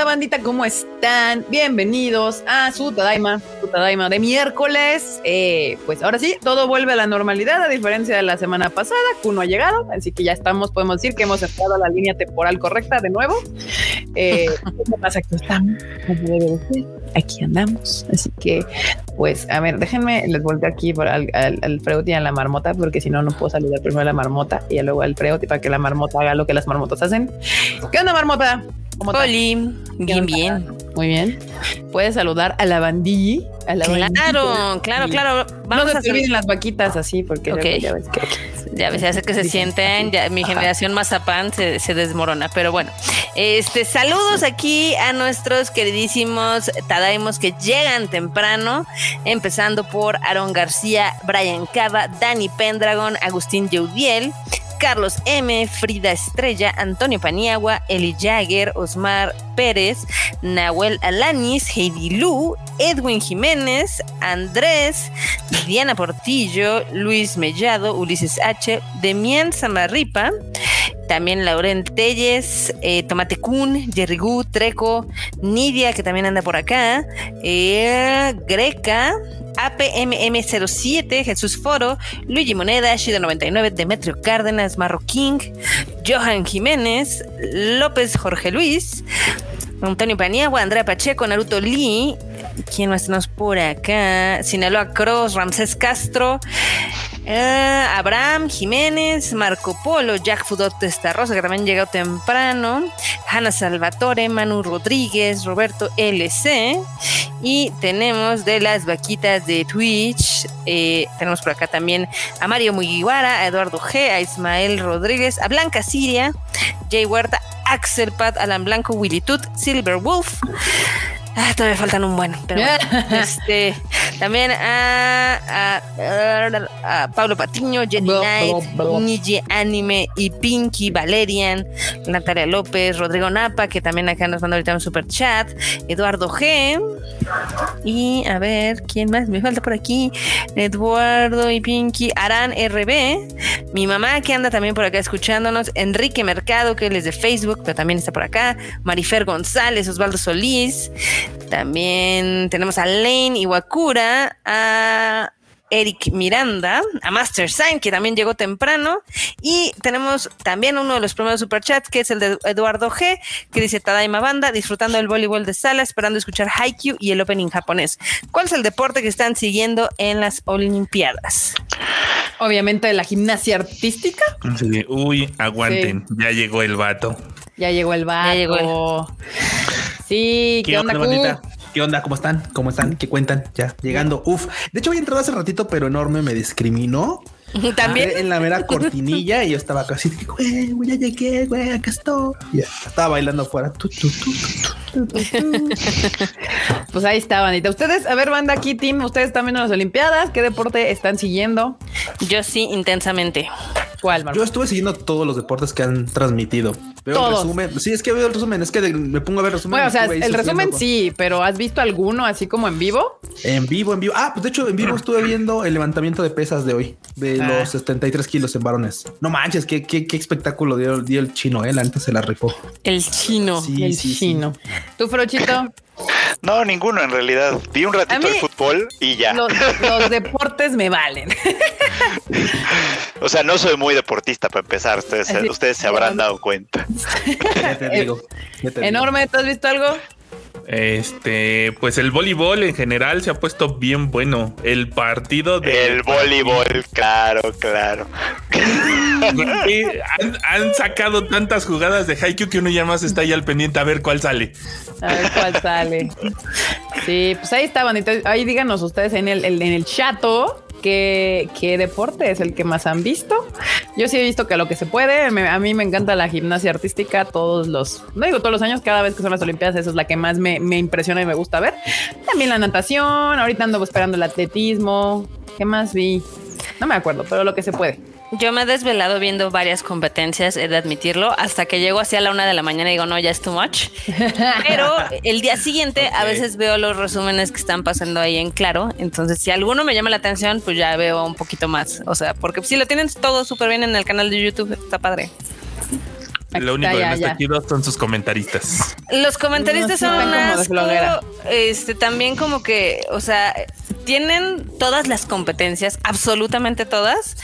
onda, bandita? ¿Cómo están? Bienvenidos a su Tadaima, su Tadaima de miércoles. Eh, pues ahora sí, todo vuelve a la normalidad, a diferencia de la semana pasada. Kuno ha llegado, así que ya estamos, podemos decir que hemos estado a la línea temporal correcta de nuevo. Eh, ¿Qué pasa? Que estamos, aquí andamos. Así que, pues, a ver, déjenme, les volteo aquí por al, al, y a la marmota, porque si no, no puedo saludar primero a la marmota y luego al Freud para que la marmota haga lo que las marmotas hacen. ¿Qué onda, marmota? ¿Cómo Oli, bien, bien. Muy bien. Puedes saludar a la bandilla. A la claro, claro, claro. Vamos a hacer las vaquitas así, porque ya ves que ya ves, hace que se sienten. Ya, mi generación mazapán se, se desmorona. Pero bueno, este saludos aquí a nuestros queridísimos Tadaimos que llegan temprano, empezando por Aaron García, Brian Cava, Dani Pendragon, Agustín Yeudiel, Carlos M., Frida Estrella, Antonio Paniagua, Eli Jagger, Osmar Pérez, Nahuel Alanis, Heidi Lu, Edwin Jiménez, Andrés, Diana Portillo, Luis Mellado, Ulises H., Demian Samarripa, también Lauren Telles, eh, Tomate Kun, Jerry Gu, Treco, Nidia, que también anda por acá, eh, Greca, APMM07, Jesús Foro, Luigi Moneda, Shido99, Demetrio Cárdenas, Marro King, Johan Jiménez, López Jorge Luis, Antonio Paniagua, Andrea Pacheco, Naruto Lee, ¿quién más tenemos por acá? Sinaloa Cross, Ramsés Castro, eh, Abraham Jiménez, Marco Polo, Jack Fudot Rosa, que también llegó temprano, Hanna Salvatore, Manu Rodríguez, Roberto LC, y tenemos de las vaquitas de Twitch, eh, tenemos por acá también a Mario Mugiwara, a Eduardo G, a Ismael Rodríguez, a Blanca Siria, Jay Huerta, Axel Pat, Alan Blanco, Willy Silver Wolf. Ah, todavía faltan un buen, pero este también a, Pablo Patiño, Jenny Knight, Niji Anime y Pinky, Valerian, Natalia López, Rodrigo Napa, que también acá nos mandó ahorita un super chat, Eduardo G. Y a ver, ¿quién más? Me falta por aquí. Eduardo y Pinky, Aran RB, mi mamá que anda también por acá escuchándonos, Enrique Mercado, que él es de Facebook, pero también está por acá, Marifer González, Osvaldo Solís, también tenemos a Lane Iwakura, a Eric Miranda, a Master Sign, que también llegó temprano. Y tenemos también uno de los primeros superchats, que es el de Eduardo G, que dice Tadaima Banda, disfrutando del voleibol de sala, esperando escuchar Haikyuu y el opening japonés. ¿Cuál es el deporte que están siguiendo en las Olimpiadas? Obviamente la gimnasia artística. Uy, aguanten, ya llegó el vato. Ya llegó el vato. Ya llegó Sí, ¿qué, onda, ¿Qué onda? ¿Cómo están? ¿Cómo están? ¿Qué cuentan? Ya llegando. Uf. De hecho, había entrado hace ratito, pero enorme me discriminó. También en la mera cortinilla y yo estaba casi, güey, ya llegué, güey, acá estoy. Ya, estaba bailando afuera. pues ahí está, bandita. Ustedes, a ver, banda aquí, team, ustedes están viendo las Olimpiadas. ¿Qué deporte están siguiendo? Yo sí, intensamente. ¿Cuál, Yo estuve siguiendo todos los deportes que han transmitido. Veo el resumen. Sí, es que veo el resumen. Es que me pongo a ver resumen. Bueno, o sea, el resumen sí, pero ¿has visto alguno así como en vivo? En vivo, en vivo. Ah, pues de hecho, en vivo estuve viendo el levantamiento de pesas de hoy, de ah. los 73 kilos en varones. No manches, qué, qué, qué espectáculo dio, el chino, ¿eh? La antes se la rifó. El chino. Sí, el chino. ¿Tú, Frochito? No, ninguno en realidad. Vi un ratito de fútbol y ya. Los, deportes me valen. o sea, no soy muy deportista para empezar. Ustedes, ustedes se habrán dado cuenta. ya te digo. Enorme, ¿tú has visto algo? Este, pues el voleibol en general se ha puesto bien bueno. El partido de. El voleibol, claro, claro. han, sacado tantas jugadas de Haikyuu que uno ya más está ahí al pendiente a ver cuál sale. A ver cuál sale. Sí, pues ahí estaban. Ahí díganos ustedes en el, en el chato ¿Qué, deporte es el que más han visto? Yo sí he visto que lo que se puede, a mí me encanta la gimnasia artística todos los, no digo todos los años, cada vez que son las Olimpiadas, eso es la que más me, me impresiona y me gusta ver. También la natación, ahorita ando esperando el atletismo. ¿Qué más vi? No me acuerdo, pero lo que se puede. Yo me he desvelado viendo varias competencias, he de admitirlo, hasta que llego hacia la una de la mañana y digo, no, ya es too much. Pero el día siguiente a veces veo los resúmenes que están pasando ahí en claro. Entonces, si alguno me llama la atención, pues ya veo un poquito más. O sea, porque si lo tienen todo súper bien en el canal de YouTube, está padre. Lo único que ya, no está chido son sus comentaristas. Los comentaristas No, son asco, este también como que, o sea, tienen todas las competencias, absolutamente todas.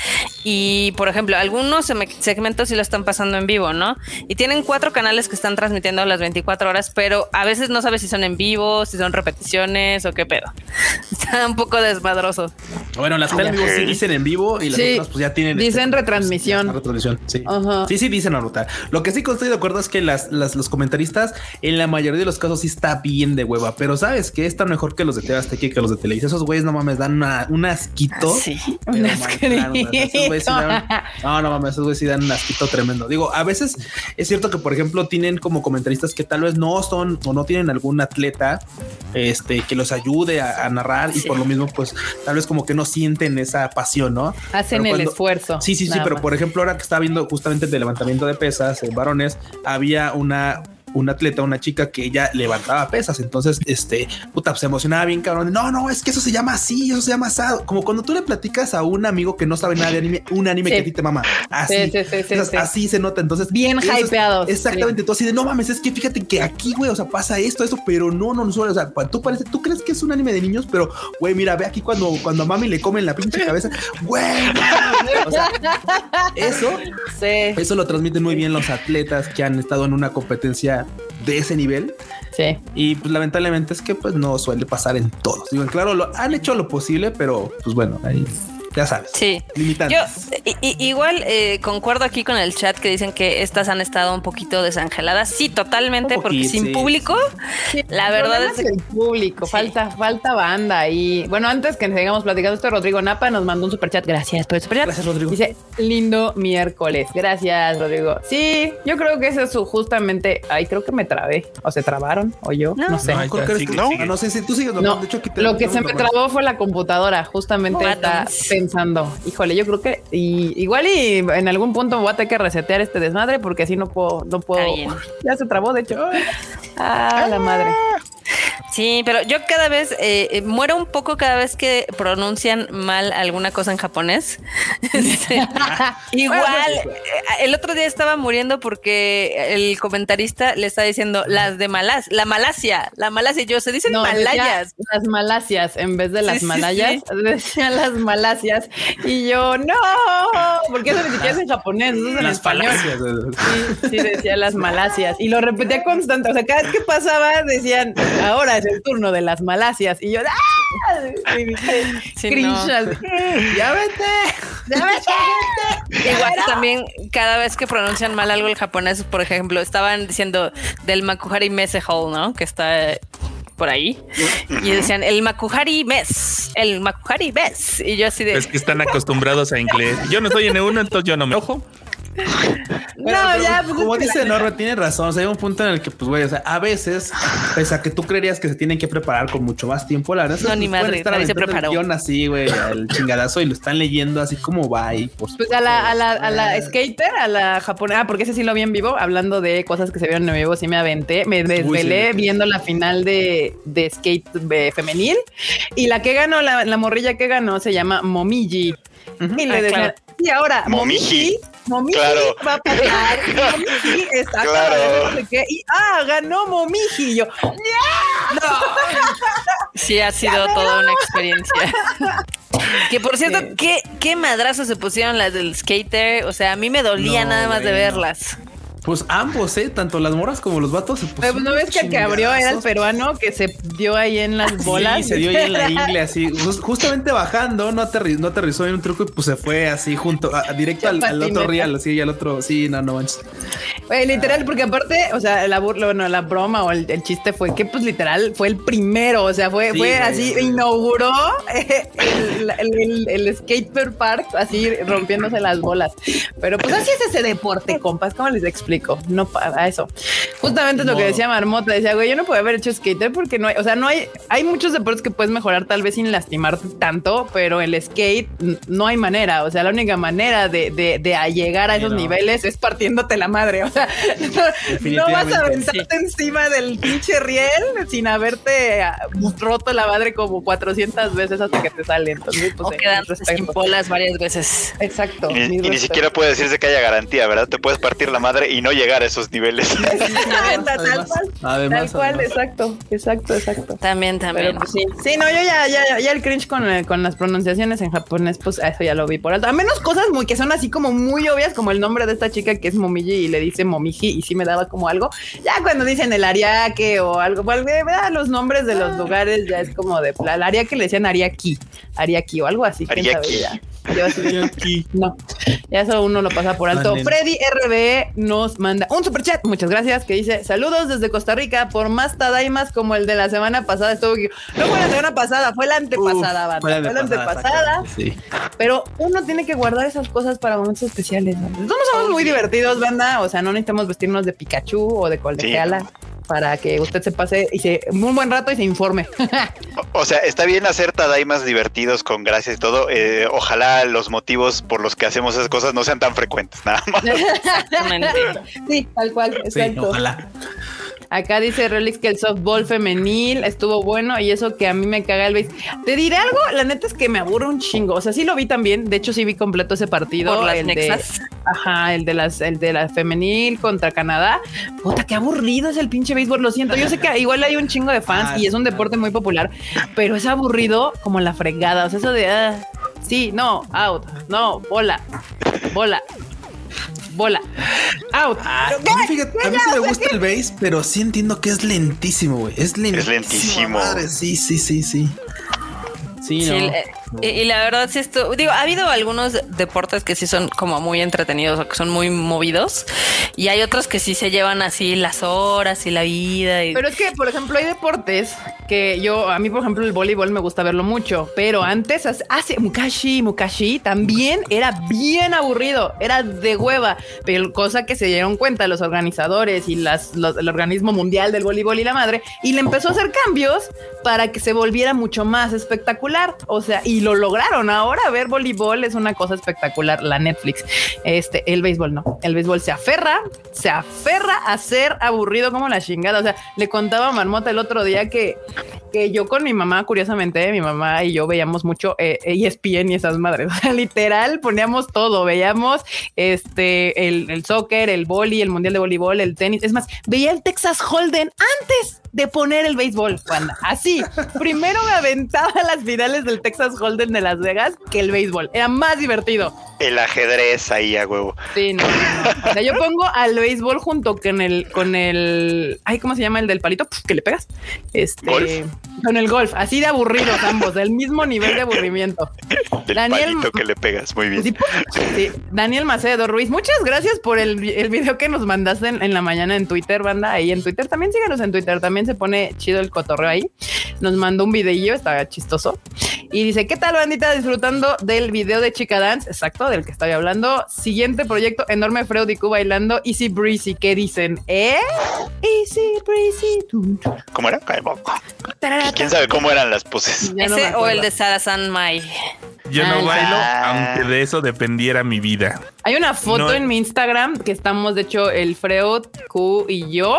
Y por ejemplo, algunos segmentos sí lo están pasando en vivo, ¿no? Y tienen cuatro canales que están transmitiendo las 24 horas, pero a veces no sabes si son en vivo, si son repeticiones o qué pedo. Está un poco desmadroso. Bueno, las en vivo sí dicen en vivo y las Sí, otras pues ya tienen. dicen pues, retransmisión. retransmisión, sí. Sí, sí, dicen Naruto. Lo que sí que estoy de acuerdo es que las, las- los comentaristas en la mayoría de los casos sí está bien de hueva, pero sabes que está mejor que los de TV Azteca y que los de Televisa. Esos güeyes no mames, dan una- un asquito. Sí. Un claro, güeyes sí dan- asquito. no, no mames, esos güeyes sí dan un asquito tremendo. Digo, a veces es cierto que, por ejemplo, tienen como comentaristas que tal vez no son o no tienen algún atleta este que los ayude a, a narrar y por lo mismo, pues tal vez como que no sienten esa pasión, ¿no? Hacen el esfuerzo. Sí, sí, sí, pero más. por ejemplo, ahora que estaba viendo justamente el de levantamiento de pesas en varones, había una un atleta, una chica que ella levantaba pesas, entonces, este, puta, se emocionaba bien cabrón. No, no, es que eso se llama así, eso se llama asado. Como cuando tú le platicas a un amigo que no sabe nada de anime, un anime Sí. que a ti te mama. Así, Sí, Entonces, así se nota. Entonces, Bien es- hypeados, Exactamente. Tú así de no mames, es que fíjate que aquí, güey, o sea, pasa esto, eso, pero no, no, no, o sea, tú parece, tú crees que es un anime de niños, pero güey, mira, ve aquí cuando, cuando a mami le comen la pinche cabeza, güey, o sea, eso eso lo transmiten muy bien los atletas que han estado en una competencia de ese nivel. Sí. Y pues lamentablemente es que pues no suele pasar en todos. Digo, claro, lo han hecho lo posible, pero pues bueno, ahí ya sabes. Sí. Limitantes. Yo igual eh, concuerdo aquí con el chat que dicen que estas han estado un poquito desangeladas. Sí, totalmente, porque sin sí. público, la verdad es el público, Sí. falta, falta banda ahí. Bueno, antes que sigamos platicando esto, Rodrigo Napa nos mandó un superchat. Gracias por el. Gracias, Rodrigo. Dice, lindo miércoles. Gracias, Rodrigo. Sí, yo creo que eso es su justamente. Ay, creo que me trabé. O se trabaron, o yo. No, No. sé. No, ¿Cuál crees sigue, que-. Ah, no sé si tú sigues. No, de hecho, aquí te- lo que se me trabó fue la computadora. Justamente No, está. Pensando, híjole, yo creo que y, igual y en algún punto voy a tener que resetear este desmadre porque así no puedo, no puedo. Ya se trabó, de hecho. Ah, la madre. Sí, pero yo cada vez eh, eh, muero un poco cada vez que pronuncian mal alguna cosa en japonés. Igual, eh, el otro día estaba muriendo porque el comentarista le está diciendo las de Malas, la Malasia, la Malasia. Yo se dicen No, decía malayas. las malasias en vez de las Sí, sí, malayas. Decía las malasias. Y yo, no, porque eso ni siquiera es en japonés, eso es en Las español. falacias. Sí, sí, decía las malasias. Y lo repetía constante. O sea, cada vez que pasaba decían, ahora es el turno de las malasias. Y yo, ¡ah! Sí, no. Ya vete, ya vete. Igual también cada vez que pronuncian mal algo el japonés, por ejemplo, estaban diciendo del Makuhari Mese Hall, ¿no? Que está por ahí. Y decían el Makuhari Mes, el Makuhari Mes. Y yo así de... Es que están acostumbrados a inglés. Yo no estoy en uno, entonces yo no me ojo. No, ya, pues, como dice la- Norma, tiene razón. O sea, hay un punto en el que, pues, güey, o sea, a veces, pese a que tú creerías que se tienen que preparar con mucho más tiempo, la verdad es que No, ni pues, pueden madre, se el preparó. guion así, güey, al chingadazo y lo están leyendo así como va y por Pues a la, a la, a la skater, a la japonesa, ah, porque ese sí lo vi en vivo, hablando de cosas que se vieron en vivo, sí me aventé, me desvelé sí. viendo la final de, de skate eh, femenil y la que ganó, la, la morrilla que ganó se llama Momiji. Y le Ah, claro. y ahora Momiji. Momiji, Claro. va a pasar, Momiji está Claro. no sé qué, y ah, ganó Momiji. Y yo, Sí, ha sido toda una experiencia. Que por cierto, Sí. ¿qué, qué madrazos se pusieron las del skater. O sea, a mí me dolía No, nada más de verlas. Pues ambos, eh, tanto las moras como los vatos se pusieron no ves que el que abrió era el peruano que se dio ahí en las bolas. Sí, se dio ahí en la ingle así, Jus- justamente bajando, no, aterri- no aterrizó en un truco y pues se fue así junto, a- directo al, al otro real, así, y al otro, sí, no, no manches. Güey, literal, porque aparte, o sea, la burla, bueno, la broma o el, el chiste fue que, pues, literal, fue el primero. O sea, fue, Sí, fue así, sí. inauguró eh, el, el, el, skater park, así rompiéndose las bolas. Pero pues así es ese deporte, compas. ¿Cómo les explico? No para eso. Justamente es lo que decía Marmota. Decía, güey, yo no puedo haber hecho skater porque no hay, o sea, no hay, hay muchos deportes que puedes mejorar tal vez sin lastimarte tanto, pero el skate no hay manera. O sea, la única manera de, de, de llegar a esos no. niveles es partiéndote la madre. Sea, no, vas a aventarte encima del pinche riel sin haberte ah, roto la madre como 400 veces hasta que te sale. Entonces, pues, o quedándote sin bolas varias veces. Exacto. Y, y ni siquiera puede decirse que haya garantía, ¿verdad? Te puedes partir la madre y no llegar a esos niveles. tal cual. Además, tal cual, exacto, exacto, exacto. También, también. Pues, sí. sí, no, yo ya, ya, ya el cringe con, eh, con las pronunciaciones en japonés, pues eso ya lo vi por alto. A menos cosas muy que son así como muy obvias, como el nombre de esta chica que es Momiji y le dice Momiji y sí me daba como algo. Ya cuando dicen el Ariake o algo, pues, los nombres de los ah. lugares ya es como de el Ariake le decían Ariaki, Ariaki o algo así. Ariaki. Yo así, no, ya eso uno lo pasa por alto. Freddy RB nos manda un super chat, muchas gracias, que dice saludos desde Costa Rica por más tadaimas como el de la semana pasada. Estuvo, no fue la semana pasada, fue la antepasada, Fue la, antepasada. Sí. Pero uno tiene que guardar esas cosas para momentos especiales. ¿no? somos muy divertidos, banda. O sea, no necesitamos vestirnos de Pikachu o de colegiala para que usted se pase y se un buen rato y se informe. o, sea, está bien hacer tadaimas divertidos con gracias y todo. Eh, ojalá los motivos por los que hacemos esas cosas no sean tan frecuentes, nada más. sí, tal cual, exacto. ojalá. Acá dice Relix que el softball femenil estuvo bueno y eso que a mí me caga el base. Te diré algo, la neta es que me aburre un chingo. O sea, sí lo vi también. De hecho, sí vi completo ese partido. Por las el De, ajá, el de las, el de la femenil contra Canadá. Puta, qué aburrido es el pinche béisbol. Lo siento. Yo sé que igual hay un chingo de fans y es un deporte muy popular, pero es aburrido como la fregada. O sea, eso de ah, sí, no, out, no, bola, bola bola. Out. Ah, a mí, fíjate, a mí sí me gusta el base, pero sí entiendo que es lentísimo, güey. Es lentísimo. Es lentísimo. Madre. Sí, sí, sí, sí. Sí, no. Eh, y, la verdad, sí, esto, digo, ha habido algunos deportes que sí son como muy entretenidos o que son muy movidos y hay otros que sí se llevan así las horas y la vida. Pero es que, por ejemplo, hay deportes que yo, a mí, por ejemplo, el voleibol me gusta verlo mucho, pero antes, hace Mukashi, Mukashi también era bien aburrido, era de hueva, pero cosa que se dieron cuenta los organizadores y las, el organismo mundial del voleibol y la madre, y le empezó a hacer cambios para que se volviera mucho más espectacular. O sea, y lo lograron. Ahora ver voleibol es una cosa espectacular. La Netflix, este, el béisbol no. El béisbol se aferra, se aferra a ser aburrido como la chingada. O sea, le contaba a Marmota el otro día que, que yo con mi mamá, curiosamente, mi mamá y yo veíamos mucho eh, ESPN y esas madres. O sea, literal poníamos todo. Veíamos este, el, el soccer, el boli, el mundial de voleibol, el tenis. Es más, veía el Texas Holden antes de poner el béisbol, Juan. Así, primero me aventaba las finales del Texas Holden de Las Vegas que el béisbol. Era más divertido. El ajedrez ahí a huevo. Sí, no, O sea, yo pongo al béisbol junto con el, con el, ay, ¿cómo se llama el del palito? que le pegas. Este, con el golf, así de aburridos ambos, del mismo nivel de aburrimiento. Del Daniel, palito que le pegas, muy bien. Sí, Daniel Macedo Ruiz, muchas gracias por el, el video que nos mandaste en, en, la mañana en Twitter, banda. Ahí en Twitter también síganos en Twitter, también se pone chido el cotorreo ahí. Nos mandó un videillo, está chistoso. Y dice, ¿qué tal, bandita? Disfrutando del video de Chica Dance, exacto, del que estoy hablando. Siguiente proyecto, enorme Freud y Q bailando Easy Breezy. ¿Qué dicen? ¿Eh? Easy Breezy. ¿Cómo era? ¿Quién sabe cómo eran las poses? Ese o el de Sara San Mai. Yo no bailo, aunque de eso dependiera mi vida. Hay una foto en mi Instagram que estamos, de hecho, el Freud, Q y yo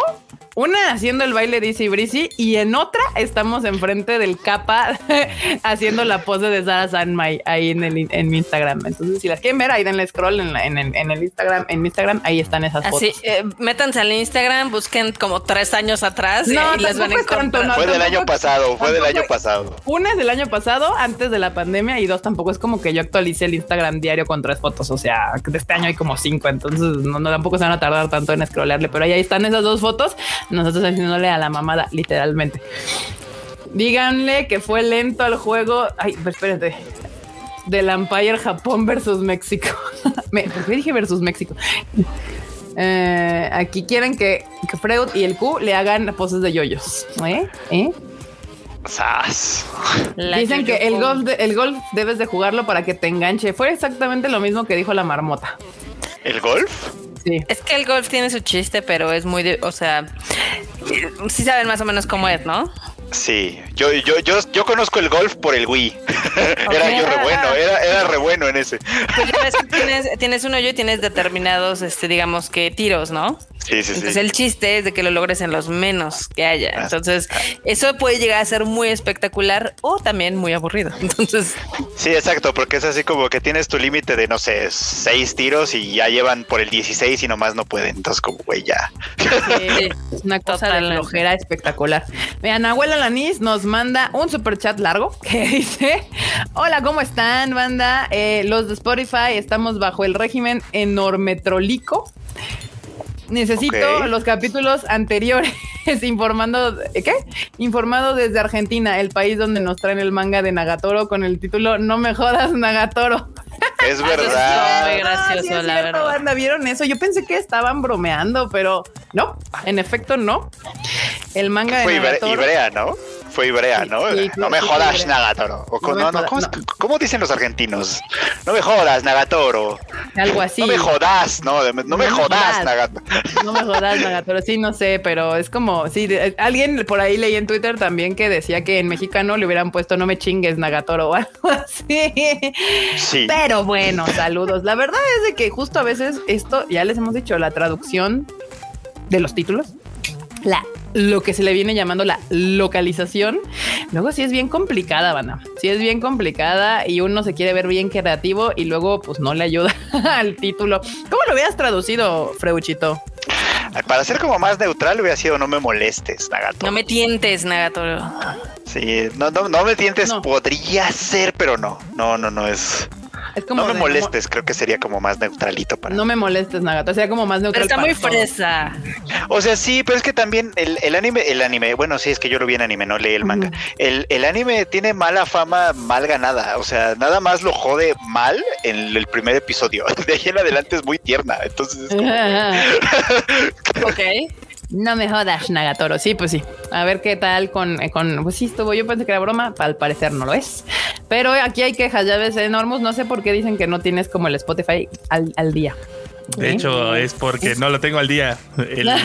una haciendo el baile de Easy Breezy y en otra estamos enfrente del capa haciendo la pose de Sara Sanmai ahí en, el, en mi Instagram. Entonces, si las quieren ver, ahí denle scroll en, en, el Instagram. En mi Instagram, ahí están esas fotos. Así, eh, métanse al Instagram, busquen como tres años atrás no, y les van a encontrar. fue del año pasado, fue del año pasado. Una es del año pasado, antes de la pandemia, y dos tampoco es como que yo actualice el Instagram diario con tres fotos. O sea, de este año hay como cinco, entonces no, no tampoco se van a tardar tanto en scrollarle, pero ahí están esas dos fotos nosotros haciéndole a la mamada, literalmente. Díganle que fue lento el juego. Ay, espérate. Del Empire Japón versus México. ¿Por qué dije versus México? Eh, aquí quieren que, que, Freud y el Q le hagan poses de yoyos. ¿Eh? ¿Eh? Dicen que el golf, el golf debes de jugarlo para que te enganche. Fue exactamente lo mismo que dijo la marmota. ¿El golf? Es que el golf tiene su chiste, pero es muy, o sea, sí saben más o menos cómo es, ¿no? Sí, yo, yo, yo, yo conozco el golf por el Wii. era yo re bueno, era, era re bueno en ese. Pues ya ves que tienes, tienes un hoyo y tienes determinados, este, digamos que tiros, ¿no? Sí, sí, Entonces sí. el chiste es de que lo logres en los menos que haya. Entonces eso puede llegar a ser muy espectacular o también muy aburrido. Entonces Sí, exacto, porque es así como que tienes tu límite de, no sé, seis tiros y ya llevan por el 16 y nomás no pueden. Entonces, como, güey, ya. Sí, es una cosa de Totalmente. flojera espectacular. Vean, Abuela Lanis nos manda un super chat largo que dice: Hola, ¿cómo están, banda? Eh, los de Spotify estamos bajo el régimen enormetrolico. Necesito los capítulos anteriores informando, ¿qué? Informado desde Argentina, el país donde nos traen el manga de Nagatoro con el título No me jodas, Nagatoro. Es muy verdad. gracioso, Ah, sí es la cierto, verdad. banda, ¿vieron eso? Yo pensé que estaban bromeando, pero no, en efecto no. El manga Fue de Ibre- Nagatoro. Ibrea, ¿no? Fue Ibrea, ¿no? sí, no me jodas, Ibrea. Nagatoro. O con- No no, jodas, ¿cómo, no. cómo dicen los argentinos? No me jodas, Nagatoro. Algo así. No me jodas, no, no, me me jodas, jodas. Nagatoro. No me jodas, Nagatoro. Sí, no sé, pero es como, sí, de- alguien por ahí leí en Twitter también que decía que en mexicano le hubieran puesto no me chingues, Nagatoro o algo así. Sí. Pero bueno, saludos. La verdad es de que justo a veces esto, ya les hemos dicho, la traducción de los títulos, la lo que se le viene llamando la localización, luego sí es bien complicada, banda. Sí es bien complicada y uno se quiere ver bien creativo y luego pues no le ayuda al título. ¿Cómo lo habías traducido, Freuchito? Para ser como más neutral hubiera sido no me molestes, Nagatoro. no me tientes, Nagatoro. Sí, no, no, no me tientes, No. podría ser, pero no. No, no, no es. Es como no me molestes, creo que sería como más neutralito para. No, me molestes, Nagato. Sería como más Pero neutral. está para muy todo. fresa. O sea, sí, pero es que también el, el anime, el anime, bueno, sí, es que yo lo vi en anime, no leí el manga. El, el anime tiene mala fama, mal ganada. O sea, nada más lo jode mal en el primer episodio. De ahí en adelante es muy tierna. Entonces, es como- Ok. No me jodas, Nagatoro. Sí, pues sí. A ver qué tal con, con pues sí, estuvo. Yo pensé que era broma, al parecer no lo es. Pero aquí hay quejas, ya ves, enormes. No sé por qué dicen que no tienes como el Spotify al, al día. De ¿Eh? hecho, es porque no lo tengo al día. El-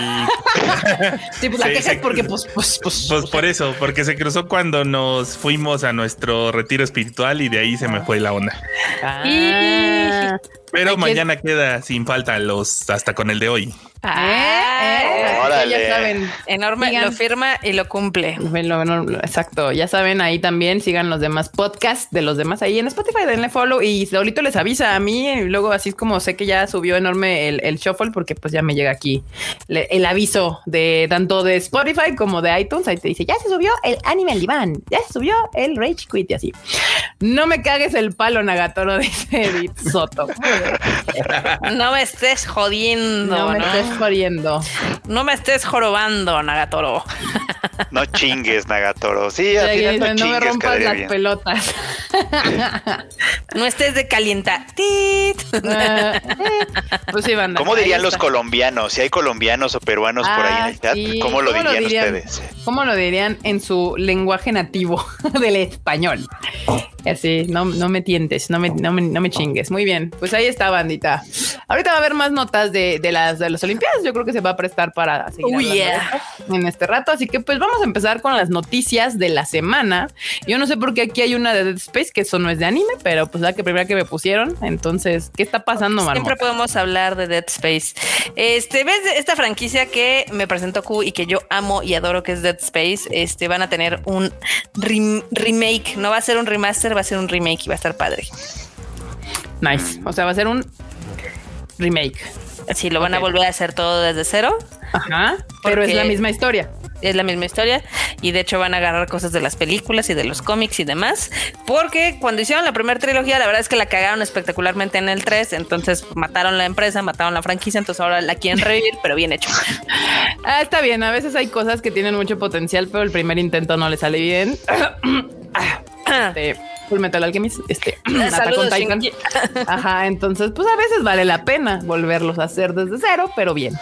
Sí, pues la Sí, queja es porque, pues, pues, pues. pues por eso, porque se cruzó cuando nos fuimos a nuestro retiro espiritual y de ahí se me fue la onda. Ah. Pero mañana queda sin falta los hasta con el de hoy. Eh, eh, Órale. Ya saben. Enorme, lo firma y lo cumple. Exacto. Ya saben, ahí también sigan los demás podcasts de los demás ahí en Spotify, denle follow y solito les avisa a mí. Y luego así es como sé que ya subió enorme el, el shuffle porque pues ya me llega aquí le- el aviso de tanto de Spotify como de iTunes. Ahí te dice, ya se subió el anime al diván, ya se subió el Rage Quit y así. No me cagues el palo, Nagatoro, dice Edith Soto. No me estés jodiendo, No ¿no? me estés jodiendo. No me estés jorobando, Nagatoro. no chingues, Nagatoro. Sí, al final dice, no no me rompas las bien. pelotas. No estés de calienta. ¡Tit! Ah, eh, pues sí, banda. ¿Cómo dirían los colombianos? Si hay colombianos o peruanos por ahí en el Ah, chat, sí. ¿cómo lo dirían ustedes? ¿Cómo lo dirían en su lenguaje nativo del español? Así, no, no me tientes, no me, no, me, no me chingues. Muy bien, pues ahí está, bandita. Ahorita va a haber más notas de, de las de las Olimpiadas. Yo creo que se va a prestar para seguir Oh, yeah. en este rato. Así que pues vamos a empezar con las noticias de la semana. Yo no sé por qué aquí hay una de Dead Space, que eso no es de anime, pero pues la que primera que me pusieron. Entonces, ¿qué está pasando, Siempre Marmota? podemos hablar de Dead Space. Este, ¿ves esta franquicia que me presentó Q y que yo amo y adoro que es Dead Space? Este, van a tener un rem- remake. No va a ser un remaster, va a ser un remake y va a estar padre. Nice. O sea, va a ser un remake. Sí, lo van a volver a hacer todo desde cero. Ajá. Pero es la misma historia. Es la misma historia y de hecho van a agarrar cosas de las películas y de los cómics y demás. Porque cuando hicieron la primera trilogía, la verdad es que la cagaron espectacularmente en el 3. Entonces mataron la empresa, mataron la franquicia. Entonces ahora la quieren revivir, pero bien hecho. Ah, está bien. A veces hay cosas que tienen mucho potencial, pero el primer intento no le sale bien. Este, Full Metal Alchemist, este, Saludos, Titan. Ajá, entonces, pues a veces vale la pena volverlos a hacer desde cero, pero bien.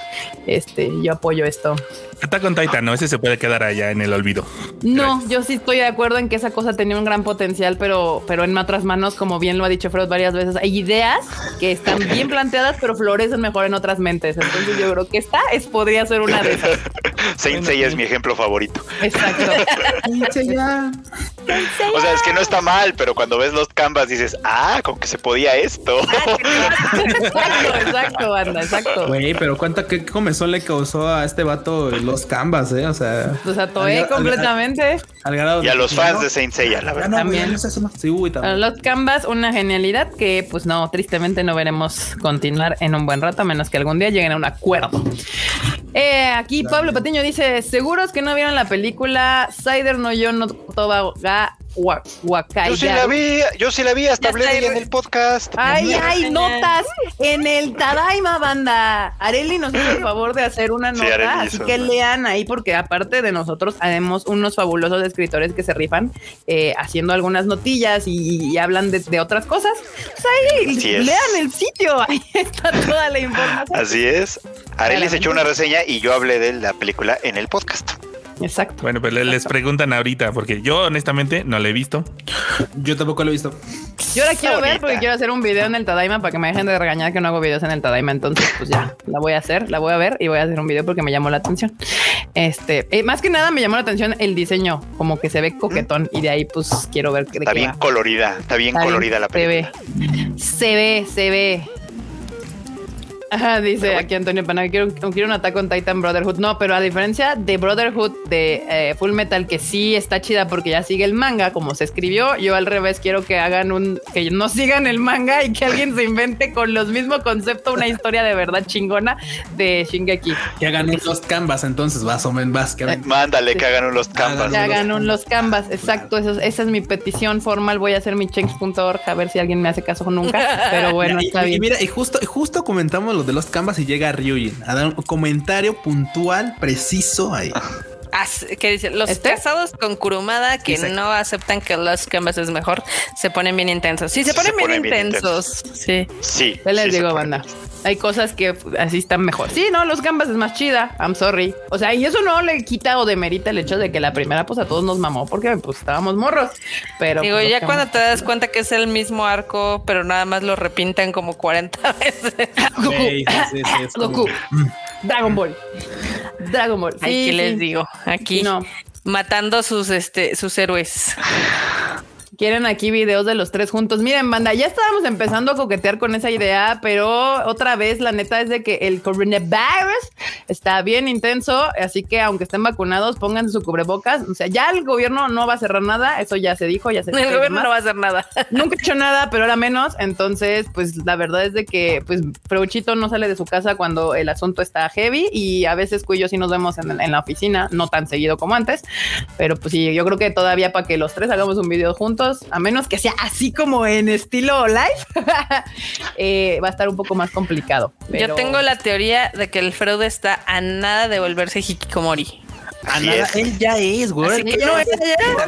Este, yo apoyo esto. Attack on Titan, no, ese se puede quedar allá en el olvido. No, yo sí estoy de acuerdo en que esa cosa tenía un gran potencial, pero, pero en otras manos, como bien lo ha dicho Freud varias veces, hay ideas que están bien planteadas, pero florecen mejor en otras mentes. Entonces yo creo que esta es, podría ser una de esas. Saint Seiya es mi ejemplo favorito. Exacto. O sea, es que no está mal, pero cuando ves los canvas dices, ah, con que se podía esto. exacto, exacto, banda, exacto. Güey, pero cuánta qué comezón le causó a este vato los canvas, eh. O sea, Pues atoé al- al- completamente. al grado Y a los fans no, de Saint Seiya, la verdad. no, También. güey, no sé, eso no. Sí, uy, A también. Los Canvas, una genialidad que, pues no, tristemente no veremos continuar en un buen rato, a menos que algún día lleguen a un acuerdo. Eh, aquí Pablo Patiño dice: ¿Seguros que no vieron la película Cider no yo no toba ga Yo sí la vi, yo sí la vi, hasta hablé de está, ella en el podcast. Ay, hay notas en el Tadaima banda. Areli nos hizo el favor de hacer una Sí, nota, Areli así hizo que lean ahí porque aparte de nosotros haremos unos fabulosos escritores que se rifan eh, haciendo algunas notillas y, y hablan de, de otras cosas. Pues ahí Así es. lean el sitio, ahí está toda la información. Así es. Arely se echó una reseña y yo hablé de la película en el podcast. Exacto. Bueno, pues le- les preguntan ahorita, porque yo honestamente no la he visto. Yo tampoco lo he visto. Yo la quiero ver porque quiero hacer un video en el Tadaima para que me dejen de regañar que no hago videos en el Tadaima. Entonces, pues ya, la voy a hacer, la voy a ver y voy a hacer un video porque me llamó la atención. Este, eh, más que nada me llamó la atención el diseño, como que se ve coquetón y de ahí pues quiero ver de Está qué bien va. colorida, está bien Está colorida bien, la película. Se ve, se ve, se ve. Ajá, dice aquí Antonio Pana, quiero, quiero un ataque con Titan Brotherhood. No, pero a diferencia de Brotherhood de eh, Full Metal, que sí está chida porque ya sigue el manga, como se escribió, yo al revés quiero que hagan un, que no sigan el manga y que alguien se invente con los mismos conceptos una historia de verdad chingona de Shingeki. Que hagan unos canvas, entonces vas o men, vas. Que hagan- Mándale que hagan unos canvas. Que hagan un, los canvas, exacto, eso, es- esa es mi petición formal. Voy a hacer mi change.org a ver si alguien me hace caso nunca, pero bueno, y, está y bien. mira, y justo, y justo comentamos lo de los canvas y llega Ryujin a dar un comentario puntual, preciso ahí. Que dice, los ¿Este? casados con Kurumada que Exacto. no aceptan que los canvas es mejor, se ponen bien intensos. Sí, se Sí, ponen se bien ponen bien intensos. Sí. Sí. ¿Qué les sí digo, banda? Hay cosas que así están mejor. Sí, no, los gambas es más chida. I'm sorry. O sea, y eso no le quita o demerita el hecho de que la primera, pues a todos nos mamó porque pues estábamos morros. Pero Digo, pues, ya cuando te das cuenta que es el mismo arco, pero nada más lo repintan como 40 veces. Goku, Sí, sí, sí, sí, es como- Goku. Dragon Ball. Dragon Ball. Sí, Aquí sí. les digo, aquí No. matando sus este sus héroes. Quieren aquí videos de los tres juntos. Miren, banda, ya estábamos empezando a coquetear con esa idea, pero otra vez la neta es de que el coronavirus está bien intenso, así que aunque estén vacunados, pónganse su cubrebocas. O sea, ya el gobierno no va a cerrar nada, eso ya se dijo, ya se dijo. El gobierno no va a hacer nada. Nunca he hecho nada, pero ahora menos. Entonces, pues la verdad es de que pues Freuchito no sale de su casa cuando el asunto está heavy y a veces Cuyo sí nos vemos en, en la oficina, no tan seguido como antes. Pero pues sí, yo creo que todavía para que los tres hagamos un video juntos, a menos que sea así como en estilo live, eh, va a estar un poco más complicado. Yo tengo la teoría de que el Freud está a nada de volverse Hikikomori. A Así nada, es. él ya es, güey. Así pedo no, es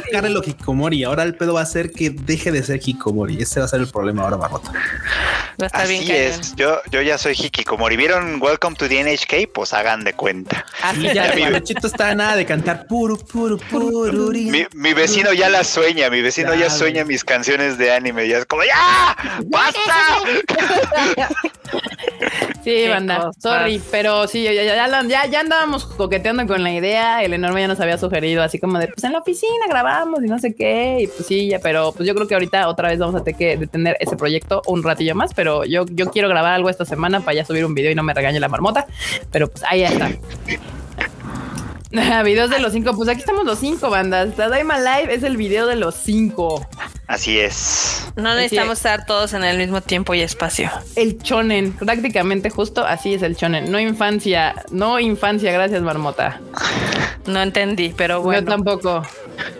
sacarle lo Hikikomori. Ahora el pedo va a ser que deje de ser Hikikomori. Ese va a ser el problema ahora, Marrota. Va a estar bien Así es. Yo, yo ya soy Hikikomori. ¿Vieron Welcome to the NHK? Pues hagan de cuenta. Y ya, Ya, mi- el Chito está nada de cantar puro, puro, puro. Mi, mi vecino ya la sueña, mi vecino ya Ya, sueña mis canciones de anime. Ya es como, ¡ya! ¡Basta! Sí, banda, sorry, pero sí, ya, ya, ya andábamos coqueteando con la idea. El enorme ya nos había sugerido así como de pues en la oficina grabamos y no sé qué. Y pues sí, ya, pero pues yo creo que ahorita otra vez vamos a tener que detener ese proyecto un ratillo más. Pero yo, yo quiero grabar algo esta semana para ya subir un video y no me regañe la marmota. Pero pues ahí está. Videos de los cinco, pues aquí estamos los cinco bandas. Tadaima Live es el video de los cinco. Así es. No necesitamos estar todos en el mismo tiempo y espacio. El chonen, prácticamente justo así es el chonen. No infancia, no infancia, gracias Marmota. No entendí, pero Yo bueno. tampoco.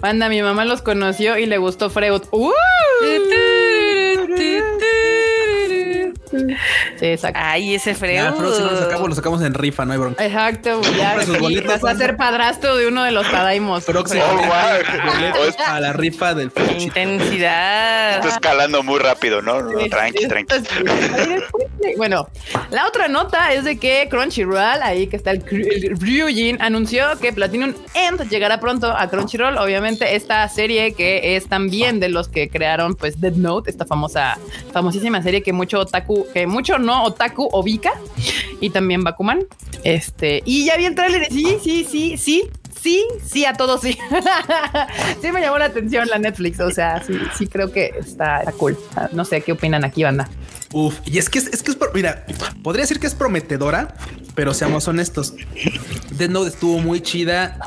Banda, mi mamá los conoció y le gustó Freud. ¡Uh! Sí, exacto. Ay, ese Ya, el próximo lo sacamos, lo sacamos en rifa, no hay bronca. Exacto, ya boletos, vas a ser padrastro de uno de los Tadaimos. Próximo. Oh, wow. a la rifa del Fuchito. Intensidad. Está escalando muy rápido, ¿no? Tranqui, tranqui. Bueno, la otra nota es de que Crunchyroll, ahí que está el, el Ryujin, anunció que Platinum End llegará pronto a Crunchyroll. Obviamente, esta serie que es también de los que crearon, pues, Dead Note, esta famosa, famosísima serie que mucho que mucho no otaku ubica, y también Bakuman. Este, y ya vi el tráiler sí, sí, sí, sí, sí, sí, a todos sí. sí me llamó la atención la Netflix. O sea, sí, sí creo que está, está cool. No sé qué opinan aquí, banda. Uf, y es que es, es que es, mira, podría decir que es prometedora, pero seamos honestos. Death Note estuvo muy chida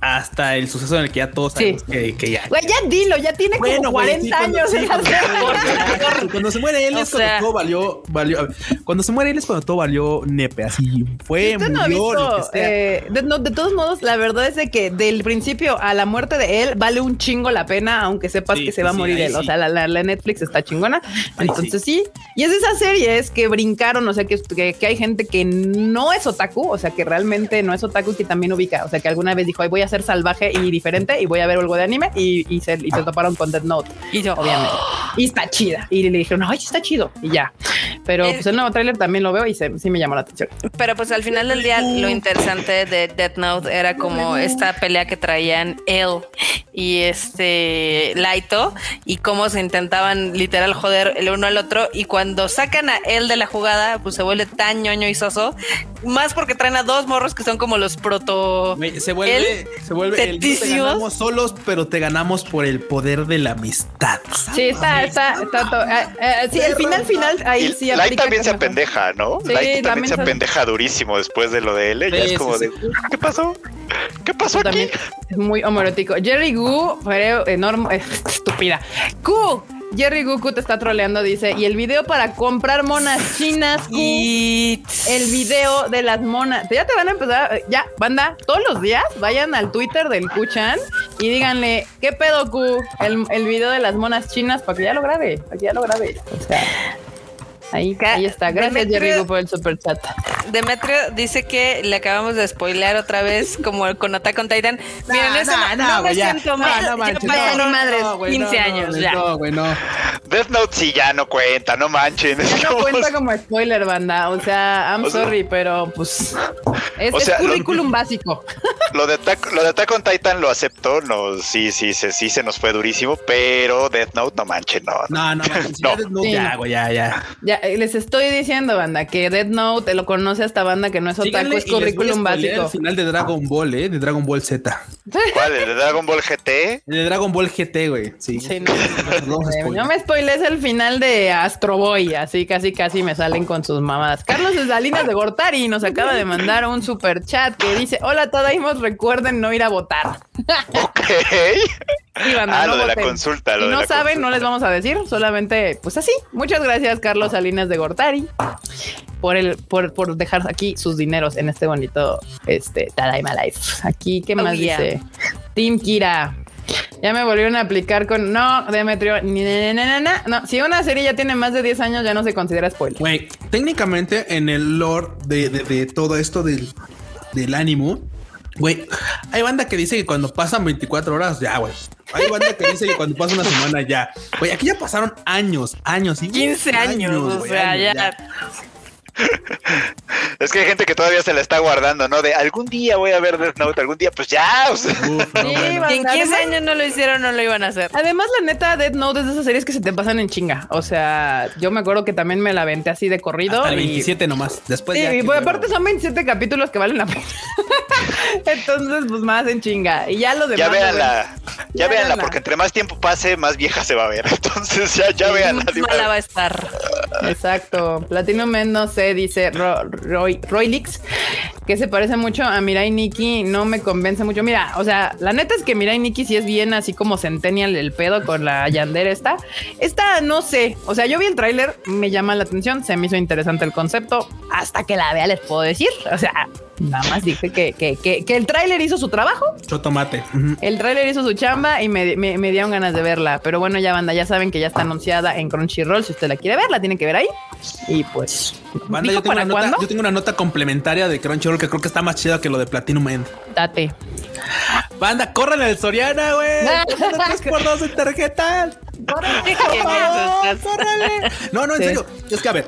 hasta el suceso en el que ya todos Sí. sabemos que, que ya. Güey, ya dilo, ya tiene como Bueno, güey, 40 sí, cuando- años sí, cuando- se muere él O es cuando todo valió, valió. Cuando se muere él es cuando todo valió nepe, así fue, no murió, lo visto, que sea. eh, de, no, de todos modos, la verdad es de que del principio a la muerte de él vale un chingo la pena, aunque sepas que se sí, va a morir él. O sea, la, la- la Netflix está chingona. Entonces sí. Y es de esas series que brincaron, o sea, que, que, que hay gente que no es otaku, o sea, que realmente no es otaku y que también ubica. O sea, que alguna vez dijo, Ay, voy a ser salvaje y diferente y voy a ver algo de anime y, y, se, y se toparon con Death Note, Y yo, obviamente. Y está chida. Y le dijeron, ay, está chido. Y ya. Pero pues el nuevo tráiler también lo veo y se- sí me llamó la atención. Pero pues al final del día lo interesante de Death Note era como esta pelea que traían él y este Laito y cómo se intentaban literal joder el uno al otro y cuando sacan a él de la jugada pues se vuelve tan ñoño y soso más porque traen a dos morros que son como los proto Se vuelve, él, se vuelve el no te tetísimos. ganamos solos, pero te ganamos por el poder de la amistad. Sí, está, está, está todo. eh, eh, sí, el final, final, ahí sí. Light también se apendeja, ¿no? Sí, Light también también se apendeja durísimo después de lo de él. Ya Sí, es como sí, de, ¿qué pasó? ¿Qué pasó aquí? También es muy homoerótico. Jerry Gu, fue enorme, estúpida. Q. Jerry Q te está troleando, dice. Y el video para comprar monas chinas, y El video de las monas. Ya te van a empezar. Ya, banda, todos los días vayan al Twitter del Q-Chan y díganle, ¿qué pedo, Q? El, el video de las monas chinas para que ya lo grabe, para que ya lo grabe. O sea, ahí, ahí está. Gracias, Jerry por el super chat. Demetrio dice que le acabamos de spoilear otra vez como con Attack on Titan. Miren, eso no, no me güey, ya. siento No, mal. no Ya manches, pasaron no, madres no, güey, 15 no, años no, ya. No, güey, no. Death Note sí ya no cuenta, no manchen. Ya no cuenta como spoiler, banda. O sea, I'm O sea- sorry, pero pues es, O es sea, lo- currículum básico. Lo de, Attack, lo de Attack on Titan lo acepto, no, sí, sí, sí, sí se nos fue durísimo, pero Death Note no manchen, no. No, no, manches, No. ya, no, Sí. ya, güey, ya, ya. Ya les estoy diciendo, banda, que Dead Note te lo conoce hasta banda que no es otaku, Síganle es currículum básico. El final de Dragon Ball, eh, de Dragon Ball Z. ¿Cuál? ¿El de Dragon Ball GT? El de Dragon Ball GT, güey. Sí. Sí, no, Eh, spoilear. no me spoiles el final de Astro Boy, así casi casi me salen con sus mamadas. Carlos Salinas de Gortari nos acaba de mandar un super chat que dice: Hola, Tadaimos, recuerden no ir a votar. Ok. Banda, Ah, no lo de la consulta. Lo Si de no la saben, consulta. no les vamos a decir, solamente pues así. Muchas gracias, Carlos Salinas de Gortari, por el, por, por dejar aquí sus dineros en este bonito este Tadaima Life. Aquí, ¿qué Oh, más yeah. dice? Team Kira. Ya me volvieron a aplicar con no, Demetrio. ni- No, si una serie ya tiene más de 10 años, ya no se considera spoiler. Güey, técnicamente en el lore de, de- de todo esto del, del ánimo, güey, hay banda que dice que cuando pasan 24 horas, ya, güey. Hay banda que dice que cuando pasa una semana, ya. Güey, aquí ya pasaron años, años y 15 años, o sea, años, ya. Es que hay gente que todavía se la está guardando, ¿no? De algún día voy a ver Death Note, algún día, pues ya. o sea. Uf, no, Sí, bueno. en 15 Además- años no lo hicieron, no lo iban a hacer. Además, la neta, Dead Note es de esas series que se te pasan en chinga. O sea, yo me acuerdo que también me la aventé así de corrido. Hasta el y- 27 nomás. Después Sí, ya. y pues, aparte son 27 capítulos que valen la pena. Entonces, pues más en chinga. Y ya los demás. Ya lo véanla, ya Ya véanla, porque entre más tiempo pase, más vieja se va a ver. Entonces ya, ya véanla. Más mala va a estar. Exacto. Platino Men, dice Ro- Roy, Roylix, que se parece mucho a Mirai Nikki. No me convence mucho. Mira, o sea, la neta es que Mirai Nikki sí es bien así como Centennial el pedo con la Yandere esta. Esta no sé. O sea, yo vi el tráiler, me llama la atención, se me hizo interesante el concepto. Hasta que la vea, les puedo decir. O sea, nada más dije que, que, que, que el tráiler hizo su trabajo. Chotomate. El tráiler hizo su chamba y me, me- me dieron ganas de verla. Pero bueno, ya banda, ya saben que ya está anunciada en Crunchyroll. Si usted la quiere ver, la tiene que ver ahí. Y pues, Banda, ¿dijo yo tengo, para una nota, yo tengo una nota complementaria de Crunchyroll que creo que está más chida que lo de Platinum End. Date. Banda, corren al Soriana, güey. 3 por 2 en tarjetas. No, no, en Sí. serio. Es que a ver,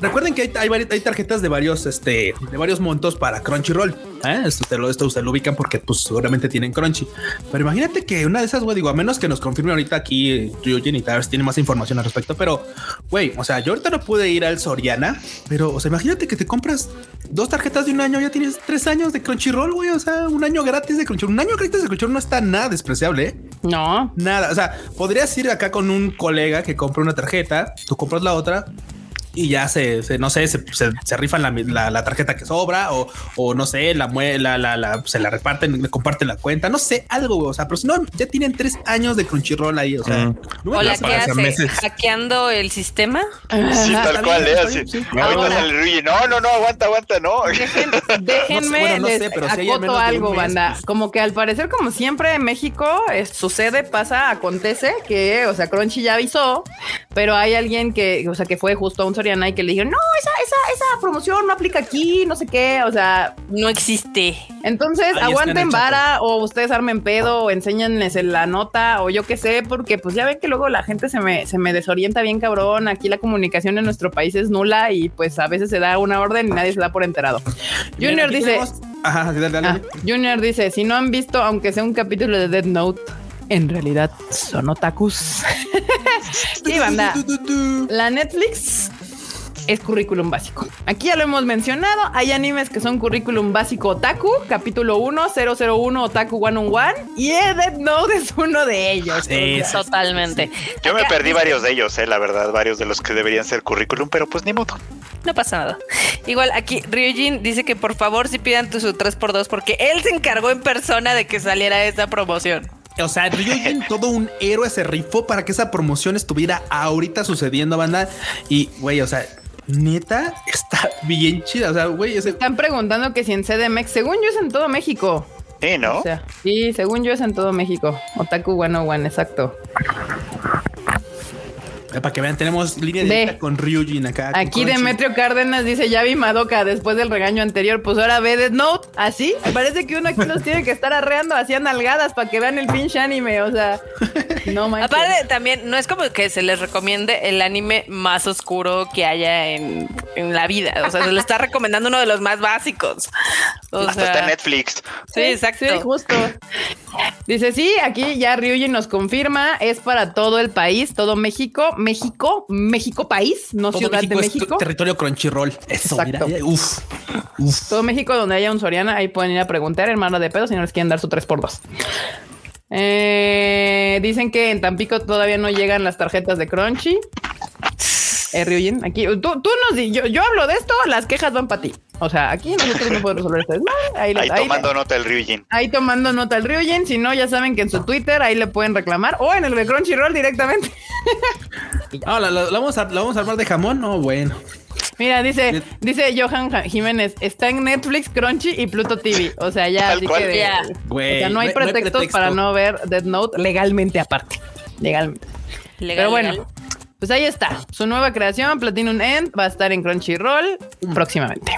recuerden que hay, hay, hay tarjetas de varios, este, de varios montos para Crunchyroll. ¿Eh? Esto, te lo, esto ustedes lo ubican porque pues seguramente tienen Crunchy. Pero imagínate que una de esas, güey, digo, a menos que nos confirme ahorita aquí eh, Ryujin y vez tiene más información al respecto, pero güey, o sea, yo ahorita no pude ir al Soriana, pero o sea, imagínate que te compras dos tarjetas de un año, ya tienes tres años de Crunchyroll, güey, o sea, un año gratis de Crunchyroll. Un año gratis de Crunchyroll no está nada despreciable, ¿eh? No, Nada, o sea, podrías ir acá con un colega que compra una tarjeta, tú compras la otra y ya se, se- no sé, se, se, se rifan la, la- la tarjeta que sobra o, o no sé, la, la, la, se la reparten, le comparten la cuenta, no sé, algo, o sea, pero si no, ya tienen tres años de Crunchyroll ahí, o sea, Mm. no me ¿O la que hace? meses. ¿Hackeando el sistema? Sí, tal está cual, ¿eh? Así. sí. Ahorita sale Luigi. No, no, no, aguanta, aguanta, no. Dejen- déjenme bueno, no sé, les pero si acoto algo, mes, banda. pues. Como que al parecer, como siempre en México es- sucede, pasa, acontece que, o sea, Crunchy ya avisó, pero hay alguien que, o sea, que fue justo a un Soriana y que le dijeron, no, esa, esa, esa promoción no aplica aquí, no sé qué, o sea, No existe. entonces Ahí aguanten vara o ustedes armen pedo o enséñenles en la nota o yo qué sé, porque pues ya ven que luego la gente se me, se me desorienta bien cabrón. Aquí la comunicación en nuestro país es nula y pues a veces se da una orden y nadie se da por enterado. Junior dice, tenemos- Ajá, dale, dale, ah. Junior dice, si no han visto, aunque sea un capítulo de Dead Note, en realidad son otakus. sí, banda. La Netflix es currículum básico. Aquí ya lo hemos mencionado. Hay animes que son currículum básico otaku, capítulo 1, 001 Otaku 101 y Dead Note es uno de ellos. Sí, sí. Totalmente. Yo me perdí varios de ellos, eh, la verdad, varios de los que deberían ser currículum, pero pues ni modo. No pasa nada. Igual aquí Ryujin dice que por favor si pidan tu su 3x2 porque él se encargó en persona de que saliera esta promoción. O sea, Ryujin, todo un héroe se rifó para que esa promoción estuviera ahorita sucediendo, banda. Y, güey, o sea, neta, está bien chida. O sea, güey, ese... Están preguntando que si en CDMX, según yo es en todo México. Sí, ¿no? O sea, sí, según yo es en todo México. Otaku 101, exacto. Para que vean, tenemos línea directa con Ryujin acá. Aquí. Demetrio Cárdenas dice, ya vi Madoka después del regaño anterior, pues ahora ve Death Note, así. Parece que uno aquí los tiene que estar arreando así a nalgadas para que vean el pinche anime, o sea, no manches. Aparte también no es como que se les recomiende el anime más oscuro que haya en, en la vida. O sea, se le está recomendando uno de los más básicos. O Hasta sea, está Netflix. Sí, exacto. Sí, justo. Dice, sí, aquí ya Ryuji nos confirma, es para todo el país, todo México, México, México país, no Todo Ciudad México de es México. territorio Crunchyroll. Eso, Exacto. mira. Uf, uf. Todo México donde haya un Soriana, ahí pueden ir a preguntar, hermano de pedo, si no les quieren dar su 3x2. Eh, dicen que en Tampico todavía no llegan las tarjetas de Crunchy. Eh, Ryujin, aquí tú, tú nos di, yo, yo hablo de esto, las quejas van para ti. O sea, aquí nosotros no podemos resolver esto. Ahí, lo- Ahí ahí- tomando nota el Ryujin. ahí tomando nota el Ryujin. Si no, ya saben que en su Twitter ahí le pueden reclamar o en el de Crunchyroll directamente. Ah, ¿la, la- la vamos a, ¿La vamos a armar de jamón? No, bueno. Mira, dice, dice Johan Jiménez, está en Netflix, Crunchy y Pluto TV. O sea, ya así que de- Ya. Güey, o sea, no hay no pretextos pretexto. para no ver Death Note legalmente aparte. Legalmente. legal, Pero bueno, legal. Pues ahí está. Su nueva creación, Platinum End, va a estar en Crunchyroll próximamente.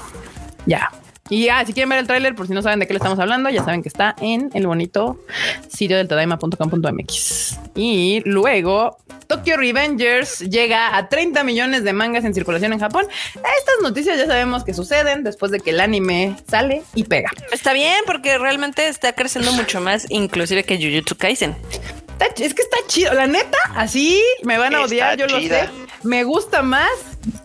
Ya. Y ah, si quieren ver el tráiler, por si no saben de qué le estamos hablando, ya saben que está en el bonito sitio del tadaima.com.mx. Y luego, Tokyo Revengers llega a 30 millones de mangas en circulación en Japón. Estas noticias ya sabemos que suceden después de que el anime sale y pega. Está bien porque realmente está creciendo mucho más, inclusive que Jujutsu Kaisen. Está es que está chido. La neta, así me van a Está odiar, yo lo sé. Me gusta más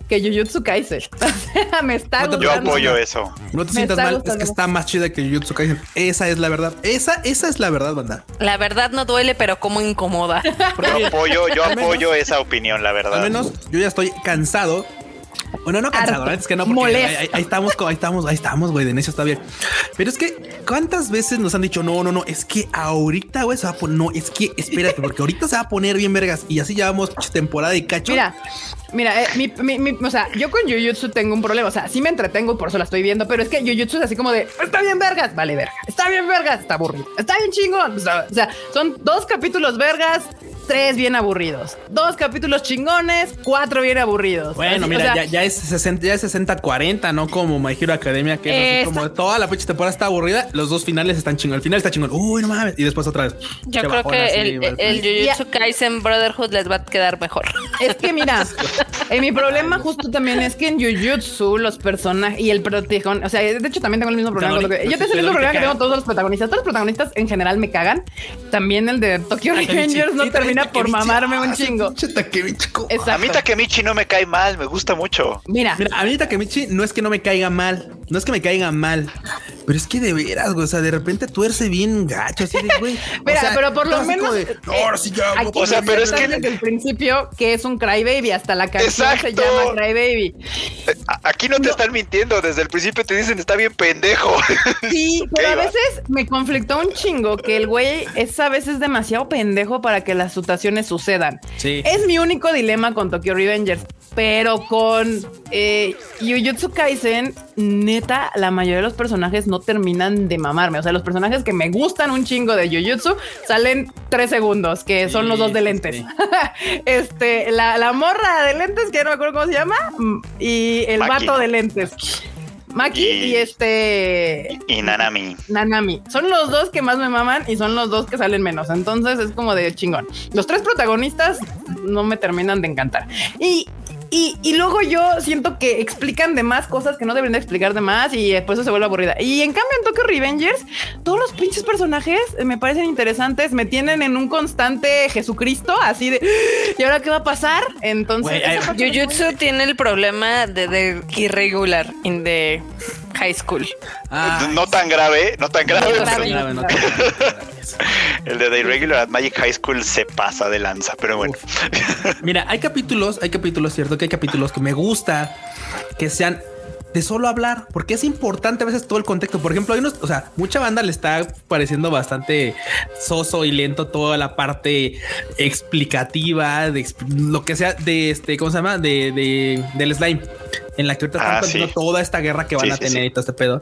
que Jujutsu Kaisen. O sea, me está No te Yo apoyo eso. No te Me sientas mal, gustando. es que está más chida que Jujutsu Kaisen. Esa es la verdad. Esa, esa es la verdad, banda. La verdad no duele, pero como incomoda. Yo apoyo, yo apoyo esa opinión, la verdad. Al menos yo ya estoy cansado. Bueno, no cansado, es que no, porque ahí, ahí- ahí estamos, ahí estamos, ahí estamos, güey, de necio está bien. Pero es que, ¿cuántas veces nos han dicho, no, no, no, es que ahorita, güey, se va a poner, no, es que, espérate, porque ahorita se va a poner bien vergas y así llevamos temporada y cacho. Mira, mira, eh, mi, mi- mi- o sea, yo con Jujutsu tengo un problema. O sea, sí me entretengo, por eso la estoy viendo, pero es que Jujutsu es así como de está bien vergas, vale verga, está bien vergas, está aburrido, está bien chingón. O sea, o sea, son dos capítulos vergas, tres bien aburridos. Dos capítulos chingones, cuatro bien aburridos. Bueno, Así, mira, o sea, ya, ya es 60, ya es 60-40, no como My Hero Academia, que es así como toda la pinche temporada está aburrida. Los dos finales están chingón. El final está chingón. Uy, no mames. Y después otra vez. Yo creo bajona así, que el, Jujutsu Kaisen Brotherhood les va a quedar mejor. Es que mira, eh, mi problema justo también es que en Jujutsu los personajes y el protagonista, o sea, de hecho también tengo el mismo problema. con Canoni- lo que- yo tengo el mismo problema que tengo todos los protagonistas. Todos los protagonistas en general me cagan. También el de Tokyo Revengers no Sí, por mamarme un Ah, chingo. A mí Takemichi no me cae mal, me gusta mucho. Mira, Mira, a mí Takemichi no es que no me caiga mal, no es que me caiga mal, pero es que de veras, güey, o sea, de repente tuerce bien gacho, así de, güey. o Mira, sea, pero por lo menos, de, eh, "No, ahora sí ya. aquí O sea, pero es que- desde el principio que es un crybaby hasta la canción se Exacto. llama crybaby. A- Aquí no te están mintiendo, desde el principio te dicen está bien pendejo. Sí, pero a veces me conflictó un chingo que el güey es a veces demasiado pendejo para que las sucedan. Sí. Es mi único dilema con Tokyo Revengers, pero con eh, Jujutsu Kaisen, neta, la mayoría de los personajes no terminan de mamarme. O sea, los personajes que me gustan un chingo de Jujutsu salen tres segundos, que son Sí, los dos de lentes. sí. este, la, la morra de lentes, que no me acuerdo cómo se llama, y el Maki. vato de lentes. Maki Y- y este Y Nanami. Nanami. Son los dos que más me maman y son los dos que salen menos. Entonces es como de chingón. Los tres protagonistas no me terminan de encantar. Y, y, y luego yo siento que explican de más cosas que no deberían de explicar de más y después eso se vuelve aburrida. Y en cambio en Tokyo Revengers, todos los pinches personajes eh, me parecen interesantes, me tienen en un constante Jesucristo, así de ¿y ahora qué va a pasar? Entonces, muy- Jujutsu tiene el problema de, de irregular in the high school. Ah, No tan grave, no tan grave. No pero tan grave, grave. no te- el de The Irregular at Magic High School se pasa de lanza, pero bueno. Mira, hay capítulos, hay capítulos, cierto que hay capítulos que me gusta que sean de solo hablar, porque es importante a veces todo el contexto. Por ejemplo, hay unos, o sea, mucha banda le está pareciendo bastante soso y lento toda la parte explicativa de lo que sea de este, ¿cómo se llama? De, de del slime. En la que ahorita están Ah, planteando sí. toda esta guerra que van Sí, a sí, tener sí. y todo este pedo.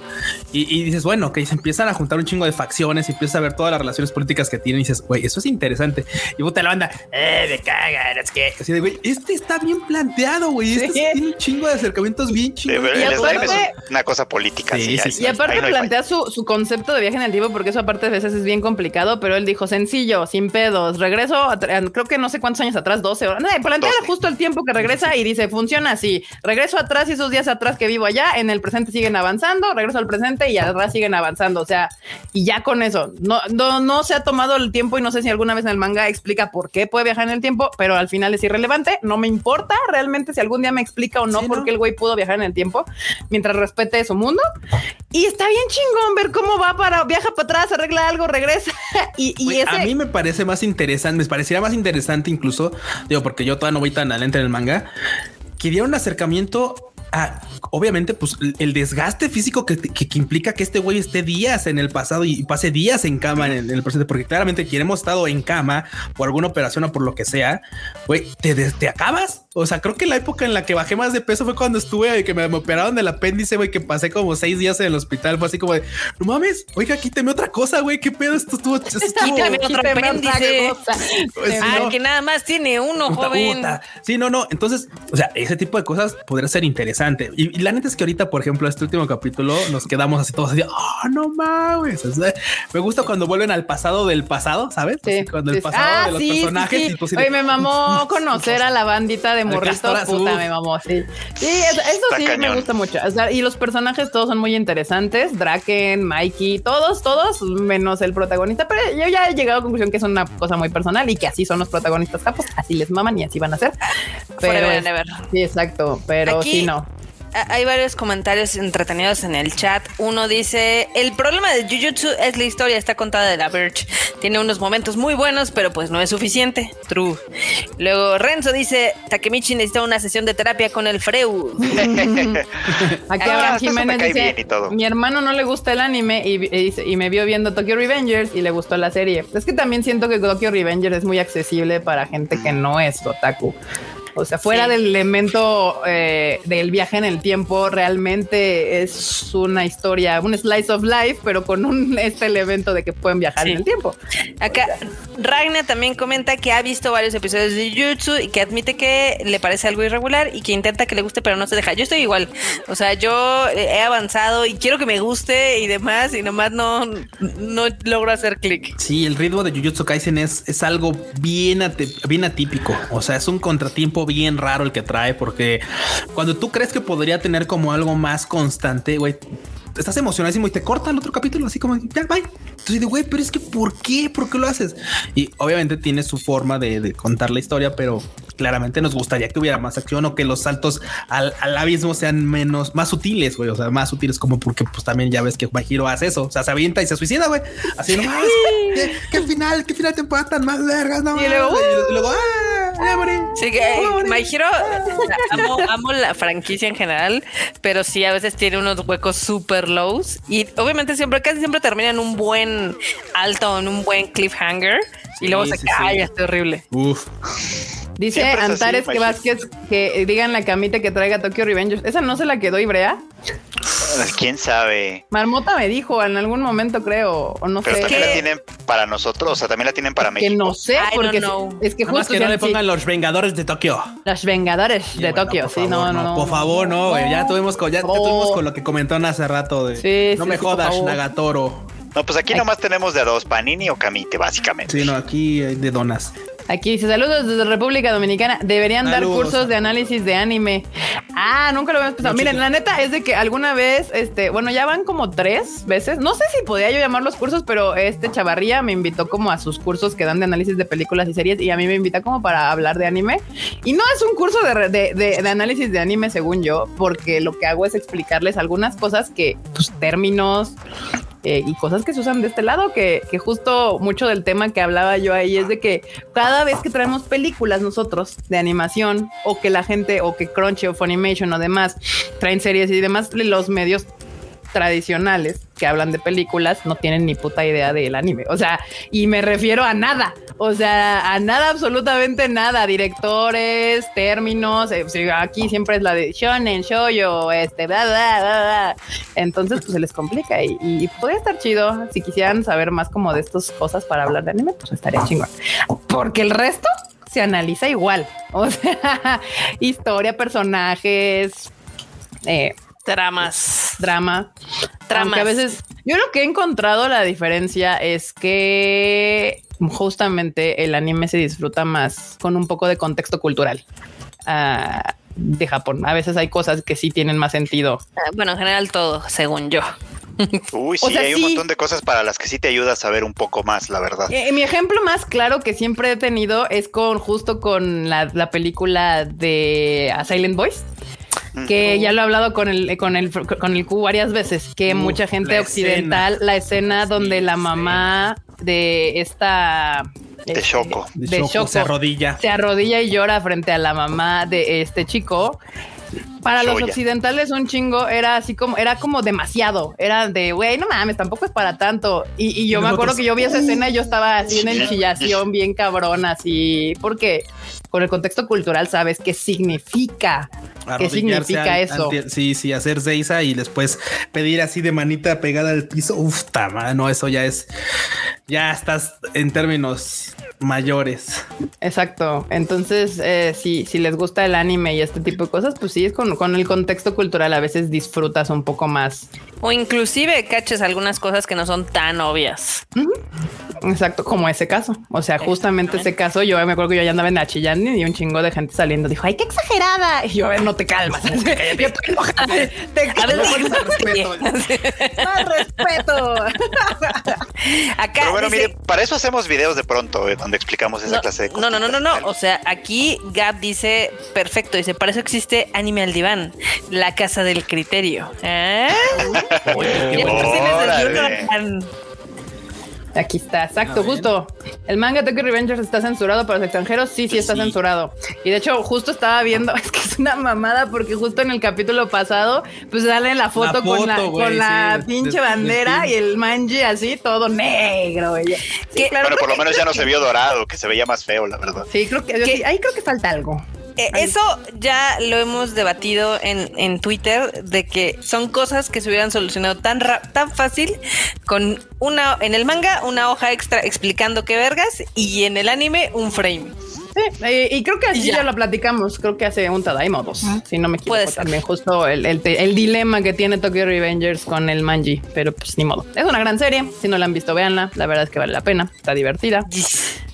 Y, y dices, bueno, que se empiezan a juntar un chingo de facciones y empiezas a ver todas las relaciones políticas que tienen y dices, güey, eso es interesante. Y puta la banda, eh, me cagan, es que así de, güey, este está bien planteado, güey. Este tiene un chingo de acercamientos bien Y aparte- una cosa política. Sí, Sí, sí, ahí- sí. Y aparte plantea su, su concepto de viaje en el tiempo, porque eso aparte a veces es bien complicado, pero él dijo sencillo, sin pedos, regreso, a creo que no sé cuántos años atrás, 12 horas, no, plantea 12. justo el tiempo que regresa y dice, funciona así, regreso atrás y esos días atrás que vivo allá, en el presente siguen avanzando, regreso al presente y atrás siguen avanzando, o sea, y ya con eso, no, no, no se ha tomado el tiempo y no sé si alguna vez en el manga explica por qué puede viajar en el tiempo, pero al final es irrelevante, no me importa realmente si algún día me explica o no Sí, por ¿no? qué el güey pudo viajar en el tiempo, mientras respete su mundo. Y está bien chingón ver cómo va para, viaja para atrás, arregla algo, regresa. y y ese, A mí me parece más interesante, me parecería más interesante incluso, digo, porque yo todavía no voy tan adelante en el manga, que diera un acercamiento a, obviamente, pues el- desgaste físico que, implica que este güey esté días en el pasado y pase días en cama en, el- en el presente, porque claramente quien hemos estado en cama por alguna operación o por lo que sea, güey, te, te acabas. O sea, creo que la época en la que bajé más de peso fue cuando estuve y que me, me operaron del apéndice, güey, que pasé como seis días en el hospital. Fue así como de, no mames, oiga, quíteme otra cosa, güey, qué pedo, esto estuvo... esto estuvo- otro Quíteme otra apéndice. Pues, Ah, no. que nada más tiene uno, Puta, joven. puta. Sí, no, no. Entonces, o sea, ese tipo de cosas podría ser interesante. Y, y la neta es que ahorita, por ejemplo, este último capítulo nos quedamos así todos así, oh, no mames. O sea, me gusta cuando vuelven al pasado del pasado, ¿sabes? Sí, Así, cuando sí, el pasado Ah, de los sí, personajes. sí. y de, Oye, me mamó conocer a la bandita de Castor Azul. Puta, me mamó. Sí, sí eso, sí me gusta mucho. O sea, y los personajes todos son muy interesantes. Draken, Mikey, todos, todos, menos el protagonista. Pero yo ya he llegado a la conclusión que es una cosa muy personal y que así son los protagonistas capos. Así les maman y así van a ser. Pero Forever es- and ever. sí, exacto. Pero Aquí- sí, no. Ah, Hay varios comentarios entretenidos en el chat. Uno dice, el problema de Jujutsu es la historia está contada de la Verge. Tiene unos momentos muy buenos, pero pues no es suficiente. True. Luego Renzo dice, Takemichi necesita una sesión de terapia con el Freud. Aquí Ah, me Jiménez dice, mi hermano no le gusta el anime y, y dice- y me vio viendo Tokyo Revengers y le gustó la serie. Es que también siento que Tokyo Revengers es muy accesible para gente que no es otaku. O sea, fuera del elemento eh, del viaje en el tiempo, realmente es una historia, un slice of life, pero con un este elemento de que pueden viajar Sí. en el tiempo. Acá Ragna también comenta que ha visto varios episodios de Jujutsu y que admite que le parece algo irregular y que intenta que le guste pero no se deja. Yo estoy igual. O sea, yo he avanzado y quiero que me guste y demás y nomás no, no logro hacer clic. Sí, el ritmo de Jujutsu Kaisen es, es algo bien, bien atípico. O sea, es un contratiempo bien raro el que trae, porque cuando tú crees que podría tener como algo más constante, güey, estás emocionadísimo y te corta el otro capítulo, así como ya, bye. Entonces, digo, güey, pero es que ¿por qué? ¿Por qué lo haces? Y obviamente tiene su forma de, de contar la historia, pero claramente nos gustaría que hubiera más acción o que los saltos al, al abismo sean menos, más sutiles, güey. O sea, más sutiles como porque pues también ya ves que Hero hace eso. O sea, se avienta y se suicida, güey. Así no mames. ¿Qué, qué final, qué final temporada tan más vergas, no Y luego, y luego, ¡ah! Sí, que My Hero, amo, amo la franquicia en general, pero sí a veces tiene unos huecos super lows y obviamente siempre, casi siempre termina en un buen alto, en un buen cliffhanger y luego Sí, se sí, cae, sí. está horrible. Uf. Dice así, Antares que. Vázquez que digan la camita que traiga Tokyo Revengers. Esa no se la quedó Ibrea. ¿Quién sabe? Marmota me dijo en algún momento, creo, o no Pero sé. también la tienen para nosotros, o sea, también la tienen para Que México. no sé, I porque es que justo que no le sí, pongan los Vengadores de Tokio. los Vengadores Sí, de bueno, Tokio. por Sí, favor, no, no, no. Por favor, no, güey. Ya tuvimos, ya, ya con lo que comentó hace rato de Sí, no me jodas. Nagatoro. No, pues aquí nomás tenemos de a dos, Panini o Camite, básicamente. Sí, no, aquí hay de donas. Aquí dice saludos desde República Dominicana. Deberían Saludos. dar cursos de análisis de anime. Ah, nunca lo habíamos pensado. No, Miren, chico. la neta es de que alguna vez, este, bueno, ya van como tres veces. No sé si podía yo llamar los cursos, pero este Chavarría me invitó como a sus cursos que dan de análisis de películas y series y a mí me invita como para hablar de anime. Y no es un curso de, re- de- de- de análisis de anime, según yo, porque lo que hago es explicarles algunas cosas que, pues, términos, eh, y cosas que se usan de este lado, que, que justo mucho del tema que hablaba yo ahí es de que cada vez que traemos películas nosotros de animación o que la gente o que Crunchy o Funimation o demás traen series y demás, los medios tradicionales que hablan de películas no tienen ni puta idea del anime. O sea, y me refiero a nada. O sea, a nada, absolutamente nada. Directores, términos. eh, aquí siempre es la de shonen, shoujo, este, bla, bla, bla, bla. Entonces, pues se les complica y, y podría estar chido. Si quisieran saber más como de estas cosas para hablar de anime, pues estaría chingón. Porque el resto se analiza igual. O sea, historia, personajes, eh, Dramas. drama. Tramas. Aunque a veces yo lo que he encontrado la diferencia es que justamente el anime se disfruta más con un poco de contexto cultural ah, de Japón. A veces hay cosas que sí tienen más sentido. Ah, Bueno, en general todo, según yo. Uy, sí, O sea, hay un sí. montón de cosas para las que sí te ayuda a saber un poco más, la verdad. Eh, mi ejemplo más claro que siempre he tenido es con justo con la, la película de A Silent Voice. que ya lo he hablado con el con el con el Q varias veces que mucha gente la occidental la escena donde Sí, la sí. mamá de esta De este, Shoko. De, Shoko se arrodilla. se arrodilla y llora frente a la mamá de este chico. Para los occidentales un chingo era así como, era como demasiado, era de, güey, no mames, tampoco es para tanto. Y, y yo me acuerdo que yo vi esa escena y yo estaba así en enchillación bien cabrona, así, porque con el contexto cultural sabes qué significa. ¿Qué significa al- eso? sí, sí, hacer Seiza y después pedir así de manita pegada al piso. Uf, tama, no, eso ya es, ya estás en términos mayores. Exacto. Entonces, eh, si, si les gusta el anime y este tipo de cosas, pues sí, es con, con el contexto cultural a veces disfrutas un poco más. O inclusive caches algunas cosas que no son tan obvias. Exacto, como ese caso. O sea, justamente ese caso, yo me acuerdo que yo ya andaba en la chillando y un chingo de gente saliendo dijo, ay, qué exagerada. Y yo, a ver, no te calmas. yo estoy enojada. Te ver, respeto. Más respeto. Acá Pero bueno, dice- mire, para eso hacemos videos de pronto, eh, donde explicamos esa no, clase de no, no, no, no, no. cosas. O sea, aquí Gab dice perfecto. Dice, para eso existe Anime al Diván, la casa del criterio. ¿Eh? Una- Aquí está, exacto, justo. El manga Tokyo Revengers está censurado para los extranjeros. Sí, sí está Sí. censurado. Y de hecho, justo estaba viendo, es que es una mamada porque justo en el capítulo pasado, pues sale la foto, con la, con la sí, pinche de- de bandera y el manji así, todo negro. Sí, ¿Qué? claro. Bueno, por lo menos ya no se vio dorado, que se veía más feo, la verdad. Sí, creo que ahí creo que falta algo. Eh, eso ya lo hemos debatido en, en Twitter de que son cosas que se hubieran solucionado tan ra- tan fácil con una en el manga una hoja extra explicando qué vergas y en el anime un frame. Sí, eh, y creo que así ya. ya. lo platicamos, creo que hace un Tadaima o dos, si no me equivoco. También justo el, el te- el dilema que tiene Tokyo Revengers con el Manji, pero pues ni modo. Es una gran serie, si no la han visto, véanla, la verdad es que vale la pena, está divertida.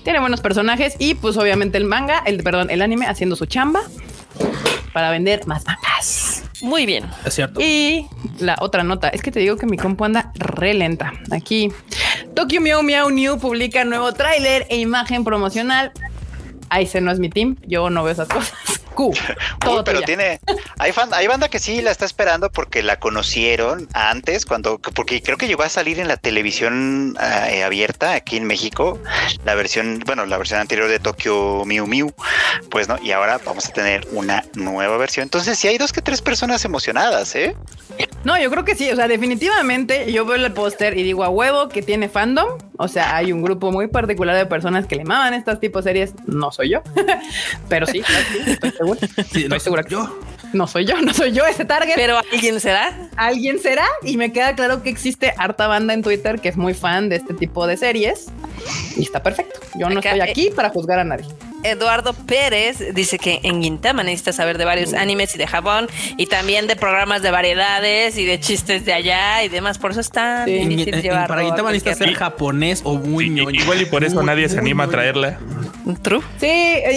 Tiene buenos personajes y pues obviamente el manga, el perdón, el anime haciendo su chamba para vender más mangas. Muy bien. Es cierto. Y la otra nota, es que te digo que mi compu anda re lenta. Aquí, Tokyo Meow Meow New publica nuevo tráiler e imagen promocional. Ahí se no es mi team, yo no veo esas cosas. Q, Uy, pero tuya. tiene, hay, fan- hay banda que sí la está esperando porque la conocieron antes, cuando, porque creo que llegó a salir en la televisión eh, abierta aquí en México, la versión, bueno, la versión anterior de Tokyo Mew Mew, pues no, y ahora vamos a tener una nueva versión. Entonces sí hay dos que tres personas emocionadas, ¿eh? No, yo creo que sí. O sea, definitivamente yo veo el póster y digo a huevo que tiene fandom. O sea, hay un grupo muy particular de personas que le maman estas tipos de series. No soy yo, pero sí, sí, estoy segura. Sí, Estoy no, segura que yo. no soy yo, no soy yo ese target. Pero alguien será. alguien será y me queda claro que existe harta banda en Twitter que es muy fan de este tipo de series y está perfecto. Yo no Acá, estoy eh, aquí para juzgar a nadie. Eduardo Pérez dice que en Gintama necesita saber de varios animes y de Japón y también de programas de variedades y de chistes de allá y demás. Por eso es tan Sí. En- difícil en- llevarlo para Gintama necesitas ser japonés o muy Sí, ñoño. igual y por eso Muy, nadie se muy anima a traerla. True. Sí,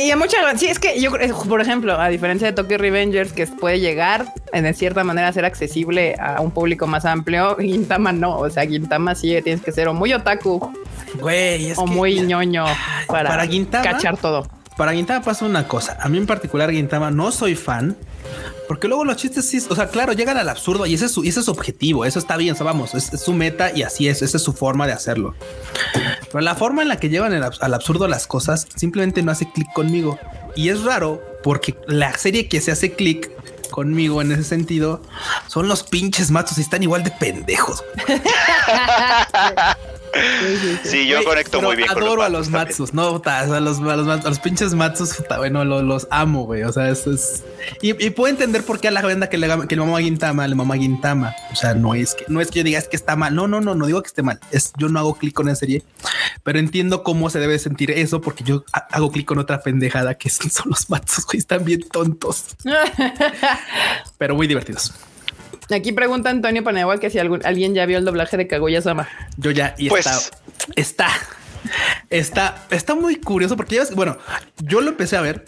y a muchas, sí, es que yo, creo- por ejemplo, a diferencia de Tokyo Revengers, que puede llegar en de cierta manera a ser accesible a un público más amplio, Gintama no. O sea, Gintama sí tienes que ser o muy otaku Güey, es o que- muy ñoño para, para Gintama- cachar todo. Para Gintama pasa una cosa. A mí en particular Gintama no soy fan. Porque luego los chistes sí, o sea, claro, llegan al absurdo y ese es su, ese es su objetivo. Eso está bien, o sea, vamos, es, es su meta y así es, esa es su forma de hacerlo. Pero la forma en la que llevan el al absurdo las cosas simplemente no hace clic conmigo. Y es raro porque la serie que se hace clic conmigo en ese sentido son los pinches matos y están igual de pendejos. Sí, yo conecto muy bien con adoro a los matsus, no, sea, los, a los, a los pinches matsus, puta, bueno, lo- los, amo, güey. O sea, eso es. Y, y puedo entender por qué a la banda que le, que le mamá a Gintama, le mamá a Gintama. O sea, no es que no es que yo diga es que está mal. No, no, no, no digo que esté mal. Es yo no hago clic con esa serie, pero entiendo cómo se debe sentir eso porque yo ha- hago clic con otra pendejada que son, son los matsus, güey. Están bien tontos, pero muy divertidos. Aquí pregunta Antonio Paneagua que si algún, alguien ya vio el doblaje de Kaguya-sama. Yo ya y Pues- está, está, está, está muy curioso porque ya ves, bueno, yo lo empecé a ver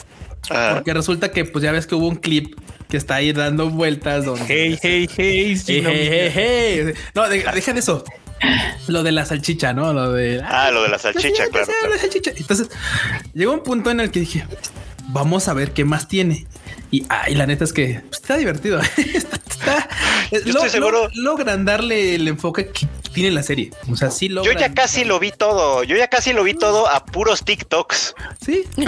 Ah, porque resulta que pues ya ves que hubo un clip que está ahí dando vueltas donde Hey, hey, hey. Hey, hey, hey, hey. no de- deja de eso lo de la salchicha no lo de ah, lo de la Sí, salchicha, claro. la salchicha. entonces llegó un punto en el que dije vamos a ver qué más tiene. Y, ay, la neta es que pues, está divertido. Está- Yo estoy seguro- logran darle el enfoque que tiene la serie o sea sí Yo logran ya casi lo vi todo. Yo ya casi lo vi todo a puros TikToks. sí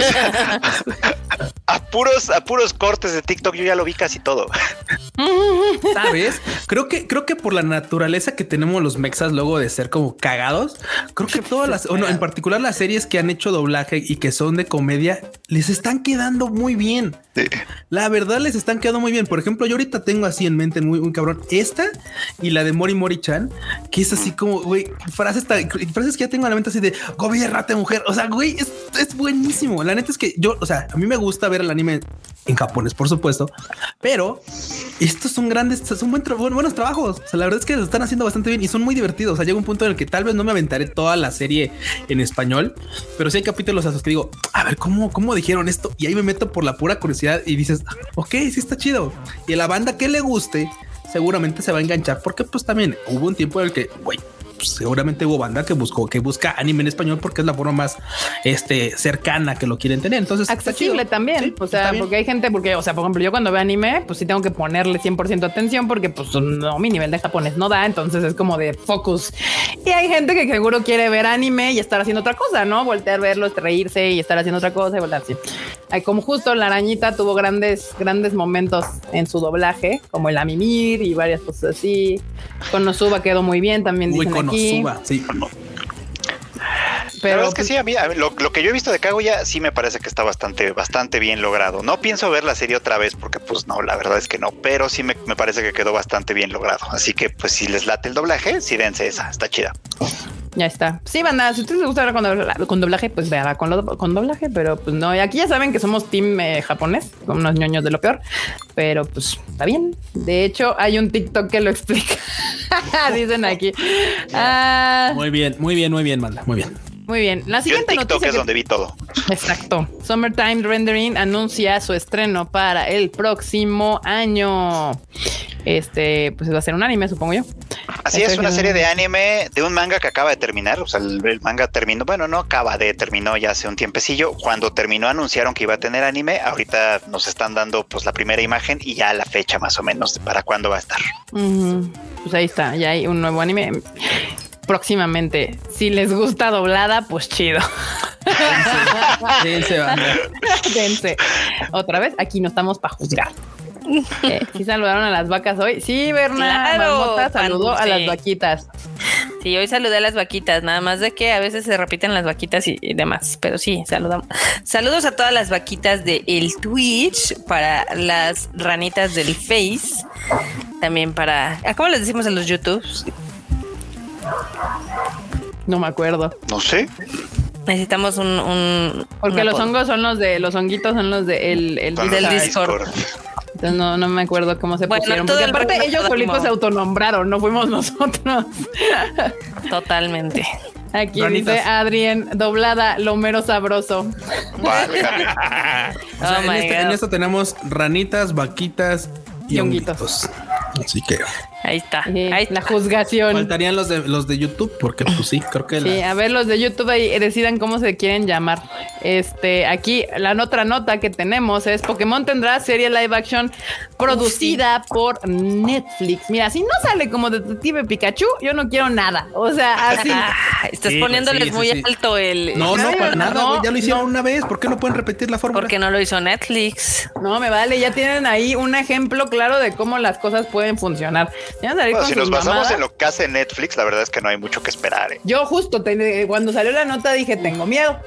A puros, a puros cortes de TikTok. Yo ya lo vi casi todo. ¿Sabes? Creo que, creo que por la naturaleza que tenemos los mexas luego de ser como cagados, creo que todas las, o no, en particular las series que han hecho doblaje y que son de comedia, les están quedando muy bien. La verdad les están quedando muy bien. Por ejemplo, yo ahorita tengo así en mente muy, muy cabrón esta y la de Mori Mori Chan, que es así como, güey, frases, frases que ya tengo en la mente así de gobiernate mujer. O sea, güey, es, es buenísimo. La neta es que yo, o sea, a mí me gusta ver el anime en japonés, por supuesto, pero estos son grandes, son buen tra- buen- buenos trabajos. O sea, la verdad es que lo están haciendo bastante bien y son muy divertidos. O sea, llega un punto en el que tal vez no me aventaré toda la serie en español, pero sí hay capítulos a los que digo, a ver, ¿cómo, cómo dijeron esto? Y ahí me meto por la pura curiosidad y dices, "Ah, ok, sí está chido. Y a la banda que le guste, seguramente se va a enganchar porque pues también hubo un tiempo en el que, güey, pues, seguramente hubo banda que buscó, que busca anime en español porque es la forma más este, cercana que lo quieren tener. Entonces, accesible también. Sí, o sea, porque hay gente, porque, o sea, por ejemplo, yo cuando veo anime, pues sí tengo que ponerle 100% atención porque, pues, no, mi nivel de japonés no da. Entonces es como de focus. Y hay gente que seguro quiere ver anime y estar haciendo otra cosa, ¿no? Voltear, verlo, reírse y estar haciendo otra cosa y voltear así. Hay como justo la arañita tuvo grandes, grandes momentos en su doblaje, como el Amimir y varias cosas así. Con Nosuba quedó muy bien también. Uy, dicen aquí. Pero verdad es que pues, sí, a mí, a mí lo, lo que yo he visto de Kaguya sí me parece que está bastante, bastante bien logrado. No pienso ver la serie otra vez porque pues no, la verdad es que no, pero sí me, me parece que quedó bastante bien logrado. Así que pues si les late el doblaje, sí dense esa, está chida. ya está. Sí, banda, si a ustedes les gusta ver con doblaje, con doblaje pues véala con, lo- con doblaje, pero pues no. Y aquí ya saben que somos team eh, japonés, con unos ñoños de lo peor, pero pues está bien. De hecho, hay un TikTok que lo explica. Dicen aquí. Ah, Muy bien, muy bien, muy bien, manda, muy bien. Muy bien. La Yo en siguiente TikTok noticia. es que- donde vi todo. Exacto. Summertime Rendering anuncia su estreno para el próximo año. Este, pues va a ser un anime, supongo yo. Así Estoy es, una serie de anime de un manga que acaba de terminar. O sea, el, el manga terminó, bueno, no acaba de, terminó ya hace un tiempecillo. Cuando terminó anunciaron que iba a tener anime. Ahorita nos están dando pues la primera imagen y ya la fecha más o menos para cuándo va a estar. Ujú. Pues ahí está, ya hay un nuevo anime. Próximamente, si les gusta doblada, pues chido. Dense, banda. Dense. Otra vez, aquí no estamos para juzgar. Eh, ¿Sí saludaron a las vacas hoy? Sí, Berna. Claro, Marmota saludó a las vaquitas. Sí, hoy saludé a las vaquitas, nada más de que a veces se repiten las vaquitas y, y demás, pero sí, saludamos. Saludos a todas las vaquitas de el Twitch, para las ranitas del Face, también para, ¿a ¿cómo les decimos en los YouTubes? No me acuerdo. No sé. Necesitamos un, un Porque un los apodo. hongos son los de, los honguitos son los de el, el del Discord. Entonces no, no me acuerdo cómo se Bueno, pusieron. todo Porque el aparte ellos lo solitos se autonombraron, no fuimos nosotros. Totalmente. Aquí Ranitas. dice Adrien, doblada, lo mero sabroso. Válgame. O sea, Oh en, God. esto tenemos ranitas, vaquitas y, Y honguitos. honguitos. Así que Ahí está. Eh, Ahí la está. juzgación. faltarían los de los de YouTube, porque pues sí, creo que Sí, la- a ver, los de YouTube ahí decidan cómo se quieren llamar. Este, aquí la otra nota que tenemos es Pokémon tendrá serie live action producida por Netflix. Mira, si no sale como Detective Pikachu, yo no quiero nada. O sea, así. Ah, estás Sí, poniéndoles sí, sí, muy sí. alto el. No, no, para nada, no, ya lo hicieron no. una vez, ¿por qué no pueden repetir la fórmula? Porque no lo hizo Netflix. No me vale, ya tienen ahí un ejemplo claro de cómo las cosas pueden funcionar. Ya van a salir Bueno, con si nos basamos mamadas. en lo que hace Netflix, la verdad es que no hay mucho que esperar. ¿eh? Yo justo te- cuando salió la nota dije, tengo miedo,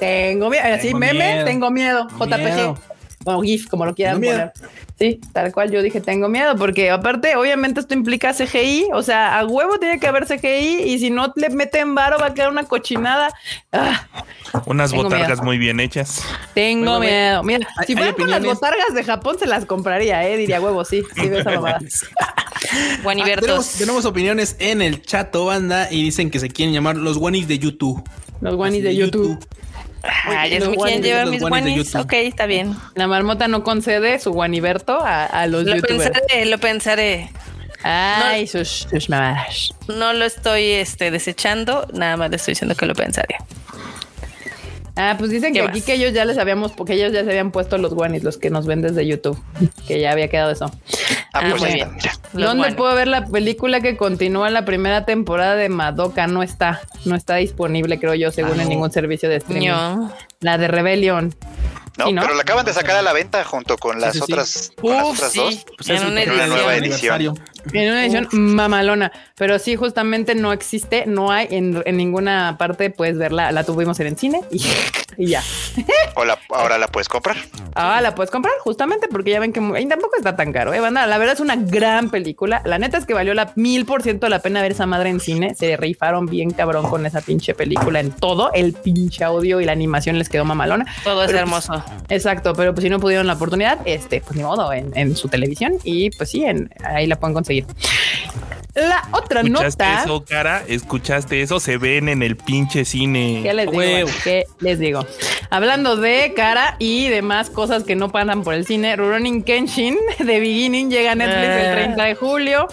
tengo miedo, así Tengo meme, miedo. tengo miedo, JPG miedo. O GIF, como lo quieran poner. Sí, tal cual yo dije, tengo miedo, porque aparte, obviamente esto implica CGI, o sea, a huevo tiene que haber CGI y si no le meten varo va a quedar una cochinada. Ah, Unas botargas miedo. muy bien hechas. tengo Bueno, miedo. Mira, hay- si hay fueran con las botargas de Japón se las compraría, eh, diría huevo, sí, sí, esa mamada. Ah, Guanibertos. tenemos, tenemos opiniones en el chat, banda, y dicen que se quieren llamar los guanis de YouTube. Los guanis de YouTube. Ah, ya quién lleva mis guanis. Ok, está bien. La marmota no concede su guaniberto a, a los Lo youtubers. pensaré, lo pensaré. Ay, sus, sus mamadas. No lo estoy este, desechando, nada más le estoy diciendo que lo pensaré. Ah, pues dicen ¿Qué que más? aquí que ellos ya les habíamos, porque ellos ya se habían puesto los guanis, los que nos ven desde YouTube, que ya había quedado eso. Ah, Ah, pues muy ya bien. mira. ¿Dónde guanis. puedo ver la película que continúa la primera temporada de Madoka? No está, no está disponible, creo yo, según Ah, en no. ningún servicio de streaming. No. La de Rebellion. No, Sí, ¿no? pero la acaban de sacar a la venta junto con las sí, sí. otras, con las otras sí. dos. Pues en es una el- una nueva edición. edición. En una edición mamalona, pero sí, justamente no existe, no hay en, en ninguna parte, puedes verla, la tuvimos en el cine y, y ya. O la- ahora la puedes comprar. Ah, la puedes comprar justamente porque ya ven que y tampoco está tan caro. ¿eh? Banda, la verdad es una gran película. La neta es que valió la mil por ciento la pena ver esa madre en cine. Se rifaron bien cabrón con esa pinche película en todo. El pinche audio y la animación les quedó mamalona. Todo es Pero, hermoso. Exacto, pero pues si no pudieron la oportunidad, este, pues ni modo, en, en su televisión y pues sí, en, ahí la pueden conseguir. La otra ¿Escuchaste nota. eso, cara? ¿Escuchaste eso? Se ven en el pinche cine. ¿Qué les digo? ¿Qué les digo? Hablando de cara y demás cosas que no pasan por el cine, Rurouni Kenshin de Beginning llega a Netflix el Ah. 30 de julio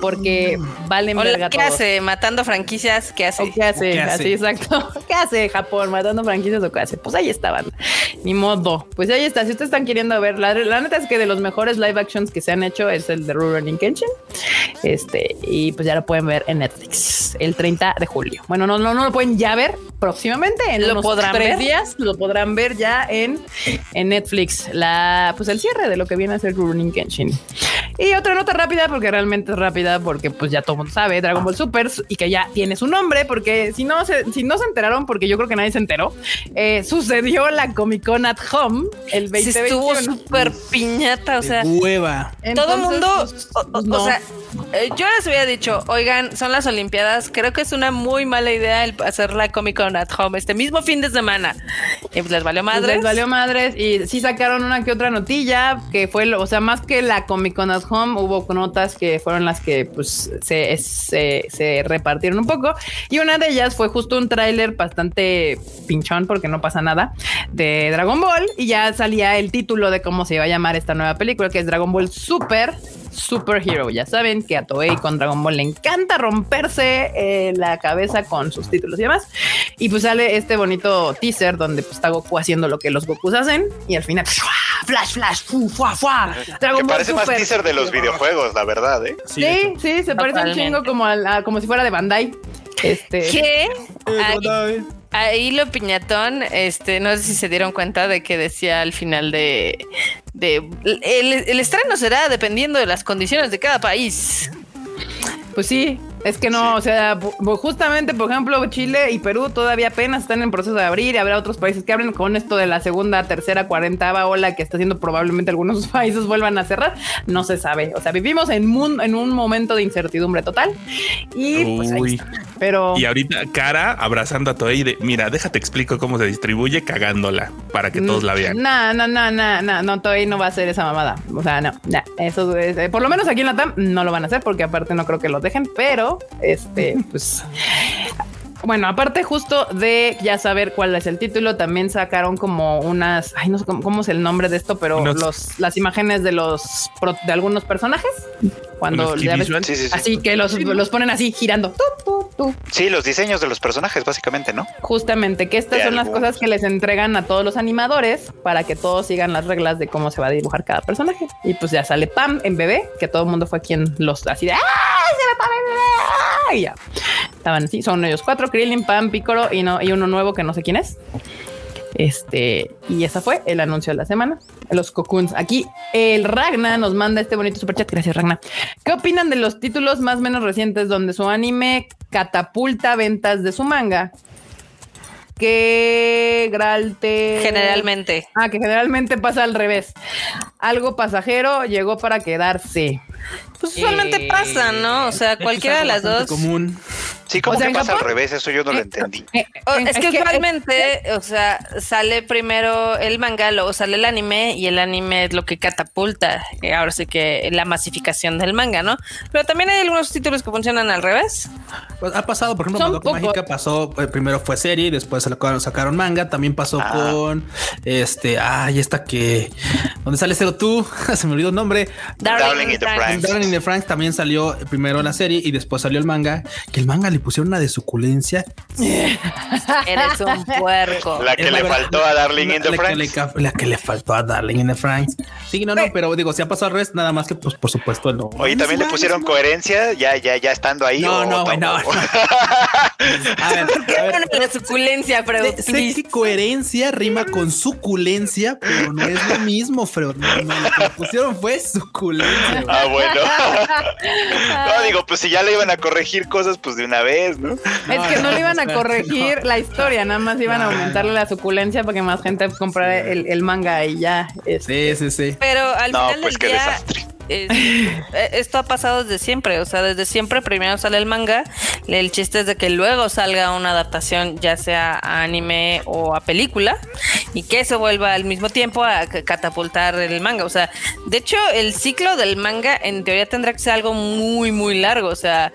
porque valen Hola, verga ¿qué todos. hace? ¿Matando franquicias? ¿Qué hace? ¿O qué hace? ¿Qué hace? Así, exacto. ¿Qué hace Japón matando franquicias o qué hace? Pues ahí estaban. Ni modo. Pues ahí está. Si ustedes están queriendo ver, la, la neta es que de los mejores live actions que se han hecho es el de Rurouni Kenshin. Este, y pues ya lo pueden ver en Netflix el 30 de julio. Bueno, no, no, no lo pueden ya ver próximamente. En ¿Lo unos podrán tres ver? días lo podrán ver ya en, en Netflix. La, pues el cierre de lo que viene a ser Rurouni Kenshin. Y otra nota rápida, porque realmente es rápida. porque pues ya todo el mundo sabe Dragon Ball Super y que ya tiene su nombre porque si no se, si no se enteraron, porque yo creo que nadie se enteró, eh, sucedió la Comic Con at Home el Sí, estuvo 2021. súper piñata, o sea, hueva. todo el mundo, pues, o, o- o no. sea, eh, yo les había dicho, oigan, son las Olimpiadas, creo que es una muy mala idea el hacer la Comic Con at Home este mismo fin de semana. Y pues les valió Pues madre. Les valió madres y sí sacaron una que otra notilla que fue, lo- o sea, más que la Comic Con at Home, hubo notas que fueron las que pues se, se, se repartieron un poco y una de ellas fue justo un tráiler bastante pinchón porque no pasa nada de Dragon Ball y ya salía el título de cómo se iba a llamar esta nueva película que es Dragon Ball Super Super Hero. Ya saben que a Toei con Dragon Ball le encanta romperse eh, la cabeza con sus títulos y demás. Y pues sale este bonito teaser donde pues está Goku haciendo lo que los Gokus hacen y al final flash, flash, fu, fuá, fuá, Dragon Que Ball parece más teaser de los videojuegos, la verdad, ¿eh? Sí, sí, se parece un Totalmente. chingo como, a la- como si fuera de Bandai. Este, ahí, Bandai. Ahí lo piñatón, este, no sé si se dieron cuenta de que decía al final de, de el, el estreno será dependiendo de las condiciones de cada país. Pues sí, es que no, o sea, bu- justamente, por ejemplo, Chile y Perú todavía apenas están en proceso de abrir y habrá otros países que abren con esto de la segunda, tercera, cuarentava ola que está haciendo probablemente algunos países vuelvan a cerrar. No se sabe. O sea, vivimos en, mun- en un momento de incertidumbre total y pues ahí Uy. está. Pero Y ahorita Cara abrazando a Toei de, mira, déjate explico cómo se distribuye cagándola para que todos la vean. No, no, no, no, no, no, Toei no va a hacer esa mamada. O sea, no, no, eso es, eh, por lo menos aquí en la TAM no lo van a hacer porque aparte no creo que lo dejen, pero este, pues. Bueno, aparte justo de ya saber cuál es el título, también sacaron como unas, ay, no sé cómo, cómo es el nombre de esto, pero Unos- los, las imágenes de los de algunos personajes cuando ya ves- visual. Sí, sí, sí. así que los, los ponen así girando. Tu, tu, tu. Sí, los diseños de los personajes, básicamente, ¿no? Justamente, que estas De son las cosas que les entregan a todos los animadores para que todos sigan las reglas de cómo se va a dibujar cada personaje. Y pues ya sale Pam en bebé, que todo el mundo fue quien los así de ¡Ah! ¡Se va Pam en bebé! ¡Ah! Y ya. Estaban así, son ellos cuatro, Krillin, Pam, Piccolo y, no, y uno nuevo que no sé quién es. Este, y esa fue el anuncio de la semana. Los Cocoons. Aquí el Ragna nos manda este bonito superchat. Gracias, Ragna. ¿Qué opinan de los títulos más o menos recientes donde su anime catapulta ventas de su manga? Que Gralte. Generalmente. Ah, que generalmente pasa al revés. Algo pasajero llegó para quedarse. Pues usualmente Eh, pasa, ¿no? O sea, cualquiera de las dos. Común. Sí, como O sea, que en pasa al revés, eso yo no lo Eh, entendí. eh, Oh, en- es que usualmente, o sea, sale primero el manga, luego sale el anime y el anime es lo que catapulta, eh, ahora sí que la masificación del manga, ¿no? Pero también hay algunos títulos que funcionan al revés. Pues ha pasado, por ejemplo, Madoka. Mágica pasó, eh, primero fue serie y después sacaron, manga. También pasó Ah. con este, ay, esta que, donde sale Zero tú, se me olvidó el nombre. Darling in the Franxx. Franxx. Darling in the Franks también salió primero la serie y después salió el manga. Que el manga le pusieron una de suculencia. Eres un puerco. La que Es le faltó a Darling in the la que, le, la que le faltó a Darling in the Franks. Sí, no, no, pero digo, si ha pasado al revés, nada más que, pues, por supuesto, el no. Oye, también le pusieron coherencia, ya, ya, ya estando ahí. No, o- no, o- no, no. A ver, ¿Qué a ver. bueno la suculencia, pero Sé, que coherencia rima con suculencia, pero no es lo mismo, Freud. No, no, lo que pusieron fue suculencia. Ah, bueno. no, digo, pues si ya le iban a corregir cosas, pues de una vez, ¿no? Es que no le iban a corregir la historia, nada más iban a aumentarle la suculencia para que más gente comprara el, el manga y ya. este, Sí, sí, sí. Pero al No, final pues del qué día, desastre. Es- eh, esto ha pasado desde siempre, o sea, desde siempre primero sale el manga, el chiste es de que luego salga una adaptación ya sea a anime o a película y que eso vuelva al mismo tiempo a catapultar el manga, o sea, de hecho el ciclo del manga en teoría tendrá que ser algo muy muy largo, o sea,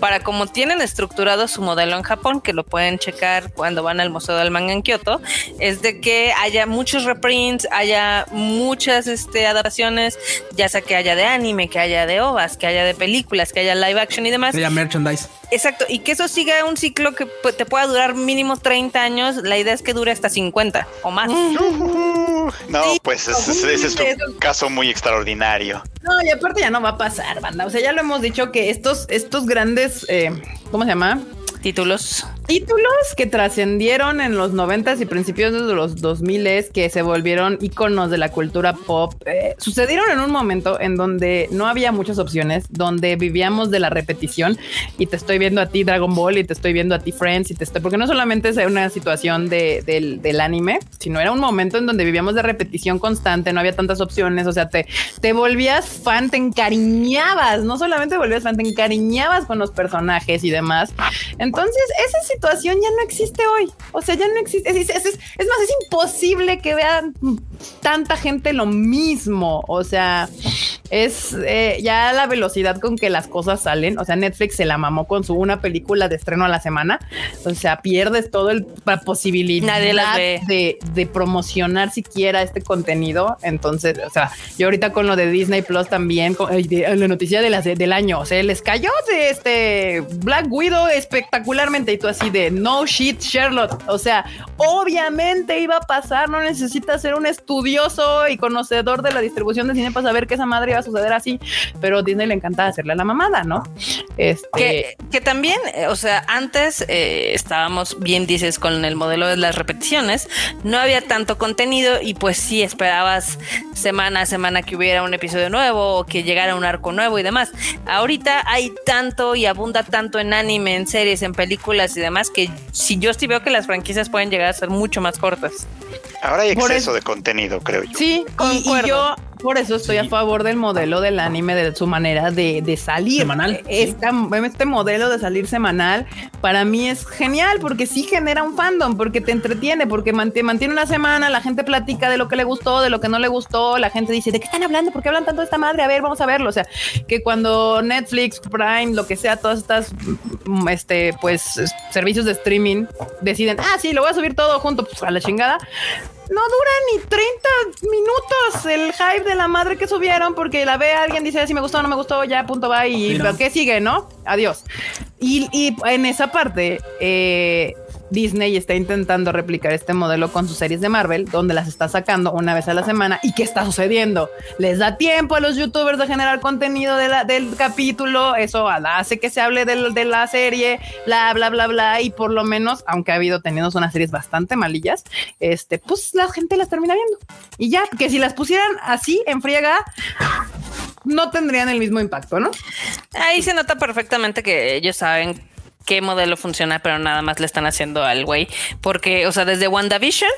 para como tienen estructurado su modelo en Japón, que lo pueden checar cuando van al Museo del Manga en Kioto, es de que haya muchos reprints, haya muchas este, adaptaciones, ya sea que haya de anime, que haya de ovas, que haya de películas, que haya live action y demás. Sería merchandise. Exacto, y que eso siga un ciclo que te pueda durar mínimo 30 años, la idea es que dure hasta 50 o más. Uh, no, Sí, pues ese, ese- ese es un caso muy extraordinario. No, y aparte ya no va a pasar, banda. O sea, ya lo hemos dicho que estos, estos grandes, eh, ¿cómo se llama? Títulos. Títulos que trascendieron en los noventas y principios de los 2000 que se volvieron iconos de la cultura pop. Eh, sucedieron en un momento en donde no había muchas opciones, donde vivíamos de la repetición. Y te estoy viendo a ti Dragon Ball y te estoy viendo a ti Friends y te estoy porque no solamente es una situación de, del, del anime, sino era un momento en donde vivíamos de repetición constante, no había tantas opciones, o sea, te, te volvías fan, te encariñabas, no solamente volvías fan, te encariñabas con los personajes y demás. Entonces, esa situación ya no existe hoy. O sea, ya no existe. Es, es, es, es más, es imposible que vean tanta gente lo mismo. O sea, es eh, ya la velocidad con que las cosas salen. O sea, Netflix se la mamó con su una película de estreno a la semana. O sea, pierdes todo el la posibilidad de, de, promocionar siquiera este contenido. Entonces, o sea, yo ahorita con lo de Disney Plus también, con, la noticia de la, del año, o sea, les cayó de este Black Widow espectacularmente y tú así de no shit, Charlotte. O sea, obviamente iba a pasar, no necesitas ser un estudioso y conocedor de la distribución de cine para saber que esa madre iba a suceder así, pero Disney le encanta hacerle a la mamada, ¿no? Este... Que, también, eh, o sea, antes eh, estábamos bien, dices, con el modelo de las repeticiones, no había tanto contenido y pues sí esperabas semana a semana que hubiera un episodio nuevo o que llegara un arco nuevo y demás. Ahorita hay tanto y abunda tanto en anime, en series, en películas y demás que si yo sí veo que las franquicias pueden llegar a ser mucho más cortas. Ahora hay exceso de contenido, creo yo. Sí, y, yo por eso estoy a favor del modelo del anime, de su manera de, de salir. Semanal. Este modelo de salir semanal para mí es genial porque sí genera un fandom, porque te entretiene, porque mantiene una semana, la gente platica de lo que le gustó, de lo que no le gustó, la gente dice, ¿de qué están hablando? ¿Por qué hablan tanto de esta madre? A ver, vamos a verlo. O sea, que cuando Netflix, Prime, lo que sea, todas estas, mm, este, pues, servicios de streaming deciden, ah, sí, lo voy a subir todo junto, pues a la chingada no dura ni 30 minutos el hype de la madre que subieron porque la ve alguien, dice si me gustó o no me gustó, ya punto va y ¿qué sigue, no? Adiós. Y, y en esa parte, eh, Disney está intentando replicar este modelo con sus series de Marvel, donde las está sacando una vez a la semana. ¿Y qué está sucediendo? Les da tiempo a los youtubers de generar contenido del capítulo, eso hace que se hable de, la serie, bla, bla, bla, bla, y por lo menos, aunque ha habido teniendo unas series bastante malillas, este, pues la gente las termina viendo. Y ya, que si las pusieran así en friega, no tendrían el mismo impacto, ¿no? Ahí se nota perfectamente que ellos saben qué modelo funciona, pero nada más le están haciendo al güey. Porque, o sea, desde WandaVision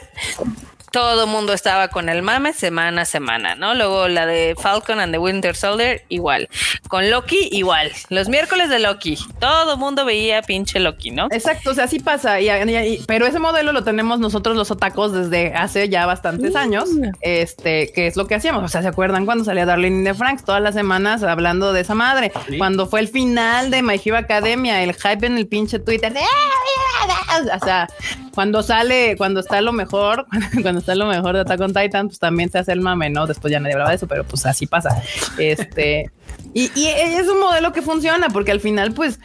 todo el mundo estaba con el mame semana a semana, ¿no? Luego la de Falcon and the Winter Soldier, igual. Con Loki, igual. Los miércoles de Loki, todo el mundo veía pinche Loki, ¿no? Exacto, o sea, así pasa. Y, pero ese modelo lo tenemos nosotros los otacos desde hace ya bastantes años. Este, que es lo que hacíamos. O sea, ¿se acuerdan cuando salía Darlene de Franks todas las semanas hablando de esa madre? Cuando fue el final de My Hero Academia, el hype en el pinche Twitter. O sea, cuando sale, cuando está lo mejor, cuando está lo mejor de Attack on Titan, pues también se hace el mame, ¿no? Después ya nadie hablaba de eso, pero pues así pasa. Este, y, y, es un modelo que funciona porque al final, pues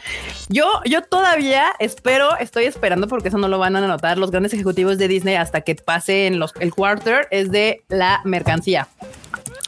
yo, yo todavía espero, estoy esperando porque eso no lo van a anotar los grandes ejecutivos de Disney hasta que pase en los, el quarter, es de la mercancía.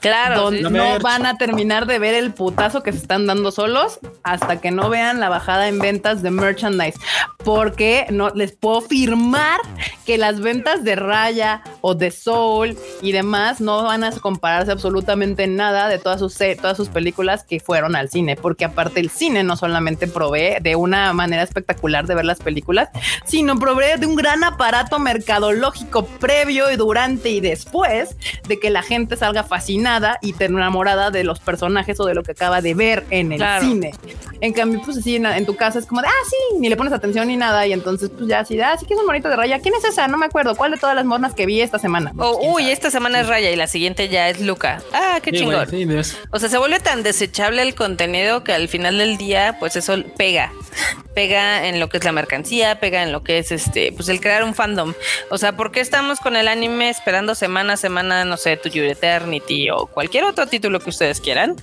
Claro, no van a terminar de ver el putazo que se están dando solos hasta que no vean la bajada en ventas de merchandise, porque no les puedo firmar que las ventas de Raya o de Soul y demás no van a compararse absolutamente nada de todas sus todas sus películas que fueron al cine, porque aparte el cine no solamente provee de una manera espectacular de ver las películas, sino provee de un gran aparato mercadológico previo y durante y después de que la gente salga fascinada y te enamorada de los personajes o de lo que acaba de ver en el cine. En cambio, pues así en, tu casa es como de, ah, sí, ni le pones atención ni nada. Y entonces, pues ya así, ah, sí que es un monito de raya. ¿Quién es esa? No me acuerdo. ¿Cuál de todas las mornas que vi esta semana? Oh, uy, esta semana es raya y la siguiente ya es Luca. Ah, qué chingón. o sea, se vuelve tan desechable el contenido que al final del día, pues eso pega. Pega en lo que es la mercancía, pega en lo que es este, pues el crear un fandom. O sea, ¿por qué estamos con el anime esperando semana a semana, no sé, tu Eternity o cualquier otro título que ustedes quieran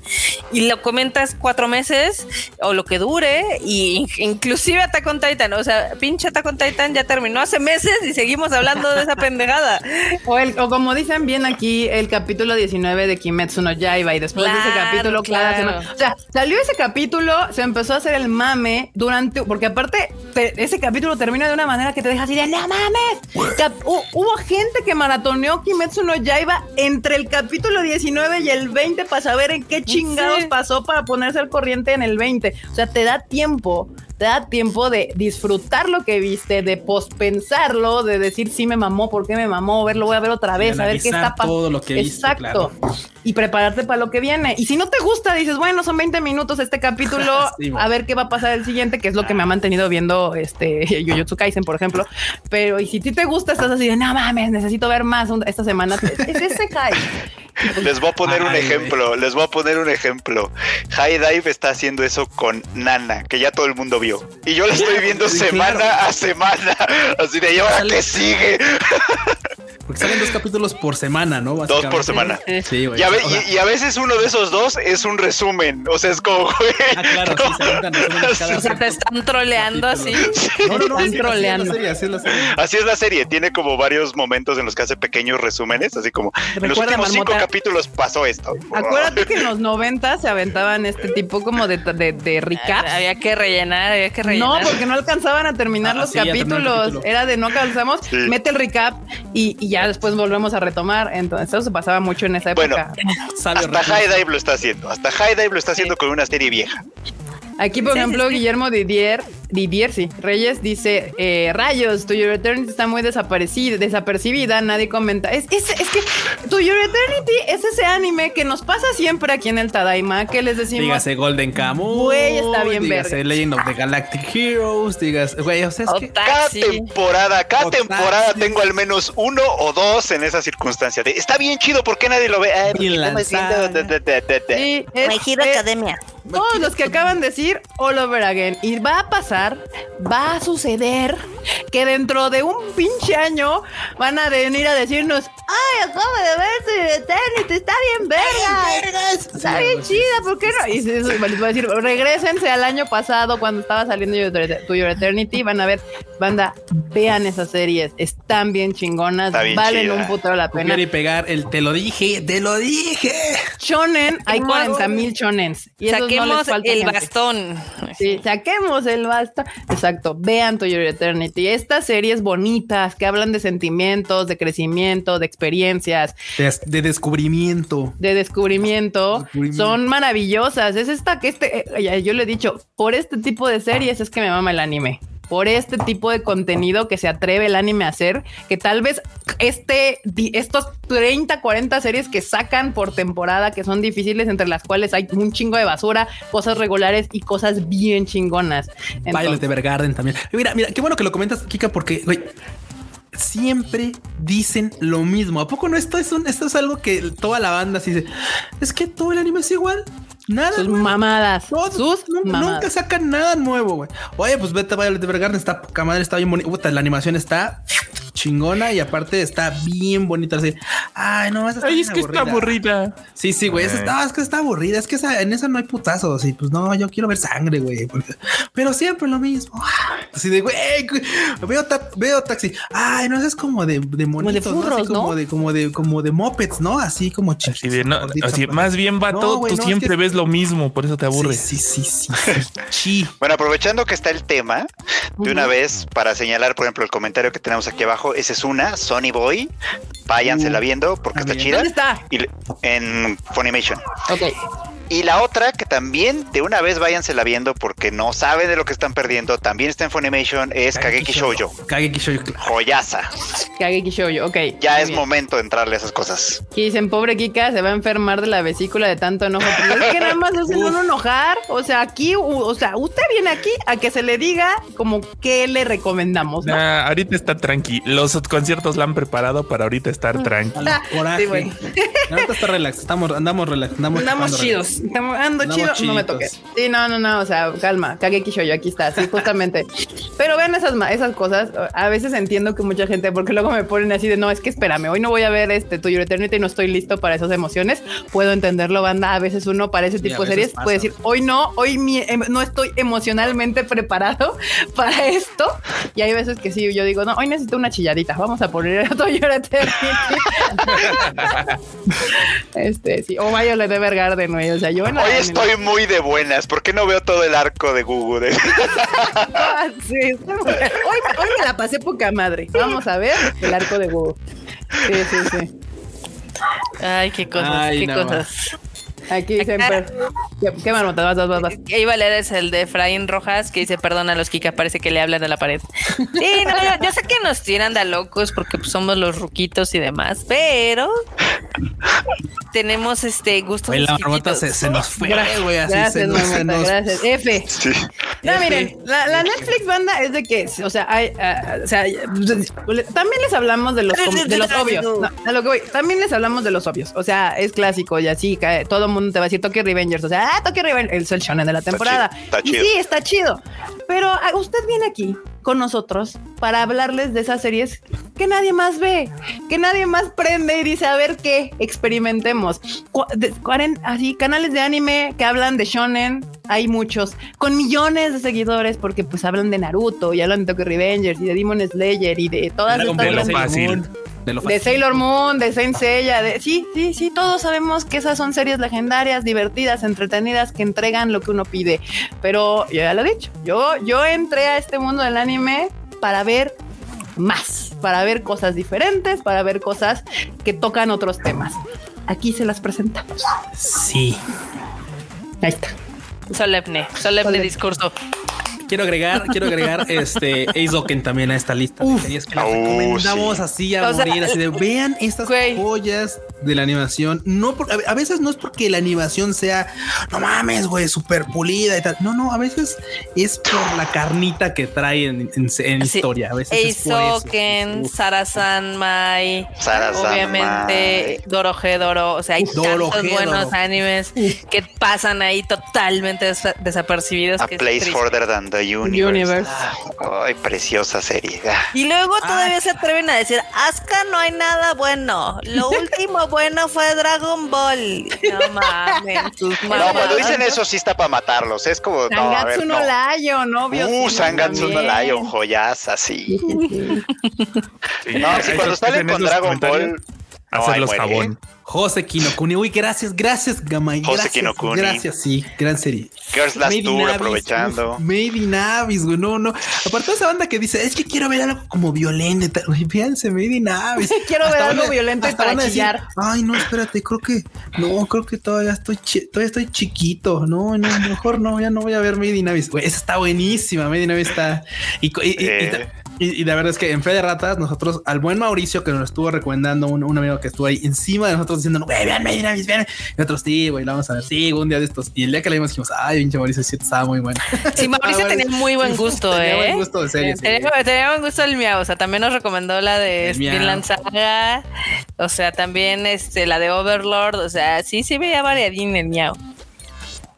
y lo comentas cuatro meses o lo que dure y inclusive Attack on Titan, o sea, pinche Attack on Titan ya terminó hace meses y seguimos hablando de esa pendejada. O, el, o como dicen bien aquí, el capítulo 19 de Kimetsu no Yaiba y después de ese capítulo cada semana. O sea, salió ese capítulo, se empezó a hacer el mame durante porque aparte te- ese capítulo termina de una manera que te deja así de no mames. Cap- hu- hubo gente que maratoneó Kimetsu no Yaiba entre el capítulo 19 y el 20 para saber en qué chingados Sí. pasó para ponerse al corriente en el 20. O sea, te da tiempo, te da tiempo de disfrutar lo que viste, de pospensarlo, de decir sí me mamó, por qué me mamó, verlo voy a ver otra vez, a ver qué está pasando. Exacto. claro. Y prepararte para lo que viene. Y si no te gusta, dices, bueno, son 20 minutos este capítulo, Sí, a ver qué va a pasar el siguiente, que es lo que me ha mantenido viendo este Jujutsu Kaisen, por ejemplo. Pero y si ti te gusta, estás así de, no mames, necesito ver más esta semana. Es ese Kai. Les voy a poner un ejemplo, les voy a poner un ejemplo. High Dive está haciendo eso con Nana, que ya todo el mundo vio. Y yo la estoy viendo Sí, semana claro. a semana. Así de, ¿y ahora qué sigue? Porque salen dos capítulos por semana, ¿no? Dos por semana. Sí, güey. Y a, ve- O sea, y- y a veces uno de esos dos es un resumen. O sea, es como, güey, Ah, claro, sí, se cada O sea, te están troleando así. No, no, no, Están troleando. Así es la serie, así es la serie. Así es la serie, tiene como varios momentos en los que hace pequeños resúmenes, así como en los Recuerda, últimos cinco Marmota. Capítulos pasó esto. Acuérdate que en los 90 se aventaban este tipo como de, de, de recaps. Había que rellenar, había que No, rellenar. porque no alcanzaban a terminar Ah, los sí, capítulos. capítulo. Era de no alcanzamos, Sí. mete el recap y, y ya después volvemos a retomar. Entonces, eso se pasaba mucho en esa época. Hasta. High Dive lo está haciendo. Hasta High Dive lo está haciendo con una serie vieja. Aquí, por Sí, ejemplo, sí, sí. Guillermo Didier, Didier, sí, Reyes dice, eh, rayos, To Your Eternity está muy desaparecida, desapercibida, nadie comenta. Es, es, es que To Your Eternity es ese anime que nos pasa siempre aquí en el Tadaima, que les decimos, Dígase Golden Kamuy. Güey, está bien dígase verga. Legend of the Galactic Heroes. Digas, güey, o sea, es que. Cada temporada, cada temporada tengo al menos uno o dos en esa circunstancia. De, está bien chido, ¿por qué nadie lo ve? Ay, de- de- de- de- de. sí, es- Academia. Todos los que acaban de decir all over again. Y va a pasar, va a suceder que dentro de un pinche año van a venir a decirnos, ay, acabo de ver tu Eternity, está bien verga. Está bien chida, ¿por qué no? Y les voy a decir, regresense al año pasado cuando estaba saliendo To Your Eternity, van a ver, banda, vean esas series, están bien chingonas, Está bien valen chida. un putero la pena. Y pegar el te lo dije, te lo dije. Shonen, hay Saquemos- 40 mil shonens. Y esos Saquemos el gente. bastón. Sí, saquemos el basta. Exacto. Vean To Your Eternity. Estas series bonitas que hablan de sentimientos, de crecimiento, de experiencias, De, de descubrimiento. de descubrimiento, Descubrimiento. son maravillosas. Es esta que este, eh, ya, yo le he dicho, por este tipo de series es que me mama el anime. Por este tipo de contenido que se atreve el anime a hacer, que tal vez este, estos 30, 40 series que sacan por temporada, que son difíciles, entre las cuales hay un chingo de basura, cosas regulares y cosas bien chingonas. Violet Entonces, Evergarden también. Mira, mira, qué bueno que lo comentas, Kika, porque, güey, siempre dicen lo mismo. ¿A poco no? Esto es, un, esto es algo que toda la banda se dice. Es que todo el anime es igual. Nada. sus mamadas, Todos, sus nunca, mamadas. nunca sacan nada nuevo, güey. Oye, pues vete a Violet Evergarden, está poca madre, está bien bonita. Puta, La animación está chingona y aparte está bien bonita. Así, ay, no, esa está Ay, bien es que está aburrida. Sí, sí, güey. esa está, es que está aburrida. Es que esa- en esa no hay putazos. Y pues no, yo quiero ver sangre, güey. Pero siempre lo mismo. Así de, güey, veo, ta- veo taxi. Ay, no, es como de, de monitos, ¿no? Así furros, ¿no? como de, como de, como de mopeds, ¿no? Así como Así chiquitos. de, no, gorditos, así, pues. más bien, vato, No, güey, tú no, es siempre que- ves lo mismo, por eso te aburre. Sí, sí, sí, sí. sí. Sí. Bueno, aprovechando que está el tema, de una vez para señalar, por ejemplo, el comentario que tenemos aquí abajo, esa es una, Sony Boy, váyansela Uh, viendo porque está chida. ¿Dónde está? Y en Funimation. Ok. Y la otra, que también de una vez váyansela viendo porque no saben de lo que están perdiendo, también está en Funimation, es Kageki Shoujo. Kageki Shoujo. claro. Joyaza. Kageki Shoujo, ok. Ya es bien. momento de entrarle a esas cosas. Aquí dicen, pobre Kika, se va a enfermar de la vesícula de tanto enojo. Pero es que nada más uno enojar. O sea, aquí, o sea, usted viene aquí a que se le diga como qué le recomendamos, ¿no? Nah, ahorita está tranqui. Los conciertos la han preparado para ahorita estar. Ah, Coraje. sí, bueno. Ahorita está relax. Estamos, andamos relax. Andamos, Andamos chidos. relax. Estamos ando Andamos chido. No me chiditos. toques. Sí, no, no, no. O sea, calma. Kageki Shoujo, aquí está. Sí, justamente. Pero ven esas, esas cosas. A veces entiendo que mucha gente, porque luego me ponen así de no, es que espérame, hoy no voy a ver este tuyo Eternity y no estoy listo para esas emociones. Puedo entenderlo, banda. A veces uno para ese tipo a de series puede pasa. decir hoy no no, hoy mi- em- no estoy emocionalmente preparado para esto. Y hay veces que sí, yo digo, no, hoy necesito una chilladita. Vamos a poner a Your Eternity. este, sí, o Violet Evergarden, güey. O sea, yo en Hoy estoy muy de buenas. ¿Por qué no veo todo el arco de Google? Ah, sí, está muy- hoy, hoy me la pasé poca madre. Vamos a ver el arco de Google. Sí, sí, sí. Ay, qué cosas, Ay, qué no cosas. Aquí dicen, ¿qué, qué marmota? Vas, vas, vas, vas. Que iba a leer es el de Efraín Rojas que dice perdona a los Kika, parece que le hablan a la pared. Sí, no, yo, yo sé que nos tiran de locos porque pues, somos los ruquitos y demás, pero tenemos este gustos. Güey, la marmota se, se nos fue, güey. Así Gracias, se nos, se marmota, nos- gracias. F. Sí. No, F. miren, la, la Netflix banda es de que, o sea, hay, ah, o sea, también les hablamos de los, de los obvios. No, a lo que voy, también les hablamos de los obvios. O sea, es clásico y así, cae- todo el mundo te va a decir Tokyo Revengers. O sea, ah, Tokyo Revengers es el shonen de la temporada. chido, está chido. sí, está chido. Pero ah, usted viene aquí con nosotros para hablarles de esas series que nadie más ve, que nadie más prende y dice, a ver qué, experimentemos. Cu- de- cuaren- así, canales de anime que hablan de shonen, hay muchos, con millones de seguidores, porque pues hablan de Naruto y hablan de Tokyo Revengers y de Demon Slayer y de todas Dragon estas fácil. De lo de fácil. Sailor Moon, de Saint Seiya, de sí, sí, sí, todos sabemos que esas son series legendarias, divertidas, entretenidas, que entregan lo que uno pide. Pero yo ya lo he dicho, yo, yo entré a este mundo del anime para ver más, para ver cosas diferentes, para ver cosas que tocan otros temas. Aquí se las presentamos. Sí. Ahí está. Solemne, solemne Solemne. discurso. Quiero agregar, quiero agregar este Eizoken también a esta lista series que Oh, recomendamos sí. así a O sea, morir, así de vean estas güey. joyas de la animación. No por- a veces no es porque la animación sea no mames, güey, súper pulida y tal. No, no, a veces es por la carnita que trae en, en- en Sí. historia. A veces es por eso. Eisoken, Uf. Sarasan Mai, Sara-san obviamente Dorohedoro, o sea, hay tantos Dorohedoro. buenos animes que pasan ahí totalmente des- desapercibidos. A que es Place. Further Than the Universe. Universe. Ay, preciosa serie. Ah. Y luego todavía se atreven a decir, Asuka no hay nada bueno. Lo último bueno fue Dragon Ball. No mames, No, cuando dicen eso sí está para matarlos. Es como, no, a ver, Sangatsu no no. Lion, obvio. Uh, Sangatsu no. Lion, joyas así. Sí, No, sí, cuando salen en con Dragon Ball. Hacerlos jabón. ¿eh? José Kinokuni. Uy, gracias, gracias, Gamay. Jose gracias, Kinokuni. Gracias, sí, gran serie. Girls Last Made Tour aprovechando. uf, Made in Abyss, güey. No, no. Aparte de esa banda que dice, es que quiero ver algo como violento. y tal. Güey, Fíjense, Made in Abyss. Quiero ver Hasta algo a- violento para decir, chillar. Ay, no, espérate, creo que, no, creo que todavía estoy, chi- todavía estoy chiquito. No, no, mejor no, ya no voy a ver Made in Abyss. Güey, esa está buenísima. Made in Abyss está. Y- Eh. Y- y la verdad es que en Fe de Ratas, nosotros, al buen Mauricio que nos estuvo recomendando, un, un amigo que estuvo ahí encima de nosotros diciendo, güey, vean Made in Abyss, vean. Y nosotros, sí, güey, la vamos a ver. Sí, un día de estos. Y el día que la vimos dijimos, ay, pinche Mauricio, sí, estaba muy bueno. Sí, Mauricio Ah, bueno. tenía muy buen gusto, Tenía ¿eh? buen gusto de serie. sí. Tenía, tenía buen gusto el miau, o sea, también nos recomendó la de. Vinland Saga, o sea, también este, la de Overlord, o sea, sí, sí veía variadín el miau.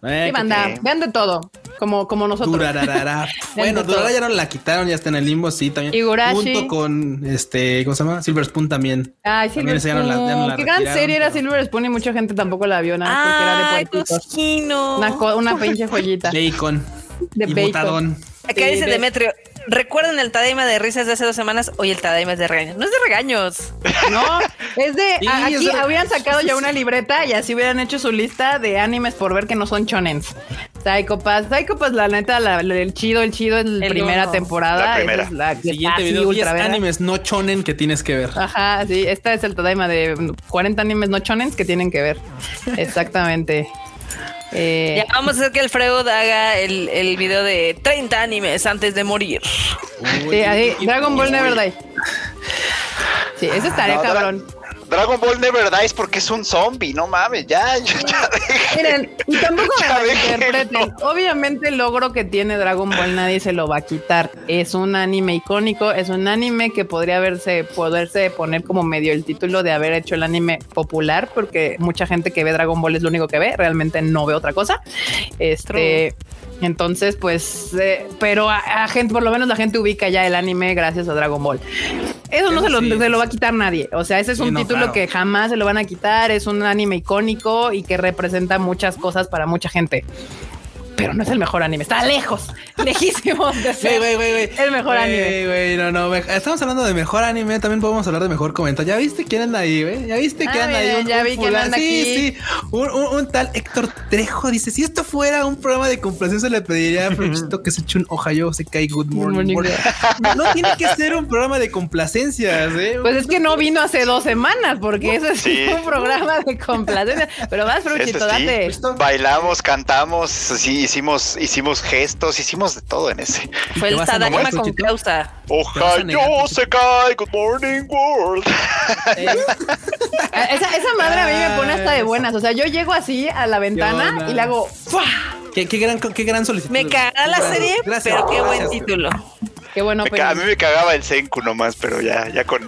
Eh, Sí, banda, que- vean de todo, como, como nosotros. Durararara. Bueno. Durarara ya no la quitaron, ya está en el limbo, sí, también. Higurashi. Junto con este, ¿cómo se llama? Silver Spoon también. Ay, También Silver la- Spoon. la Qué gran serie era Silver Spoon y mucha gente tampoco la vio nada porque era Ay, de. Una, una pinche joyita. Bacon. De y bacon. Botadón. Acá Sí, dice de- Demetrio, ¿recuerdan el Tadaima de risas de hace dos semanas? Hoy el Tadaima es de regaños. No es de regaños. No, es de Sí, a- es aquí de- habrían sacado ya una libreta y así hubieran hecho su lista de animes por ver que no son chonens. Psycho Pass, Psycho Pass, la neta, la- el chido, el chido es la El primera uno. temporada. La primera. es la que Siguiente video, 10 ultra verga. animes no chonen que tienes que ver. Ajá, sí, esta es el Tadaima de 40 animes no chonens que tienen que ver. Exactamente. Eh, Ya vamos a hacer que el Freud haga el, el video de 30 animes antes de morir. sí, ahí, Dragon Ball Never Die. Sí, ese estaría No, Dra- cabrón. Dragon Ball Never Dies porque es un zombie, no mames, ya, ya, ya deje. Miren, y tampoco me malinterpreten. Obviamente el logro que tiene Dragon Ball nadie se lo va a quitar. Es un anime icónico, es un anime que podría verse, poderse poner como medio el título de haber hecho el anime popular, porque mucha gente que ve Dragon Ball es lo único que ve, realmente no ve otra cosa. Este. Entonces, pues, eh, pero a, a gente, por lo menos la gente ubica ya el anime gracias a Dragon Ball. Eso no se lo, sí, se lo va a quitar nadie. O sea, ese es Sí, un no, título claro. que jamás se lo van a quitar. Es un anime icónico y que representa muchas cosas para mucha gente. Pero no es el mejor anime. Está lejos, lejísimos de ser el mejor anime. no, no. Estamos hablando de mejor anime. También podemos hablar de mejor comentario. ¿Ya viste quién anda ahí, güey? ¿Ya viste Ah, quién anda ahí? mira, ya vi quién anda sí, aquí. sí. Un, un- un tal Héctor Trejo dice: Si esto fuera un programa de complacencia, le pediría a Francisco que se eche un Ohio se cae good morning. morning. No, tiene que ser un programa de complacencias, ¿eh? Pues es que no vino hace dos semanas, porque eso es Sí. un programa de complacencia. Pero vas, Fruchito, sí. date. Bailamos, cantamos, sí, hicimos, hicimos gestos, hicimos de todo en ese. Fue el Tadaima con causa. vas a negar, Ojalá Chuchito? se cae, good morning world. Ah, Esa, esa madre a mí me pone hasta de buenas. O sea, yo llego así a la ventana y le hago ¡fua! ¿Qué, qué gran, qué gran solicitud. Me caga la serie, gracias, pero qué buen gracias. título. Qué bueno, Me pero ca- a mí me cagaba el Senku nomás, pero ya, ya con.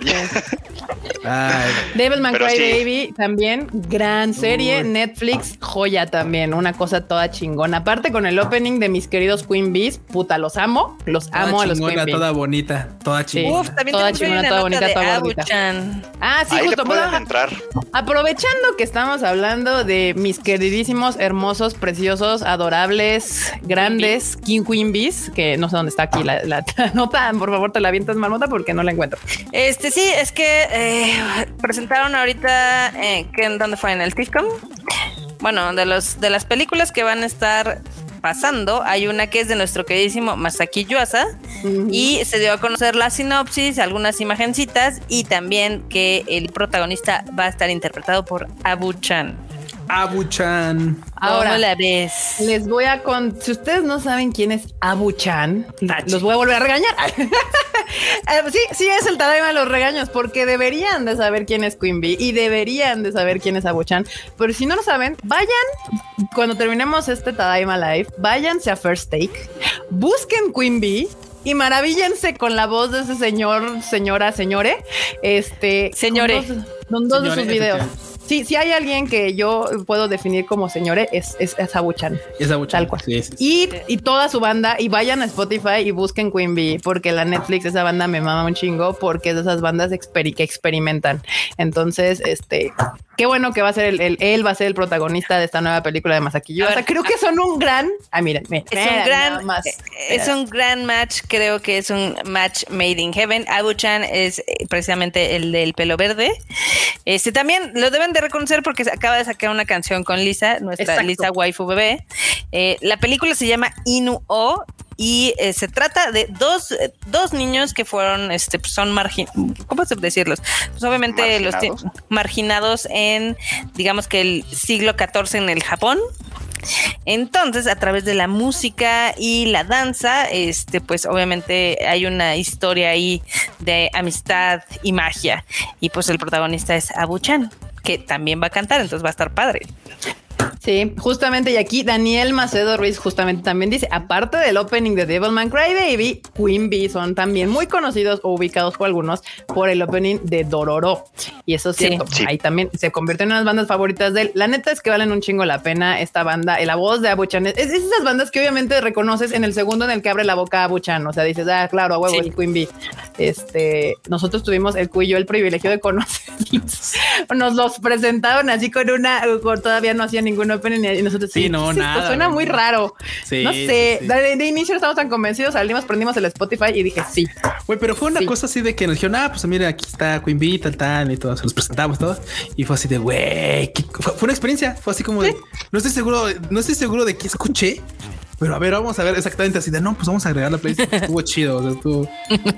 Ay, Devilman Pero Cry sí. Baby también, gran serie, Uy. Netflix, joya también, una cosa toda chingona. Aparte con el opening de mis queridos Queen Bees, puta, los amo, los toda amo a los Queen Bees. toda bonita, toda chingona. Uf, también Toda chingona, toda bonita, de toda gordita. Abu-chan. Ah, sí, Ahí justo. bueno, entrar. aprovechando que estamos hablando de mis queridísimos, hermosos, preciosos, adorables, grandes King Queen Bees, que no sé dónde está aquí la, la- la nota, por favor te la avientas marmota porque no la encuentro. Este sí, es que eh, presentaron ahorita eh, que en dónde fue en el TIFCOM. Bueno, de los de las películas que van a estar pasando, hay una que es de nuestro queridísimo Masaki Yuasa y se dio a conocer la sinopsis, algunas imagencitas y también que el protagonista va a estar interpretado por Abu Chan. Abu-chan. Ahora, ¿Cómo la ves? Les voy a con. Si ustedes no saben quién es Abu Chan, los voy a volver a regañar. Eh, sí, sí es el Tadaima de los regaños, porque deberían de saber quién es Queen Bee y deberían de saber quién es Abu Chan. Pero si no lo saben, vayan cuando terminemos este Tadaima Live, váyanse a First Take, busquen Queen Bee. Y maravíllense con la voz de ese señor, señora, señore. Este. Señore. Con dos, con dos de sus videos. Sí, si hay alguien que yo puedo definir como señore, es, es, es Abu Chan. Es Abu-chan. Tal cual. Sí, sí, sí. Y, y toda su banda, y vayan a Spotify y busquen Queen Bee, porque la Netflix, esa banda me mama un chingo, porque es de esas bandas que experimentan. Entonces, este, qué bueno que va a ser el, el- él va a ser el protagonista de esta nueva película de Masaki Yuasa. A ver, Creo que son un gran, ah, miren, miren, Es miren, un gran, más. eh, es un gran match, creo que es un match made in heaven. Abu-chan es eh, precisamente el del pelo verde. Este también lo deben de reconocer porque acaba de sacar una canción con Lisa, nuestra Exacto. Lisa waifu bebé. Eh, la película se llama Inu O y eh, se trata de dos, eh, dos niños que fueron, este, pues, son margin, ¿cómo se decirlos? Pues obviamente los Marginados. marginados en, digamos que el siglo XIV en el Japón. Entonces, a través de la música y la danza, este, pues obviamente hay una historia ahí de amistad y magia. Y pues el protagonista es Abu-chan, que también va a cantar, entonces va a estar padre. Sí, justamente, y aquí Daniel Macedo Ruiz justamente también dice, aparte del opening de Devilman Crybaby, Queen Bee son también muy conocidos o ubicados por algunos por el opening de Dororo. Y eso es Sí. cierto, Sí. ahí también se convirtió en unas bandas favoritas de él. La neta es que valen un chingo la pena esta banda, eh, la voz de Abuchan. Es, es esas bandas que obviamente reconoces en el segundo en el que abre la boca Abuchan, o sea, dices, ah, claro, a huevo, Sí. es Queen Bee. Este, nosotros tuvimos el cuyo el privilegio de conocerlos. Nos los presentaron así con una, con- todavía no hacía ningún opening y nosotros Sí, no, nada, Suena muy raro. Sí, no sé, sí. De, de inicio no estábamos tan convencidos, salimos, prendimos el Spotify y dije, sí. Güey, pero fue una cosa así de que nos dijeron, ah, pues mira, aquí está Queen Bee, tal, tal, y todo, se los presentamos todos. Y fue así de, güey, ¿qué- fue, fue una experiencia, fue así como de, no estoy seguro, no estoy seguro de qué escuché, pero a ver, vamos a ver exactamente así de, no, pues vamos a agregar la playlist. Estuvo chido, o sea, estuvo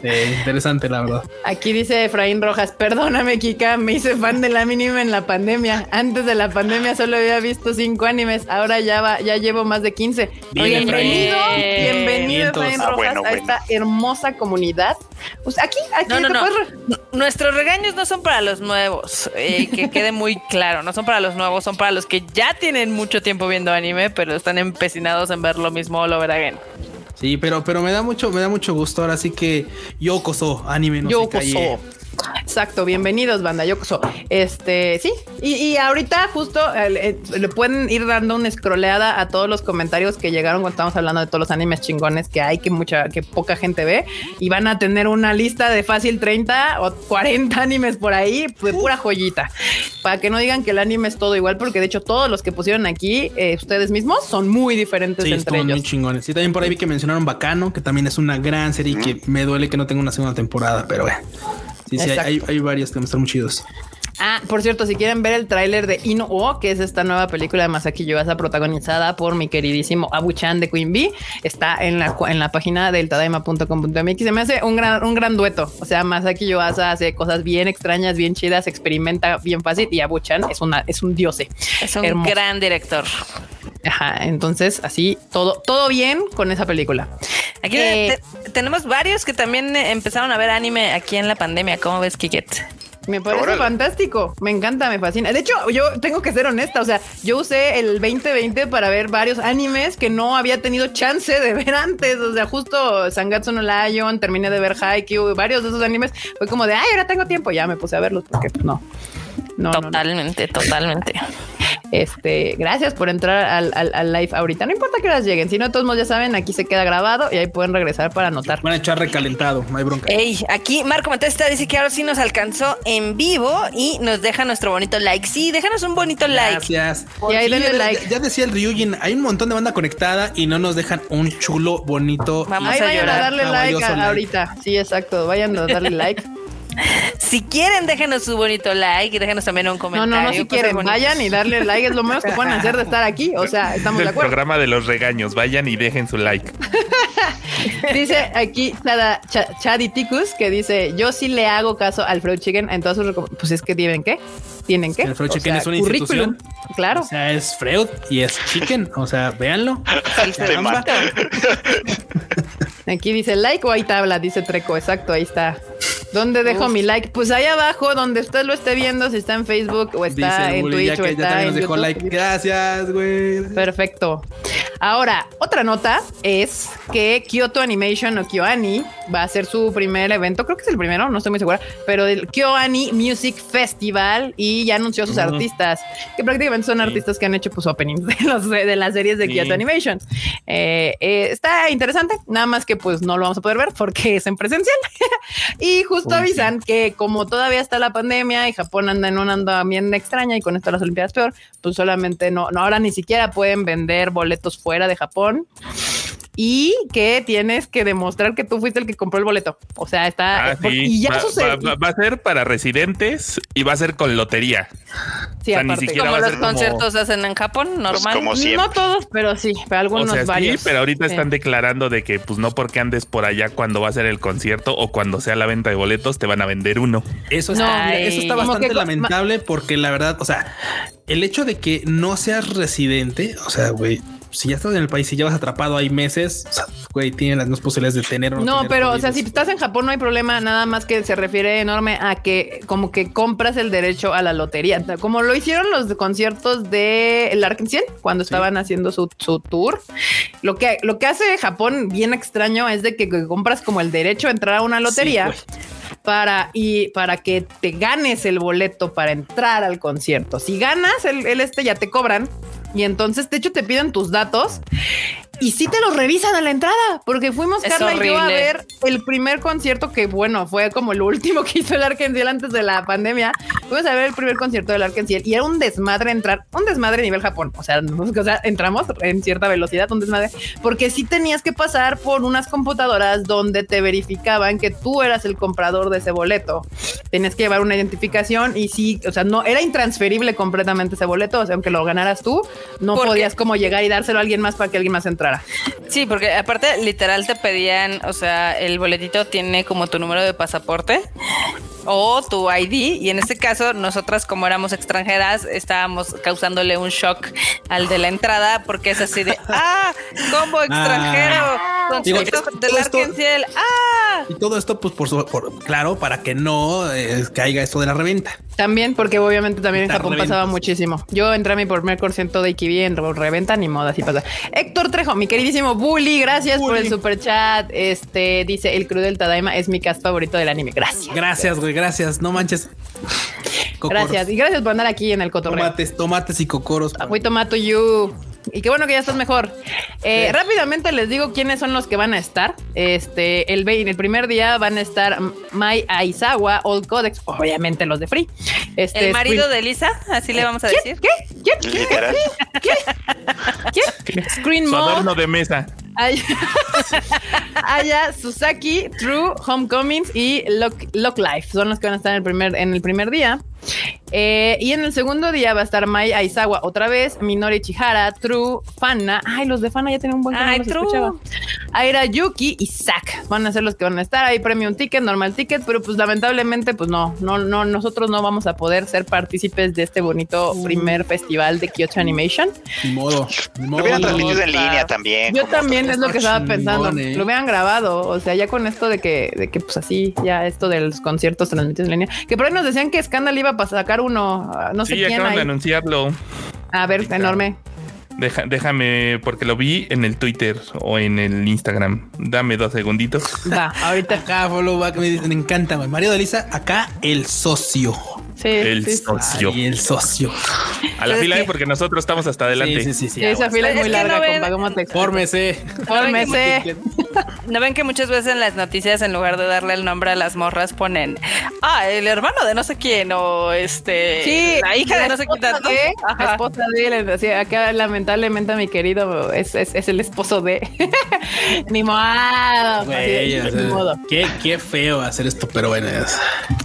eh, interesante, la verdad. Aquí dice Efraín Rojas, perdóname, Kika, me hice fan del anime en la pandemia. Antes de la pandemia solo había visto cinco animes, ahora ya va, ya llevo más de 15. Bien, bienvenido, Efraín. bienvenido. Efraín Ah, Rojas bueno, a bueno. esta hermosa comunidad. Pues aquí, aquí No, no, no. puedes Nuestros regaños no son para los nuevos, eh, que quede muy claro, no son para los nuevos, son para los que ya tienen mucho tiempo viendo anime, pero están empecinados en ver lo mismo all over again. Sí, pero, pero me da mucho, me da mucho gusto. Ahora sí que yo coso anime no Yo se calle. coso. Exacto, bienvenidos, banda Yokoso. Este, sí, y, y ahorita justo eh, eh, le pueden ir dando una scrolleada a todos los comentarios que llegaron cuando estamos hablando de todos los animes chingones que hay, que mucha, que poca gente ve, y van a tener una lista de fácil 30 o 40 animes por ahí, de pura joyita, para que no digan que el anime es todo igual, porque de hecho todos los que pusieron aquí, eh, ustedes mismos, son muy diferentes Sí, entre están muy ellos. chingones. Sí, también por ahí vi que mencionaron Bacano, que también es una gran serie y que me duele que no tenga una segunda temporada, pero bueno. Sí, sí, hay, varios que están muy chidos. Ah, por cierto, si quieren ver el tráiler de Ino O, que es esta nueva película de Masaki Yuasa protagonizada por mi queridísimo Abu-chan de Queen Bee, está en la, en la página del tadaima.com.mx. Se me hace un gran, un gran dueto. O sea, Masaki Yuasa hace cosas bien extrañas, bien chidas, experimenta bien fácil y Abu-chan es, una, es un diose. Es un Hermoso. gran director. Ajá, entonces así todo, todo bien con esa película. Aquí Eh, te- tenemos varios que también eh, empezaron a ver anime aquí en la pandemia. ¿Cómo ves, Kiket? Me parece Órale. fantástico, me encanta, me fascina. De hecho, yo tengo que ser honesta, o sea, yo usé el 2020 para ver varios animes que no había tenido chance de ver antes. O sea, justo Sangatsu no Lion, terminé de ver Haikyuu, varios de esos animes. Fue como de, ay, ahora tengo tiempo, ya me puse a verlos porque pues, no. No, no, no. totalmente, totalmente. Este, gracias por entrar al, al- al live ahorita. No importa que las lleguen, si no, todos modos ya saben, aquí se queda grabado y ahí pueden regresar para anotar. Van a echar recalentado, no hay bronca. Ey, aquí Marco Matesta dice que ahora sí nos alcanzó en vivo y nos deja nuestro bonito like. Sí, déjanos un bonito like. Gracias. Y ahí Sí, denle ya- like. Ya decía el Ryujin, hay un montón de banda conectada y no nos dejan un chulo, bonito. Vamos Ahí a vayan a darle like Caballoso a- like. ahorita. Sí, exacto. Vayan a darle like. Si quieren, déjenos su bonito like y déjenos también un No, comentario. no, no, si cosas quieren, bonitas. vayan y darle like. Es lo menos que pueden hacer de estar aquí. O sea, Es estamos de el acuerdo. programa de los regaños. Vayan y dejen su like. Dice aquí Chada, Cha- Chaditicus que dice: Yo sí le hago caso al Freud Chicken en todas sus Pues es que tienen que, tienen que. El Freud Chicken sea, es una currículum. institución. Claro. O sea, es Freud y es Chicken. O sea, véanlo. Te mata. Aquí dice like o ahí tabla, dice Treco. Exacto, ahí está. ¿Dónde dejo mi like? Pues ahí abajo, donde usted lo esté viendo, si está en Facebook o está Dice en Twitch ya que ya está también en nos dejó YouTube. like. Gracias, güey. Perfecto. Ahora, otra nota es que Kyoto Animation o KyoAni va a hacer su primer evento, creo que es el primero, no estoy muy segura, pero el KyoAni Music Festival y ya anunció a sus artistas, que prácticamente son Sí. artistas que han hecho pues openings de, los, de las series de Sí. Kyoto Animation. Eh, eh, está interesante, nada más que pues no lo vamos a poder ver porque es en presencial. y justo Sí. avisan que como todavía está la pandemia y Japón anda en una anda bien extraña y con esto las Olimpiadas peor, pues solamente no, no ahora ni siquiera pueden vender boletos fuera de Japón y que tienes que demostrar que tú fuiste el que compró el boleto. O sea, está Ah, sí. y ya va, sucede. va- a ser para residentes y va a ser con lotería. sí, o sea, ni aparte. siquiera Como va a los como- conciertos hacen en Japón, normal. como siempre. No todos, pero sí, pero algunos o sea, varios. sí, pero ahorita Sí. están declarando de que pues no porque andes por allá cuando va a ser el concierto o cuando sea la venta de boletos te van a vender uno. Eso No, está, ay. eso está bastante que- lamentable porque la verdad, o sea, el hecho de que no seas residente, o sea, güey, si ya estás en el país y llevas atrapado ahí meses, o sea, güey, tienen las mismas posibilidades de tener o no. No, tener pero o sea, si estás en Japón no hay problema, nada más que se refiere enorme a que como que compras el derecho a la lotería, como lo hicieron los conciertos de el Arkansas cuando estaban haciendo su, su tour. Lo que lo que hace Japón bien extraño es de que, que compras como el derecho a entrar a una lotería. Sí, para y para que te ganes el boleto para entrar al concierto. Si ganas el, el este ya te cobran y entonces de hecho te piden tus datos y sí te los revisan a la entrada porque fuimos Es Carla y yo a ver el primer concierto que bueno fue como el último que hizo el Arkenciel antes de la pandemia. Fuimos a ver el primer concierto del Arkenciel y era un desmadre entrar, un desmadre a nivel Japón. O sea, o sea, entramos en cierta velocidad, un desmadre, porque sí tenías que pasar por unas computadoras donde te verificaban que tú eras el comprador de ese boleto. Tenías que llevar una identificación y sí, o sea, no era intransferible completamente ese boleto. O sea, aunque lo ganaras tú, no podías como llegar y dárselo a alguien más para que alguien más entrara. Sí, porque aparte literal te pedían, o sea, el boletito tiene como tu número de pasaporte o tu ID y en este caso nosotras como éramos extranjeras estábamos causándole un shock al de la entrada porque es así de ah combo extranjero Digo, su esto- del Arkenciel ah Y todo esto, pues, por, su- por- claro, para que no eh, caiga esto de la reventa. También, porque obviamente también en Japón reventas. pasaba muchísimo. Yo entré a mi primer concierto de Ikibi en re- reventa, ni moda, así pasa. Héctor Trejo, mi queridísimo Bully, gracias por el super chat. Este dice: El Crew del Tadaima es mi cast favorito del anime. Gracias. Gracias, güey. Gracias. No manches. Cocoros. Gracias. Y gracias por andar aquí en el cotorreo. Tomates, tomates y cocoros. Fui tomato you. Y qué bueno que ya estás mejor. Eh, rápidamente les digo quiénes son los que van a estar. Este, el, el primer día van a estar Mai Aizawa, Old Codex, obviamente los de Free. Este, el marido de Lisa, así le vamos a decir. ¿Qué? ¿Qué? ¿Qué? ¿Qué? ¿Qué? ¿Qué? Screen Mode. de mesa. Aya, Susaki, True, Homecomings y Lock, Lock Life. Son los que van a estar en el primer, en el primer día. Eh, y en el segundo día va a estar Mai Aizawa otra vez, Minori Chihara, True, Fana. Ay, los de Fana ya tienen un buen Ay, True. Aira Yuki y Zack van a ser los que van a estar. Hay premium ticket, normal ticket, pero pues lamentablemente, pues no, no, no, nosotros no vamos a poder ser partícipes de este bonito mm. primer festival de Kyoto Animation. Ni modo. Ni modo. Lo hubieran transmitido en línea también. Yo también es lo que estaba pensando. Eh. Lo hubieran grabado. O sea, ya con esto de que, de que pues así, ya esto de los conciertos transmitidos en línea. Que por ahí nos decían que Scandal iba a sacar uno, no sé sí, quién. acaban de anunciarlo. A ver, enorme. déjame, porque lo vi en el Twitter o en el Instagram. Dame dos segunditos. Va, ahorita acá, follow back, me, me encanta, Mario de Lisa, acá el socio. Sí, el socio. Y el socio. A la fila, porque nosotros estamos hasta adelante. Sí, sí, sí. esa fila es muy larga, compa. ¿Cómo te Fórmese. Fórmese. ¿No ven que muchas veces en las noticias, en lugar de darle el nombre a las morras, ponen ah, el hermano de no sé quién o este sí, la hija de no sé quién? De, la esposa de él. acá lamentablemente mi querido es, es, es el esposo de ni modo. ni modo. Qué, qué feo hacer esto, pero bueno.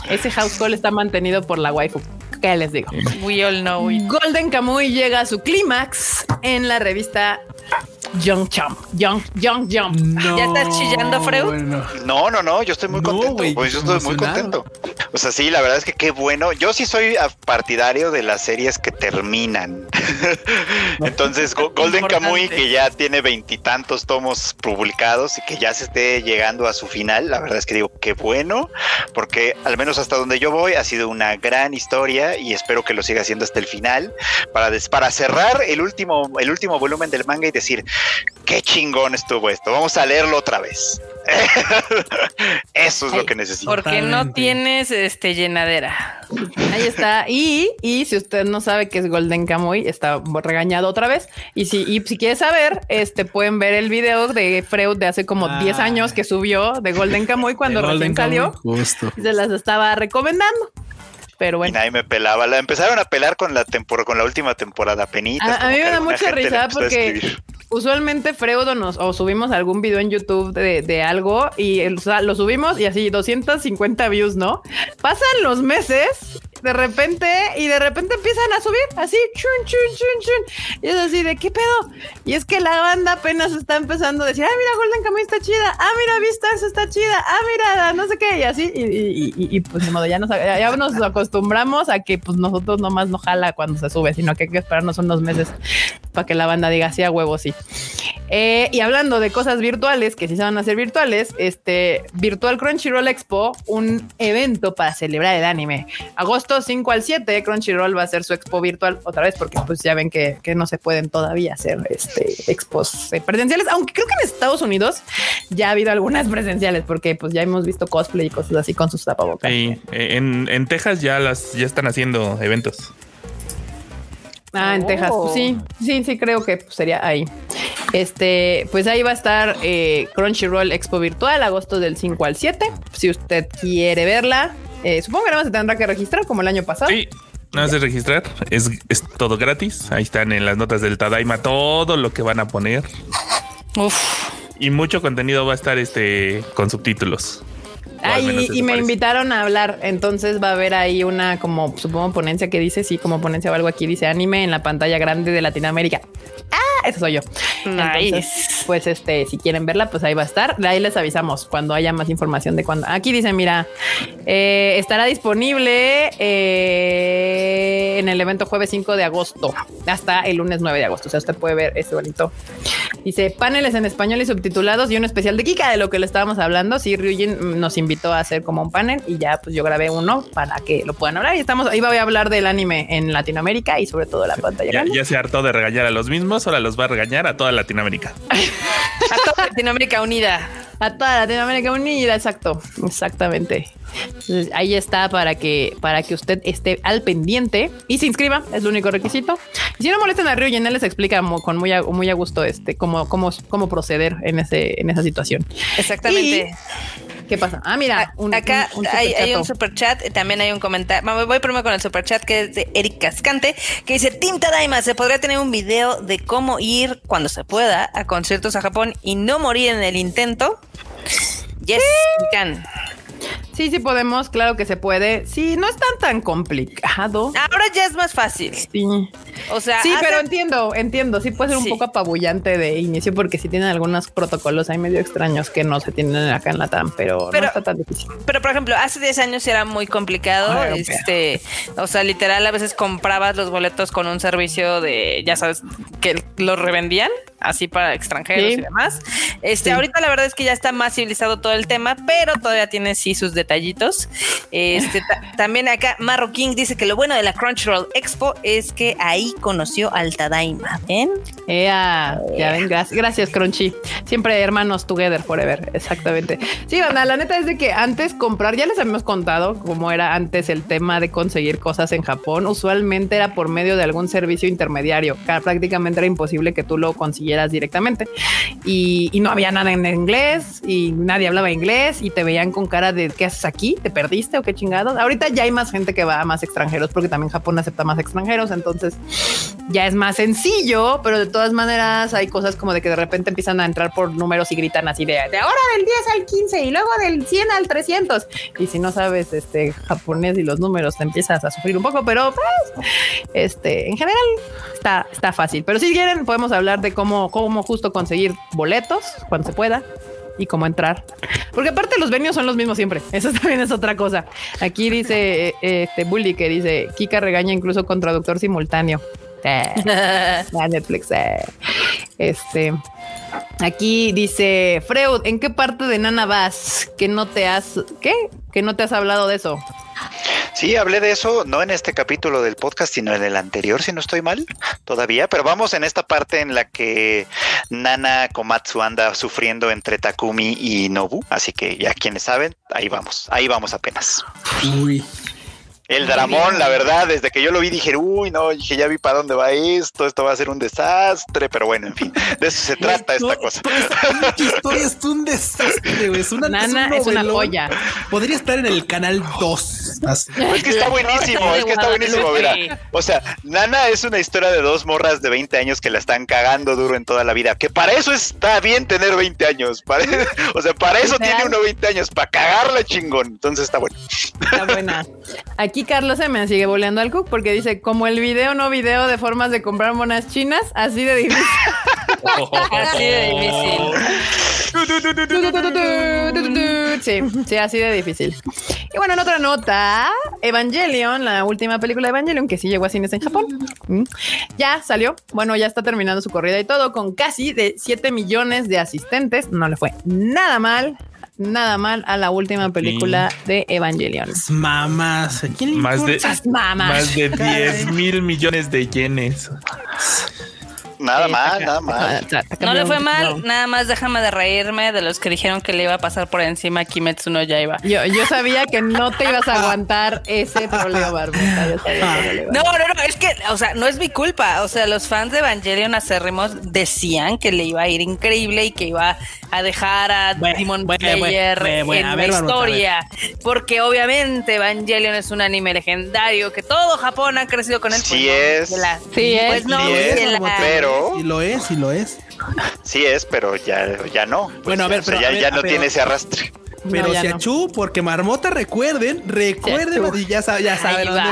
Ese house call está mantenido por la waifu. ¿Qué les digo? We all know Golden Kamuy llega a su clímax en la revista Young Jump. Young, Young Jump. ¿Ya estás chillando, Freud? No, no, no. Yo estoy muy contento. pues yo estoy muy contento. O sea, sí, la verdad es que qué bueno. Yo sí soy partidario de las series que terminan. Entonces, Golden Kamuy, que ya tiene veintitantos tomos publicados y que ya se esté llegando a su final, la verdad es que digo qué bueno, porque al menos hasta donde yo voy ha sido una gran historia y espero que lo siga haciendo hasta el final para, para cerrar el último, el último volumen del manga y decir qué chingón estuvo esto. Vamos a leerlo otra vez. Eso es lo que necesito. Porque no tienes este llenadera. Ahí está. Y, y si usted no sabe qué es Golden Kamuy, está regañado otra vez. Y si, y si quiere saber, este pueden ver el video de Freud de hace como 10 ah. años que subió de Golden Kamuy cuando recién salió. Justo. se las estaba recomendando. Pero bueno. Y nadie me pelaba. La empezaron a pelar con la temporada, con la última temporada penita. A, mí me da mucha risa porque usualmente Freudo nos o subimos algún video en YouTube de, de algo y lo subimos y así 250 views, ¿no? Pasan los meses de repente y de repente empiezan a subir así chun chun chun chun. Y es así de qué pedo y es que la banda apenas está empezando a decir ah mira Golden Kamuy está chida. Ah mira Vistas está chida. Ah mira no sé qué y así y, y, pues de modo ya nos, ya nos acostumbramos a que pues nosotros nomás no jala cuando se sube sino que hay que esperarnos unos meses para que la banda diga sí a huevo sí eh, y hablando de cosas virtuales que sí se van a hacer virtuales este Virtual Crunchyroll Expo un evento para celebrar el anime agosto 5 al 7, Crunchyroll va a hacer su expo virtual otra vez, porque pues ya ven que, no se pueden todavía hacer este expos eh, presenciales, aunque creo que en Estados Unidos ya ha habido algunas presenciales, porque pues ya hemos visto cosplay y cosas así con sus tapabocas. Sí, eh, en, en Texas ya las ya están haciendo eventos. Ah, en Texas. Pues sí, sí, sí, creo que pues, sería ahí. Este, pues ahí va a estar eh, Crunchyroll Expo Virtual, agosto del 5 al 7. Si usted quiere verla, eh, supongo que nada más se tendrá que registrar como el año pasado. Sí. Nada más de registrar, es, todo gratis. Ahí están en las notas del Tadaima todo lo que van a poner. Uf. Y mucho contenido va a estar este con subtítulos. Ay, y me invitaron a hablar, entonces va a haber ahí una como supongo ponencia que dice, sí, como ponencia o algo aquí dice anime en la pantalla grande de Latinoamérica. Ah, eso soy yo. Entonces, pues este, si quieren verla, pues ahí va a estar. De ahí les avisamos cuando haya más información de cuando. Aquí dice, mira, eh, estará disponible eh, en el evento jueves 5 de agosto hasta el lunes 9 de agosto. O sea, usted puede ver este bonito. Dice paneles en español y subtitulados y un especial de Kika de lo que le estábamos hablando. Sí, Ryujin nos invitó a hacer como un panel y ya pues yo grabé uno para que lo puedan hablar. Y estamos ahí voy a hablar del anime en Latinoamérica y sobre todo la pantalla. Ya, ya se hartó de regañar a los mismos, ahora los va a regañar a toda Latinoamérica. a toda Latinoamérica unida. a toda Latinoamérica unida, exacto, exactamente. ahí está para que para que usted esté al pendiente y se inscriba, es el único requisito. Y si no molestan a Río, él les explica con muy a, muy a gusto este cómo, cómo, cómo proceder en ese en esa situación. Exactamente. ¿Qué pasa? Ah, mira, acá hay, un super chat, también hay un comentario. Voy primero con el super chat que es de Eric Cascante, que dice: Tinta Daima, se podría tener un video de cómo ir cuando se pueda a conciertos a Japón y no morir en el intento. Yes, can. Sí, sí podemos, claro que se puede. Sí, no es tan tan complicado. Ahora ya es más fácil. Sí. O sea, sí, pero entiendo, entiendo. Sí puede ser un poco apabullante de inicio porque sí tienen algunos protocolos ahí medio extraños que no se tienen acá en la TAM, pero, no está tan difícil. Pero por ejemplo, hace 10 años era muy complicado. este, o sea, literal, a veces comprabas los boletos con un servicio de, ya sabes, que los revendían así para extranjeros y demás. Este, ahorita la verdad es que ya está más civilizado todo el tema, pero todavía tiene sí sus detalles detallitos. Este, también acá Marroquín dice que lo bueno de la Crunchyroll Expo es que ahí conoció al Tadaima. ¿Ven? ya ven, gracias, gracias Crunchy. Siempre hermanos together forever. Exactamente. Sí, banda, la neta es de que antes comprar, ya les habíamos contado cómo era antes el tema de conseguir cosas en Japón. Usualmente era por medio de algún servicio intermediario. Prácticamente era imposible que tú lo consiguieras directamente. Y, y no había nada en inglés y nadie hablaba inglés y te veían con cara de qué aquí? ¿Te perdiste o qué chingados? Ahorita ya hay más gente que va a más extranjeros porque también Japón acepta más extranjeros, entonces ya es más sencillo, pero de todas maneras hay cosas como de que de repente empiezan a entrar por números y gritan así de, de ahora del 10 al 15 y luego del 100 al 300. Y si no sabes este japonés y los números te empiezas a sufrir un poco, pero pues, este, en general está, está fácil. Pero si quieren podemos hablar de cómo, cómo justo conseguir boletos cuando se pueda y cómo entrar. Porque aparte los venios son los mismos siempre. Eso también es otra cosa. Aquí dice eh, este Bully que dice Kika regaña incluso con traductor simultáneo. Eh, Netflix. Eh. Este. Aquí dice Freud, ¿en qué parte de Nana vas? Que no te has, ¿qué? Que no te has hablado de eso. Sí, hablé de eso, no en este capítulo del podcast, sino en el anterior, si no estoy mal, todavía, pero vamos en esta parte en la que Nana Komatsu anda sufriendo entre Takumi y Nobu, así que ya quienes saben, ahí vamos, ahí vamos apenas. El dramón, la verdad, desde que yo lo vi dije, uy, no, dije, ya vi para dónde va esto, esto va a ser un desastre, pero bueno, en fin, de eso se trata esta cosa. Esta historia es un desastre, güey. Es una, Nana es, una joya. Podría estar en el canal 2. Es que está buenísimo, es que está buenísimo, mira. O sea, Nana es una historia de dos morras de 20 años que la están cagando duro en toda la vida, que para eso está bien tener 20 años. o sea, para eso tiene uno 20 años, para cagarla chingón. Entonces está bueno. Está buena. Aquí Carlos se me sigue boleando al cook porque dice, como el video no video de formas de comprar monas chinas, así de difícil. así de difícil. sí, sí, así de difícil. Y bueno, en otra nota, Evangelion, la última película de Evangelion, que sí llegó a cines en Japón, ya salió. Bueno, ya está terminando su corrida y todo, con casi de 7 millones de asistentes. No le fue nada mal nada mal a la última película de Evangelion. Mamás, ¿quién más de, más de 10 mil millones de yenes. Nada mal, nada mal. No le fue mal, nada más déjame de reírme de los que dijeron que le iba a pasar por encima a Kimetsu no Yaiba. Yo, yo sabía que no te ibas a aguantar ese problema, Barbita. No, no, no, es que, o sea, no es mi culpa. O sea, los fans de Evangelion acérrimos decían que le iba a ir increíble y que iba a dejar a Demon Slayer en la historia. Porque obviamente Evangelion es un anime legendario que todo Japón ha crecido con él. Sí es. sí es. Pues no, pero y lo es, y lo es. Sí es, pero ya, ya no. bueno, a ver, pero, ya, ya no tiene ese arrastre. Pero si a Chu, porque Marmota, recuerden, recuerden, y ya, ya saben dónde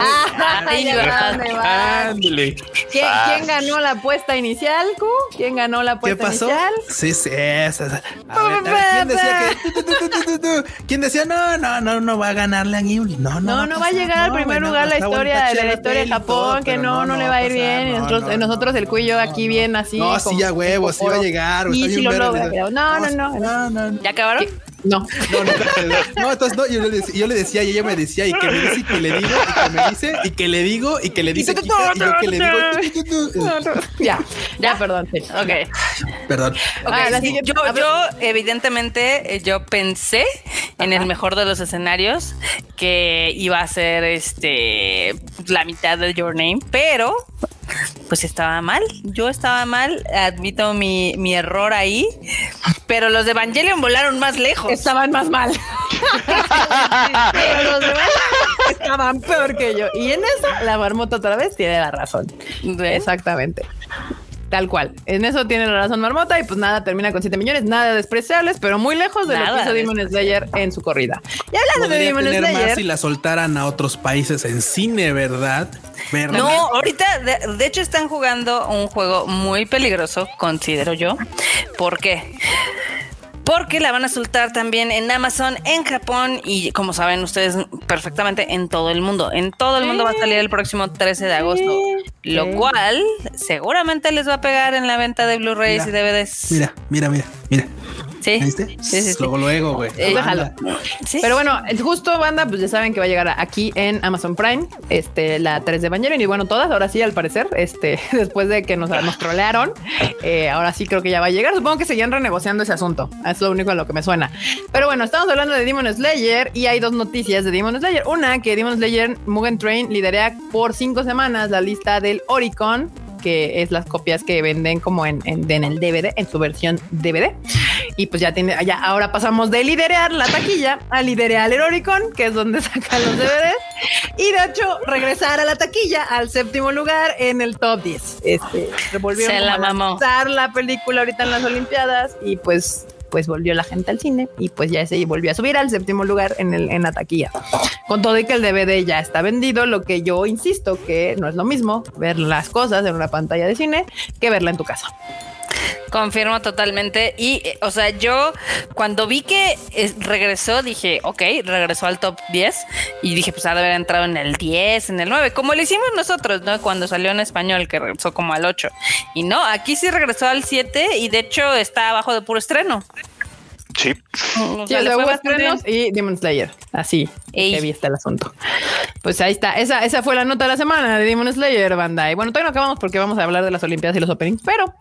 ¿Quién, ganó la apuesta inicial, Q? ¿Quién ganó la apuesta ¿Qué pasó? inicial? Sí, sí, esa. ¿quién decía que ¿Quién decía no, no, no, no va a ganarle a Ghibli? No, no. No, no va a llegar al primer lugar la historia de la historia de Japón, que no, no le va a ir bien. nosotros, nosotros el cuello aquí bien así. No, sí, ya huevo, sí va a llegar. No, no, no. ¿Ya acabaron? No. No, no, no, entonces no, yo le, decía, yo le decía y ella me decía y que me dice y que le digo y que me dice y que le digo y que le dice y yo que le digo. Ya, ya, perdón. Sí. Ok. Perdón. Ah, sí, yo, yo, evidentemente, eh, yo pensé en el mejor de los escenarios que iba a ser este la mitad de Your Name, pero pues estaba mal. Yo estaba mal, admito mi, mi error ahí, pero los de Evangelion volaron más lejos. Estaban más mal. Pero los demás estaban peor que yo. Y en eso, la marmota otra vez tiene la razón. Exactamente. Tal cual. En eso tiene la razón Marmota y pues nada, termina con 7 millones, nada despreciables, pero muy lejos de lo que hizo de- Demon Slayer en su corrida. Y hablando de Demon tener Slayer, más si la soltaran a otros países en cine, ¿verdad? ¿Verdad? No, ahorita, de, de hecho, están jugando un juego muy peligroso, considero yo. ¿Por qué? Porque la van a soltar también en Amazon, en Japón y, como saben ustedes perfectamente, en todo el mundo. En todo el mundo va a salir el próximo 13 de agosto. Lo cual seguramente les va a pegar en la venta de Blu-rays y DVDs. Mira, mira, mira, mira. Sí, ¿Viste? sí, sí, sí. Luego, luego, güey. Eh, déjalo. Sí. Pero bueno, justo banda, pues ya saben que va a llegar aquí en Amazon Prime, este, la 3 de Evangelion y bueno, todas, ahora sí, al parecer, este, después de que nos, nos trolearon, eh, ahora sí creo que ya va a llegar. Supongo que seguían renegociando ese asunto. Es lo único a lo que me suena. Pero bueno, estamos hablando de Demon Slayer y hay dos noticias de Demon Slayer. Una, que Demon Slayer Mugen Train lidera por cinco semanas la lista del Oricon que es las copias que venden como en, en, en el DVD, en su versión DVD. Y pues ya tiene, ya ahora pasamos de liderear la taquilla a liderear el Oricon, que es donde sacan los DVDs. Y de hecho, regresar a la taquilla al séptimo lugar en el top 10. Este, Se la como a mamó. la película ahorita en las Olimpiadas y pues pues volvió la gente al cine y pues ya se volvió a subir al séptimo lugar en, el, en la taquilla. Con todo y que el DVD ya está vendido, lo que yo insisto que no es lo mismo ver las cosas en una pantalla de cine que verla en tu casa. Confirmo totalmente. Y, eh, o sea, yo cuando vi que eh, regresó, dije, ok, regresó al top 10. Y dije, pues ha de haber entrado en el 10, en el 9, como lo hicimos nosotros, ¿no? Cuando salió en español, que regresó como al 8. Y no, aquí sí regresó al 7 y de hecho está abajo de puro estreno. Sí. O Sí, o sea, y Demon Slayer. Así, que está el asunto. Pues ahí está. Esa, esa fue la nota de la semana de Demon Slayer, banda. Y bueno, todavía no acabamos porque vamos a hablar de las Olimpiadas y los openings. Pero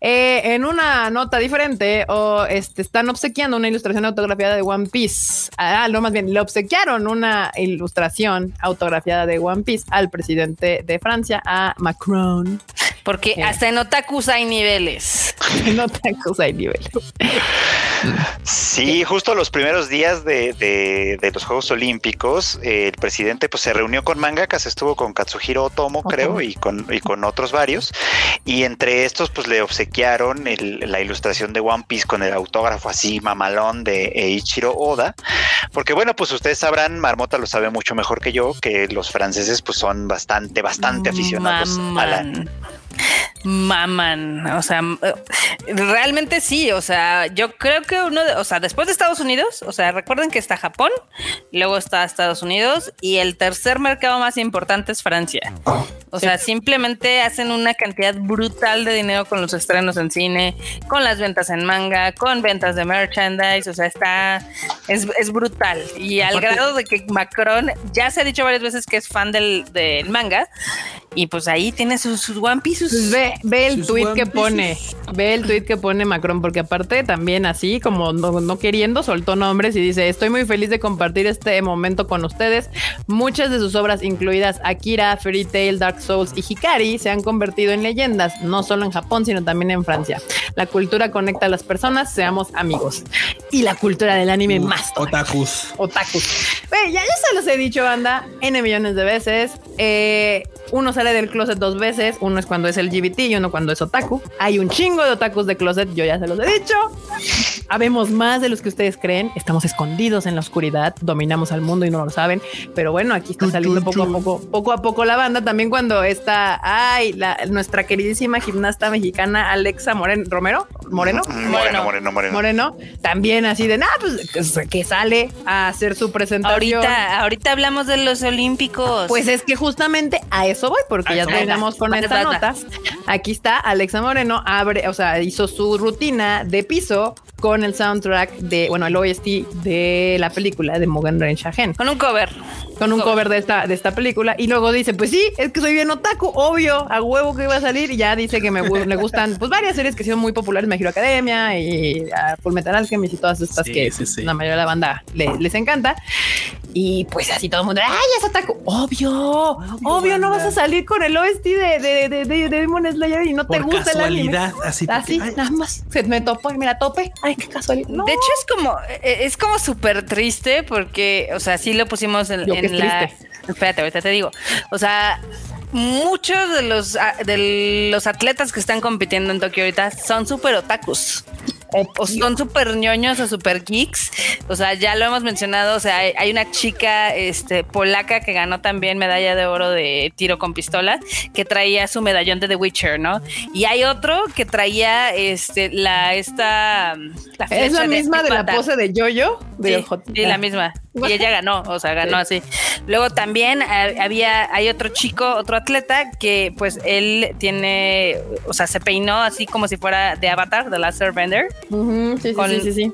eh, en una nota diferente, o este, están obsequiando una ilustración autografiada de One Piece. Ah, no, más bien, le obsequiaron una ilustración autografiada de One Piece al presidente de Francia, a Macron. Porque hasta en otakus hay niveles. te cosa hay nivel. Sí, justo los primeros días de, de- de los Juegos Olímpicos, eh, el presidente pues se reunió con mangakas, estuvo con Katsuhiro Otomo, Otomo. creo, y con, y con otros varios, y entre estos pues le obsequiaron el- la ilustración de One Piece con el autógrafo así mamalón de Eiichiro Oda, porque bueno, pues ustedes sabrán, Marmota lo sabe mucho mejor que yo, que los franceses pues son bastante, bastante aficionados a la... Maman. O sea, eh, realmente sí, o sea, yo creo que uno, de, o sea, después de Estados Unidos, o sea, recuerden que está Japón, luego está Estados Unidos y el tercer mercado más importante es Francia. O sea, simplemente hacen una cantidad brutal de dinero con los estrenos en cine, con las ventas en manga, con ventas de merchandise, o sea, está, es, es brutal. Y al grado de que Macron ya se ha dicho varias veces que es fan del, del manga, y pues ahí tiene sus, sus One Piece. Sus- Pues ve, ve el tweet que pone, ve el tweet que pone Macron, porque aparte también así como no, no queriendo soltó nombres y dice, estoy muy feliz de compartir este momento con ustedes. Muchas de sus obras, incluidas Akira, Fairy Tail, Dark Souls y Hikari, se han convertido en leyendas, no solo en Japón, sino también en Francia. La cultura conecta a las personas, seamos amigos. Y la cultura del anime más. todavía. Otakus. Otakus. Güey, ya, ya se los he dicho, banda, N millones de veces. Eh, uno sale del closet dos veces. Uno es cuando es LGBT y uno cuando es otaku. Hay un chingo de otakus de closet, yo ya se los he dicho. Habemos más de los que ustedes creen. Estamos escondidos en la oscuridad, dominamos al mundo y no lo saben. Pero bueno, aquí está saliendo poco a poco, poco a poco la banda. También cuando está, ay, la, nuestra queridísima gimnasta mexicana Alexa Moreno, Romero, Moreno. Mm, Moreno, moreno, moreno. Moreno, también así de nada, pues que- sale a hacer su presentación. Ahorita, ahorita hablamos de los olímpicos. Pues es que justamente a eso voy, porque ya terminamos con esta nota. Aquí está Alexa Moreno, abre, o sea, hizo su rutina de piso con el soundtrack de, bueno, el OST de la película de Mugen Ren Shahen. Con un cover. Con un cover de esta, de esta película. Y luego dice, pues sí, es que soy bien otaku, obvio, a huevo que iba a salir. Y ya dice que me, me gustan pues varias series que son muy populares, Me Hero Academia y a Full Metal Alchemist y todas estas que la mayoría de la banda les encanta. Y pues así todo el mundo, ay, es otaku. Obvio, obvio, no vas a salir con el OST de, de, de, de, Demon Slayer y no te gusta el anime. Así, así nada más. Se me topó y mira, tope. Ay, qué casualidad. De hecho, es como, e, es como súper triste porque, o sea, sí lo pusimos en, en la. Espérate, ahorita te digo. O sea, muchos de los, de los atletas que están compitiendo en Tokio ahorita son súper otakus o, son súper ñoños o súper geeks. O sea, ya lo hemos mencionado. O sea, hay, una chica este, polaca que ganó también medalla de oro de tiro con pistola, que traía su medallón de The Witcher, ¿no? Y hay otro que traía este, la, esta, la Es la misma de, la pose de Yoyo. De sí, la misma. Y ella ganó, o sea, ganó así. Luego también había, hay otro chico, otro atleta que pues él tiene, o sea, se peinó así como si fuera de Avatar, de Last Airbender sí, sí, sí, sí.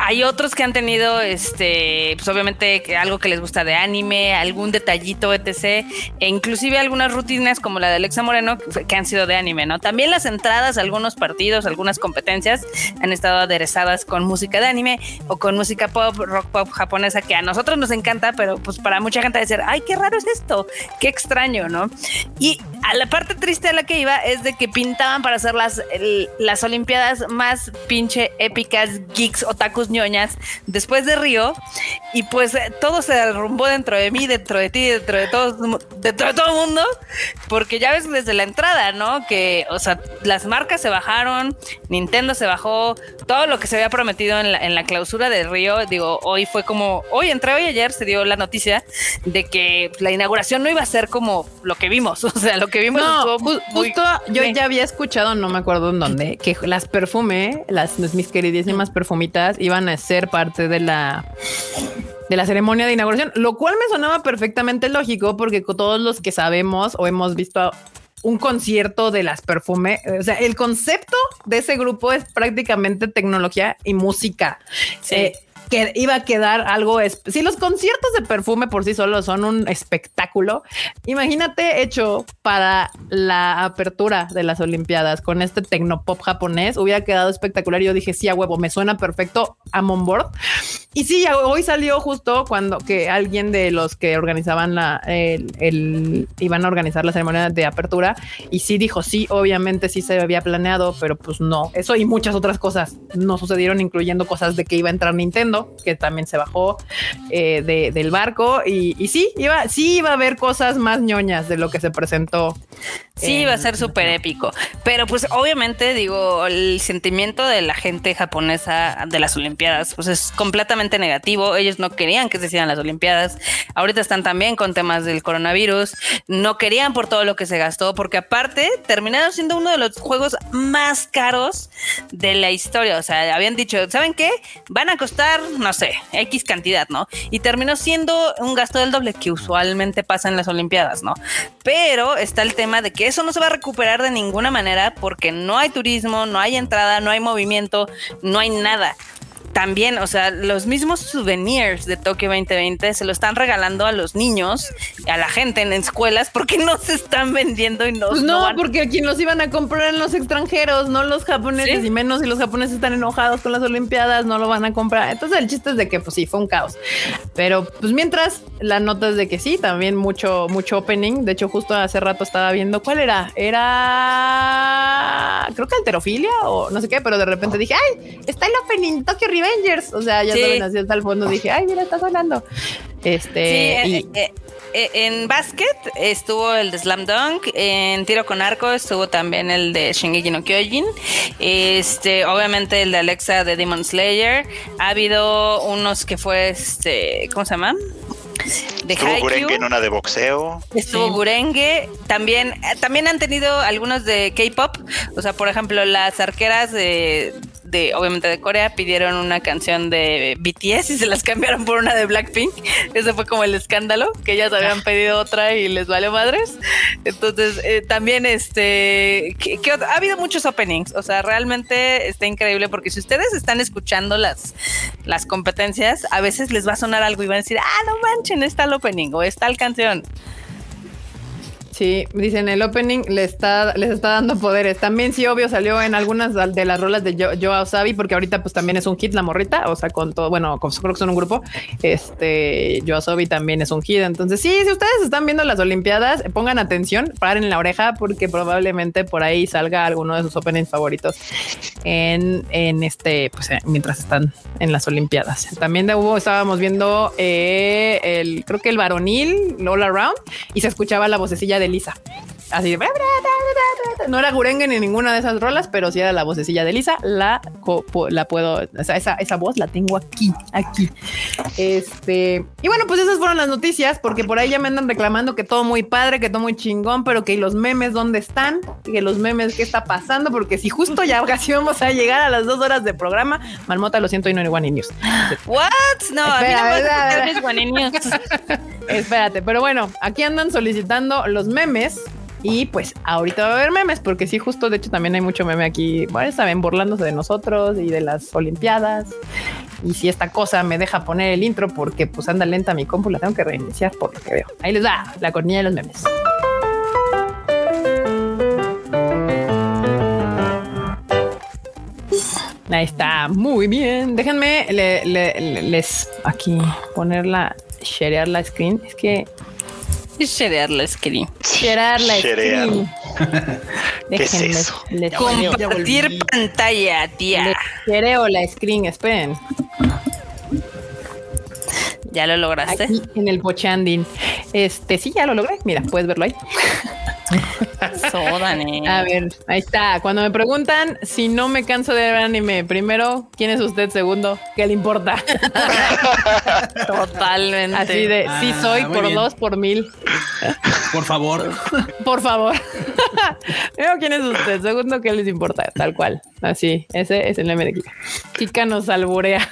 Hay otros que han tenido, este, pues obviamente algo que les gusta de anime, algún detallito, etc. E inclusive algunas rutinas como la de Alexa Moreno que han sido de anime, ¿no? También las entradas, algunos partidos, algunas competencias han estado aderezadas con música de anime o con música pop, rock pop japonesa que a nosotros nos encanta, pero pues para mucha gente decir, ay, qué raro es esto, qué extraño, ¿no? Y a la parte triste a la que iba es de que pintaban para hacer las, las Olimpiadas más pinche épicas, geeks, otakus ñoñas después de Río. Y pues todo se derrumbó dentro de mí, dentro de ti, dentro de todos, dentro de todo el mundo. Porque ya ves desde la entrada, ¿no? Que, o sea, las marcas se bajaron, Nintendo se bajó, todo lo que se había prometido en la, en la clausura de Río, digo, hoy fue como, hoy, entre hoy y ayer se dio la noticia de que la inauguración no iba a ser como lo que vimos, o sea, lo que vimos no, justo yo ya había escuchado, no me acuerdo en dónde, que las perfume, las mis queridísimas perfumitas, iban a ser parte de la de la ceremonia de inauguración, lo cual me sonaba perfectamente lógico porque todos los que sabemos o hemos visto un concierto de las perfume, o sea, el concepto de ese grupo es prácticamente tecnología y música. Sí. Eh, que iba a quedar algo. Si los conciertos de perfume por sí solos son un espectáculo, imagínate hecho para la apertura de las Olimpiadas con este tecnopop japonés, hubiera quedado espectacular. Yo dije, sí, a huevo, me suena perfecto. a on board. Y sí, hoy salió justo cuando que alguien de los que organizaban la, el, iban a organizar la ceremonia de apertura y sí dijo, sí, obviamente sí se había planeado, pero pues no, eso y muchas otras cosas no sucedieron, incluyendo cosas de que iba a entrar Nintendo que también se bajó eh, del barco. Y, sí, iba, sí iba a haber cosas más ñoñas de lo que se presentó. Sí, iba a ser súper épico. Pero pues obviamente, digo, el sentimiento de la gente japonesa de las Olimpiadas, pues es completamente negativo. Ellos no querían que se hicieran las Olimpiadas. Ahorita están también con temas del coronavirus. No querían por todo lo que se gastó, porque aparte terminaron siendo uno de los juegos más caros de la historia. O sea, habían dicho, ¿saben qué? Van a costar no sé, X cantidad, ¿no? Y terminó siendo un gasto del doble que usualmente pasa en las Olimpiadas, ¿no? Pero está el tema de que eso no se va a recuperar de ninguna manera porque no hay turismo, no hay entrada, no hay movimiento, no hay nada también, o sea, los mismos souvenirs de Tokio 2020 se lo están regalando a los niños, a la gente en escuelas, porque no se están vendiendo y no. Pues no, porque quien los iban a comprar eran los extranjeros, no los japoneses, y menos si los japoneses están enojados con las Olimpiadas, no lo van a comprar. Entonces, el chiste es de que, pues sí, fue un caos. Pero, pues mientras, la nota es de que sí, también mucho, mucho opening. De hecho, justo hace rato estaba viendo cuál era. Era, creo que alterofilia o no sé qué, pero de repente dije, ay, está el opening Tokio Avengers. O sea, ya saben, así hasta el fondo dije, ay, mira, está sonando. Este. Eh, eh, eh, en básquet estuvo el de Slam Dunk, en tiro con arco estuvo también el de Shingeki no Kyojin, este, obviamente el de Alexa de Demon Slayer, ha habido unos que fue este, ¿cómo se llama? de Estuvo Gurenge en una de boxeo. Estuvo Gurenge. También, también han tenido algunos de K-pop. O sea, por ejemplo, las arqueras de, de, obviamente de Corea, pidieron una canción de BTS y se las cambiaron por una de Blackpink. Ese fue como el escándalo, que ellas habían pedido otra y les valió madres. Entonces, eh, también este, que, ha habido muchos openings, o sea, realmente está increíble porque si ustedes están escuchando las, las competencias, a veces les va a sonar algo y van a decir, ah, no manchen, está el opening o está el canción. Sí, dicen el opening le está, les está dando poderes. También sí, obvio, salió en algunas de las rolas de Joe Yo Sabi, porque ahorita pues también es un hit la morrita, o sea, con todo, bueno, creo que son un grupo. Este, Yo Sabi también es un hit. Entonces, sí, si ustedes están viendo las Olimpiadas, pongan atención, paren la oreja, porque probablemente por ahí salga alguno de sus openings favoritos en, en este, pues eh, mientras están en las Olimpiadas. También de hubo, estábamos viendo eh, el, creo que el varonil, All Around, y se escuchaba la vocecilla de Lisa. Así de... No era Gurengue ni ninguna de esas rolas, pero sí era la vocecilla de Lisa. La, la puedo... esa, esa voz la tengo aquí, aquí. Este... Y bueno, pues esas fueron las noticias, porque por ahí ya me andan reclamando que todo muy padre, que todo muy chingón, pero que los memes, ¿dónde están? Que los memes, ¿qué está pasando? Porque si justo ya casi vamos a llegar a las dos horas de programa, Marmota, lo siento, y no en One News. What? No, a mí no me Espérate, pero bueno, aquí andan solicitando los memes y pues ahorita va a haber memes, porque sí, justo de hecho también hay mucho meme aquí, bueno, saben, burlándose de nosotros y de las Olimpiadas. Y si esta cosa me deja poner el intro, porque pues anda lenta mi compu, la tengo que reiniciar por lo que veo. Ahí les va la cornilla de los memes. Ahí está, muy bien. Déjenme les aquí ponerla, sharear la screen. Es que Sharear la screen. Sharear la screen. ¿Qué es eso? Compartir pantalla, tía. Shareo la screen, esperen. ¿Ya lo lograste? Aquí en el pochanding. Este, sí, ya lo logré. Mira, puedes verlo ahí. A ver, ahí está. Cuando me preguntan si no me canso de ver anime, primero, ¿quién es usted? Segundo, ¿qué le importa? Totalmente. Así de, sí ah, soy por dos, por mil. Por favor. Por favor. Primero, ¿quién es usted? Segundo, ¿qué les importa? Tal cual. Así, ese es el meme de Kika. Kika nos alburea.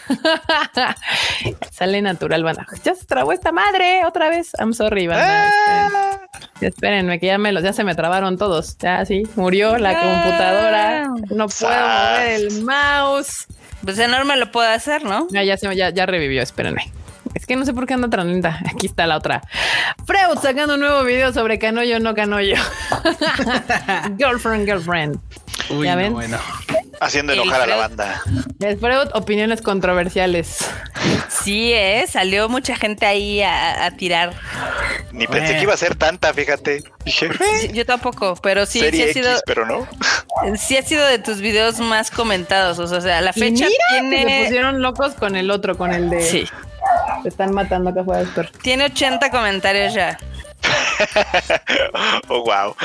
Sale natural, banda. Ya se trabó esta madre otra vez. I'm sorry, banda. Ah. Espérenme, que ya me los, ya se me trabaron todos. Ya sí, murió la computadora. No puedo mover el mouse. Pues enorme lo puedo hacer, ¿no? Ya, ya, ya, ya revivió, espérenme. Es que no sé por qué anda tan lenta. Aquí está la otra. Freud sacando un nuevo video sobre Canoyo no Canoyo. girlfriend, girlfriend. Uy, ¿Ya ven? bueno. Haciendo enojar a la banda. Freud, opiniones controversiales. Sí, ¿eh? Salió mucha gente ahí a, tirar. Ni pensé que iba a ser tanta, fíjate. yo tampoco, pero sí, sí ha sido. pero no. Sí ha sido de tus videos más comentados. O sea, la fecha tiene. se pusieron locos con el otro, con el de. Sí. Se están matando acá afuera del Tiene 80 comentarios ya. oh, wow.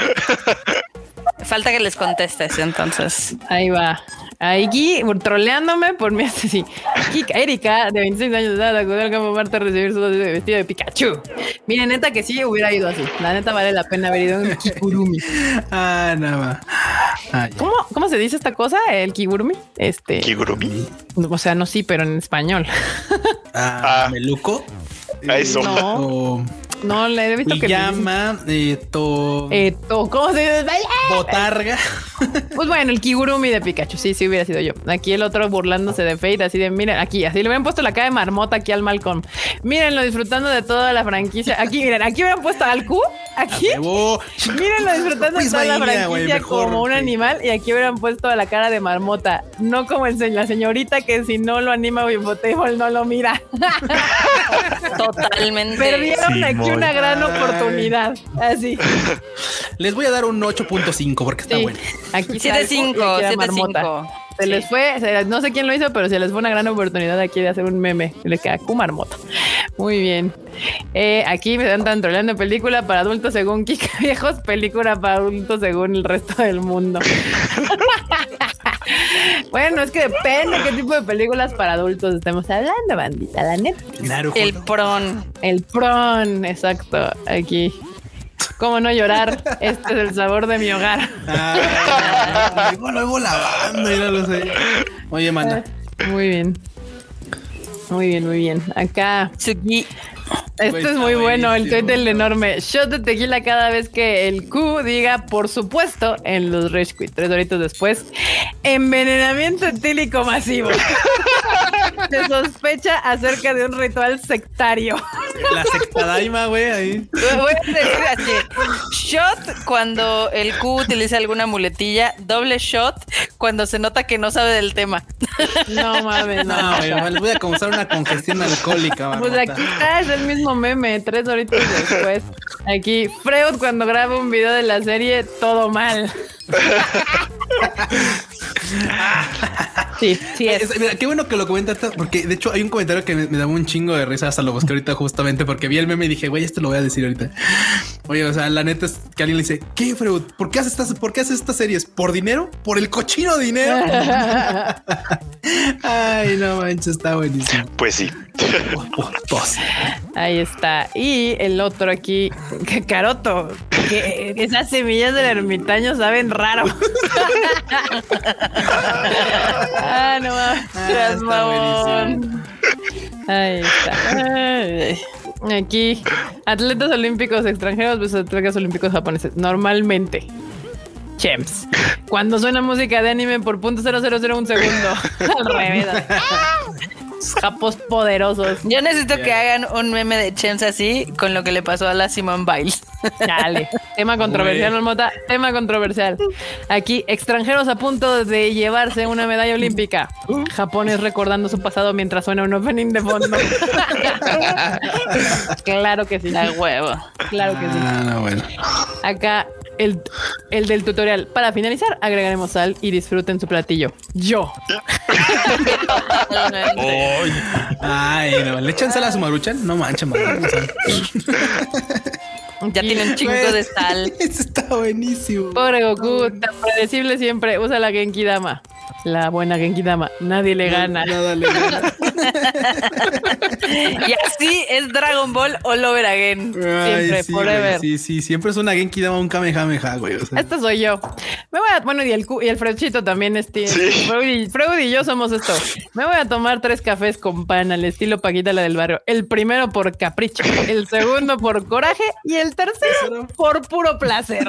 Falta que les contestes entonces. Ahí va. Aquí troleándome por mí así. Kika Erika, de 26 años de edad, acudió al campo Marte a recibir su vestido de Pikachu. Miren, neta que sí hubiera ido así. La neta vale la pena haber ido en Kigurumi. ah, nada ah, ¿Cómo, ¿Cómo se dice esta cosa? El Kigurumi. Este. Kigurumi. O sea, no sí, pero en español. ah, meluco. A eso. No. No, le he visto que. llama esto. Esto, ¿cómo se dice? Botarga. Pues bueno, el Kigurumi de Pikachu. Sí, sí hubiera sido yo. Aquí el otro burlándose de Fate, así de miren, aquí, así le hubieran puesto la cara de marmota aquí al Malcolm. Mírenlo disfrutando de toda la franquicia. Aquí, miren, aquí hubieran puesto al Q. Aquí. Mírenlo disfrutando de toda la franquicia como un animal. Y aquí hubieran puesto la cara de marmota. No como el, la señorita que si no lo anima Wimbotable no lo mira. Totalmente. Perdieron aquí una gran oportunidad. Así. Les voy a dar un 8.5 porque está bueno. Aquí 7.5, Se les fue, no sé quién lo hizo, pero se les fue una gran oportunidad aquí de hacer un meme. Le queda Kumarmoto. Muy bien. Eh, aquí me están troleando película para adultos según Kika Viejos, película para adultos según el resto del mundo. bueno, es que depende qué tipo de películas para adultos estemos hablando, bandita, la neta. el pron. El pron, exacto. Aquí. ¿Cómo no llorar? Este es el sabor de mi hogar. Ah, luego, luego la banda, ya lo sé. Oye, manda. Muy bien. Muy bien, muy bien. Acá. Sugi. Esto Güey, es muy bueno, el tweet del enorme. Shot de tequila cada vez que el Q diga, por supuesto, en los Rage Quit. Tres horitos después. Envenenamiento etílico masivo. Se sospecha acerca de un ritual sectario. La sectadaima, güey, ahí. Voy a decir así. Shot cuando el Q utiliza alguna muletilla. Doble shot cuando se nota que no sabe del tema. No mames, no. No, güey, les voy a causar una congestión alcohólica, Pues aquí está, es el mismo meme, tres horitos después. Aquí, Freud cuando graba un video de la serie, todo mal. Sí, sí es. Mira, qué bueno que lo comentaste, porque de hecho hay un comentario que me, me daba un chingo de risa, hasta lo busqué ahorita justamente porque vi el meme y dije, güey, esto lo voy a decir ahorita. Oye, o sea, la neta es que alguien le dice, ¿qué, Freud? ¿Por qué haces estas, por qué haces estas series? ¿Por dinero? ¿Por el cochino dinero? Ay, no manches, está buenísimo. Pues sí. Ahí está. Y el otro aquí, que Caroto, que esas semillas del ermitaño saben raro. ah, no mames. Ah. Ahí está. Ay. Aquí, atletas olímpicos extranjeros versus atletas olímpicos japoneses. Normalmente. Chems. Cuando suena música de anime por punto cero cero cero un segundo. Al revés. Japos poderosos. Yo necesito que hagan un meme de Chems así con lo que le pasó a la Simone Biles. Dale. Tema controversial, Marmota. Tema controversial. Aquí, extranjeros a punto de llevarse una medalla olímpica. Japones recordando su pasado mientras suena un opening de fondo. claro que sí. La huevo. Claro que sí. ah, no, bueno. Acá, el, el del tutorial. Para finalizar, agregaremos sal y disfruten su platillo. Yo. Ay, Ay, no, le echan sal a su maruchan. No manches, maruchan. Ya tiene un chingo de sal. Eso está buenísimo. Pobre Goku, tan predecible siempre. Usa la Genki Dama. La buena Genki Dama. Nadie le gana. Nada le gana. Y así es Dragon Ball All Over Again. Siempre, sí, forever. güey, Sí, sí, siempre es una Genki Dama, un Kamehameha, güey. O sea, soy yo. Me voy a, bueno, y el, y el Fredchito también, este, Freud, y, Freud y yo somos esto. Me voy a tomar tres cafés con pan al estilo Paquita la del barrio. El primero por capricho, el segundo por coraje y el tercero por puro placer.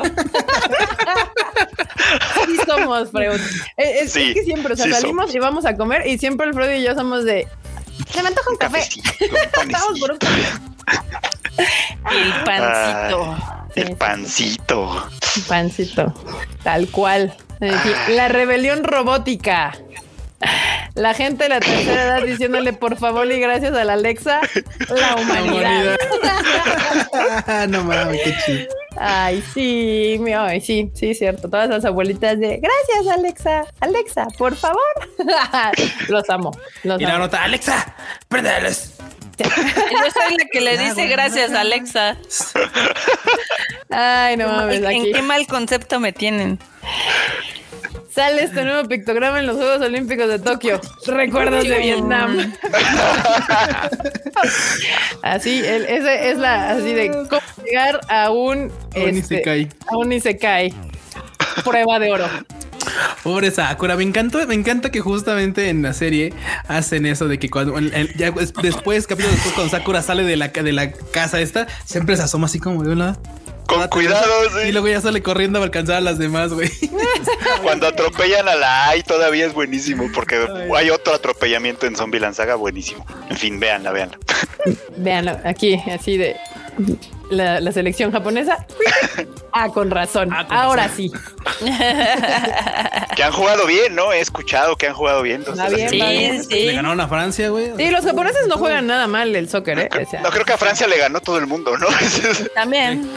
Así somos, Freud. Es, es- Sí, es que siempre, o sea, sí salimos y vamos a comer y siempre el Freud y yo somos de, se me antoja un café. Un Vamos por un café. El pancito. El pancito. Tal cual. La rebelión robótica. La gente de la tercera edad diciéndole por favor y gracias a la Alexa, la humanidad. No mames, qué chido. Ay, sí, mi- ay, sí, sí, cierto. Todas las abuelitas de gracias, Alexa. Alexa, por favor. los amo. Los Y la nota, Alexa, préndeles. Yo soy la que le dice gracias, Alexa. Ay, no mames. ¿En Aquí qué mal concepto me tienen? Sale este nuevo pictograma en los Juegos Olímpicos de Tokio. Recuerdos de Vietnam. así, el- ese es la así de cómo llegar a un A un este, isekai. a un isekai. Prueba de oro. Pobre Sakura, me encantó, me encanta que justamente en la serie hacen eso de que cuando el- el- ya des- después, capítulo después, cuando Sakura sale de la, de la casa esta, siempre se asoma así como de un lado. Con cuidado, sí. Y luego ya sale corriendo a alcanzar a las demás, güey. Cuando atropellan a la AI todavía es buenísimo porque hay otro atropellamiento en Zombieland Saga buenísimo. En fin, véanla, véanla. Vean aquí, así de la, la selección japonesa. Ah, con razón. Ah, con Ahora razón. sí. Que han jugado bien, ¿no? He escuchado que han jugado bien. entonces, bien, bien. Sí, Le sí. ganaron a Francia, güey. Sí, los japoneses no juegan nada mal el soccer, ¿eh? O sea, No creo que a Francia le ganó todo el mundo, ¿no? También.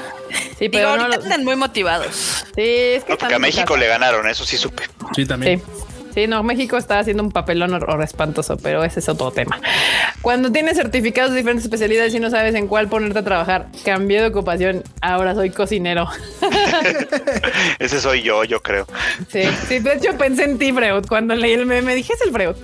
sí, Digo, pero no, los- andan muy motivados. Sí, es que No, porque a están México le ganaron, eso sí supe. Sí, también. Sí. Sí, no, México está haciendo un papelón hor- hor- espantoso, pero ese es otro tema. Cuando tienes certificados de diferentes especialidades y no sabes en cuál ponerte a trabajar, cambié de ocupación, ahora soy cocinero. Ese soy yo, yo creo. Sí, sí, de hecho pensé en ti, Freud, cuando leí el meme, dije, es el Freud.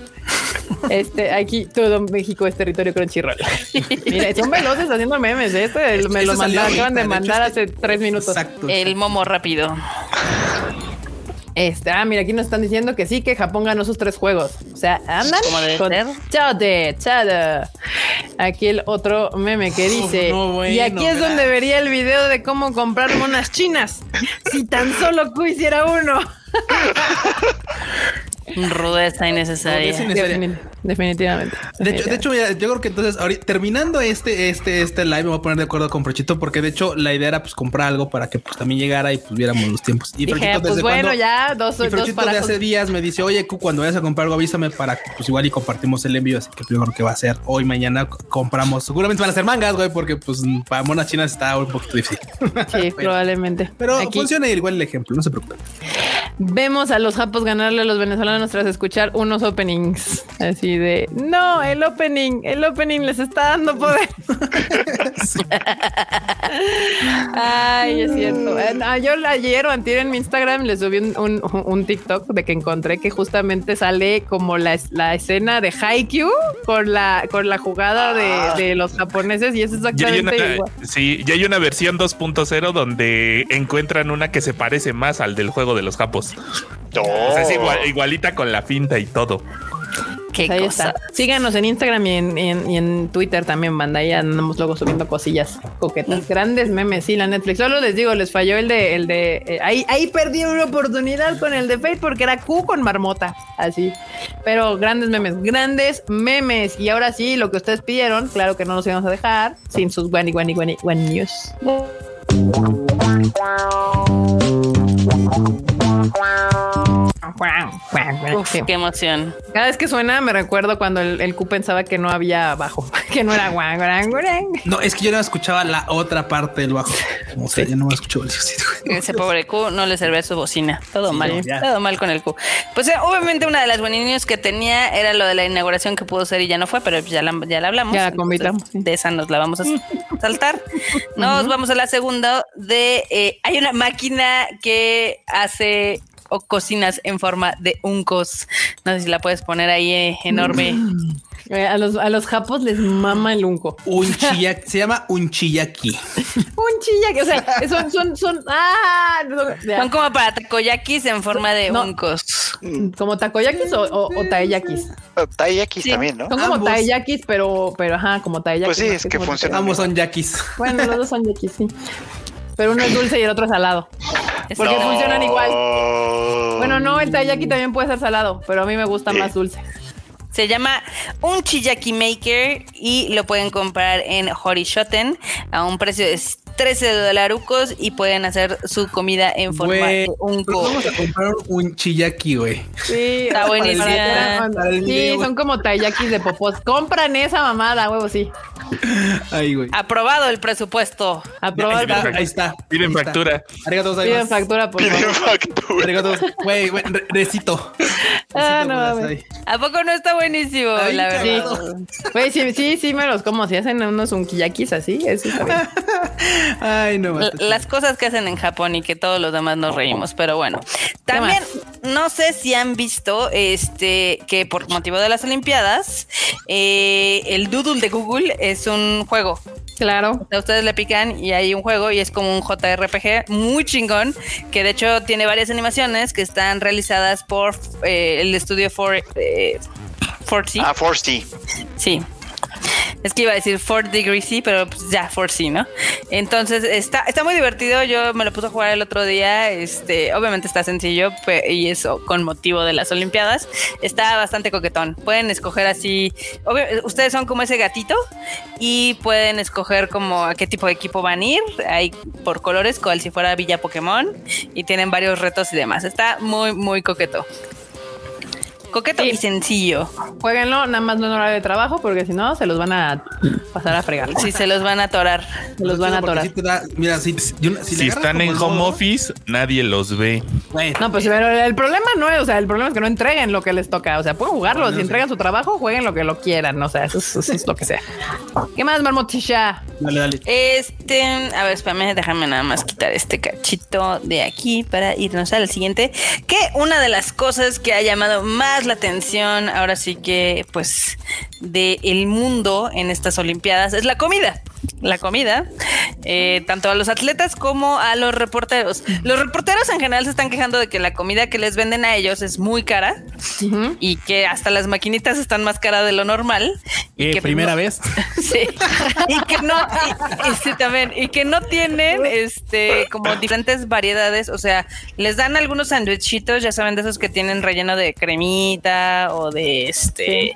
Este, aquí todo México es territorio Crunchyroll. Mira, son veloces haciendo memes. ¿eh? Este me lo mandaron, acaban de mandar hace tres minutos. Exacto. El momo rápido. Este, ah, mira, aquí nos están diciendo que sí, que Japón ganó sus tres juegos. O sea, andan ¿Cómo debe con ser? chade, chade. Aquí el otro meme que dice. no, bueno, y aquí es donde vería el video de cómo comprar monas chinas. Si tan solo Q hiciera uno. Rudeza innecesaria. Rudeza innecesaria. Defini- definitivamente. De hecho, de hecho, mira, yo creo que entonces, ahorita, terminando este, este, este live, me voy a poner de acuerdo con Frochito, porque de hecho la idea era pues comprar algo para que pues también llegara y pues viéramos los tiempos. Y Dije, Frochito, pues ¿desde bueno, ya, dos, Y dos Frochito de hace días me dice, oye, Q, cuando vayas a comprar algo, avísame para que pues igual y compartimos el envío. Así que yo creo que va a ser hoy, mañana compramos. Seguramente van a ser mangas, güey, porque pues para monas chinas está un poquito difícil. Sí, probablemente. Pero Aquí funciona igual el ejemplo, no se preocupen. vemos a los japos ganarle a los venezolanos tras escuchar unos openings. Así de, no, el opening, el opening les está dando poder. Ay, es cierto. Eh, no, yo ayer o antier en mi Instagram les subí un, un- un TikTok de que encontré que justamente sale como la, es- la escena de Haikyuu con la, con la jugada de, de los japoneses y es Ya hay una, exactamente igual. sí, ya hay una versión 2.0 donde encuentran una que se parece más al del juego de los japos. O sea, es igual- igualita con la finta y todo. Qué Pues ahí cosa. está. Síganos en Instagram y en, y en- y en Twitter también, banda. Ahí andamos luego subiendo cosillas coquetas. Grandes memes, sí, la Netflix. Solo les digo, les falló el de, el de, eh, ahí, ahí perdí una oportunidad con el de Fate porque era Q con marmota. Así. Pero grandes memes, grandes memes. Y ahora sí, lo que ustedes pidieron, claro que no nos íbamos a dejar sin sus guani, guani, guani, guani news. Uf, Sí. qué emoción. Cada vez que suena me recuerdo cuando el, el Q pensaba que no había bajo, que no era guan, guan, guan. No, es que yo no escuchaba la otra parte del bajo. O sea, yo no me escuchaba el. Ese pobre Q no le servía su bocina. Todo Sí, mal. Todo mal con el Q. Pues eh, obviamente una de las buenas que tenía era lo de la inauguración que pudo ser y ya no fue, pero ya la, ya la hablamos. Ya la convitamos, sí. De esa nos la vamos a saltar. Nos vamos a la segunda de... eh, hay una máquina que hace o cocinas en forma de uncos. No sé si la puedes poner ahí eh, enorme. Eh, A los, a los japos les mama el unco. Un chiyaki, se llama un chiyaki. Un que, o sea, son, son, son, ah, son-. Son como para takoyakis en forma de No. uncos. como takoyakis o, o, o taeyakis. Taiyakis Sí. también, ¿no? Son como Ambos. taeyakis, pero, pero ajá, como taeyakis. Pues sí, es que como- funciona. Ambos son yakis. Bueno, los dos son yakis, sí. Pero uno es dulce y el otro es salado. Porque funcionan igual. Bueno, no, el taiyaki también puede ser salado, pero a mí me gusta Sí. más dulce. Se llama un Chiyaki Maker y lo pueden comprar en Horishoten a un precio de 13 dolarucos y pueden hacer su comida en forma Güey, de un pues vamos a comprar un chiyaki, güey. Sí, Está el Sí, son como taiyakis de popos. Compran esa mamada, huevo, sí. Ahí, güey. Aprobado el presupuesto. Aprobado. Ahí está, ahí está. Piden factura. Arigato Piden factura, por Piden favor. factura. Güey, güey, re- recito. Ah, no. ¿A poco no está buenísimo? Ay, la Sí. verdad. Güey, sí, sí, sí me los como. Si hacen unos unkiyakis así, eso está bien. Ay, no. Las cosas que hacen en Japón y que todos los demás nos reímos, pero bueno. También no sé si han visto este que por motivo de las Olimpiadas, eh, el Doodle de Google es un juego. Claro. O sea, ustedes le pican y hay un juego y es como un JRPG muy chingón que de hecho tiene varias animaciones que están realizadas por eh, el estudio for, eh, 4C. Ah, Forsty. Sí. Es que iba a decir 4 Degree C, pero pues ya 4C, ¿no? Entonces está, está muy divertido. Yo me lo puse a jugar el otro día. Este, obviamente está sencillo pe- y eso con motivo de las Olimpiadas. Está bastante coquetón. Pueden escoger así. obvio- ustedes son como ese gatito y pueden escoger como a qué tipo de equipo van a ir. Hay por colores, cual si fuera Villa Pokémon. Y tienen varios retos y demás. Está muy, muy coqueto. Coqueto Sí. y sencillo. Jueguenlo, nada más no en horario de trabajo, porque si no, se los van a pasar a fregar. Si se los van a atorar. Se los van a atorar. sí da- mira, si, si, si Si están en home modo, office, nadie los ve. No, pues pero el problema no es, o sea, el problema es que no entreguen lo que les toca. O sea, pueden jugarlo. Bueno, si sí. entregan su trabajo, jueguen lo que lo quieran. O sea, eso, es- eso es lo que sea. ¿Qué más, Marmotisha? Dale, dale. Este, a ver, espérame, déjame nada más quitar este cachito de aquí para irnos al siguiente. Que una de las cosas que ha llamado más la atención, ahora sí que, pues, del mundo en estas Olimpiadas es la comida. la comida, eh, tanto a los atletas como a los reporteros. Los reporteros en general se están quejando de que la comida que les venden a ellos es muy cara y que hasta las maquinitas están más caras de lo normal. Y que primera no- vez. Sí. Y que no, y, y sí, también, y que no tienen este como diferentes variedades. O sea, les dan algunos sandwichitos, ya saben, de esos que tienen relleno de cremita o de este.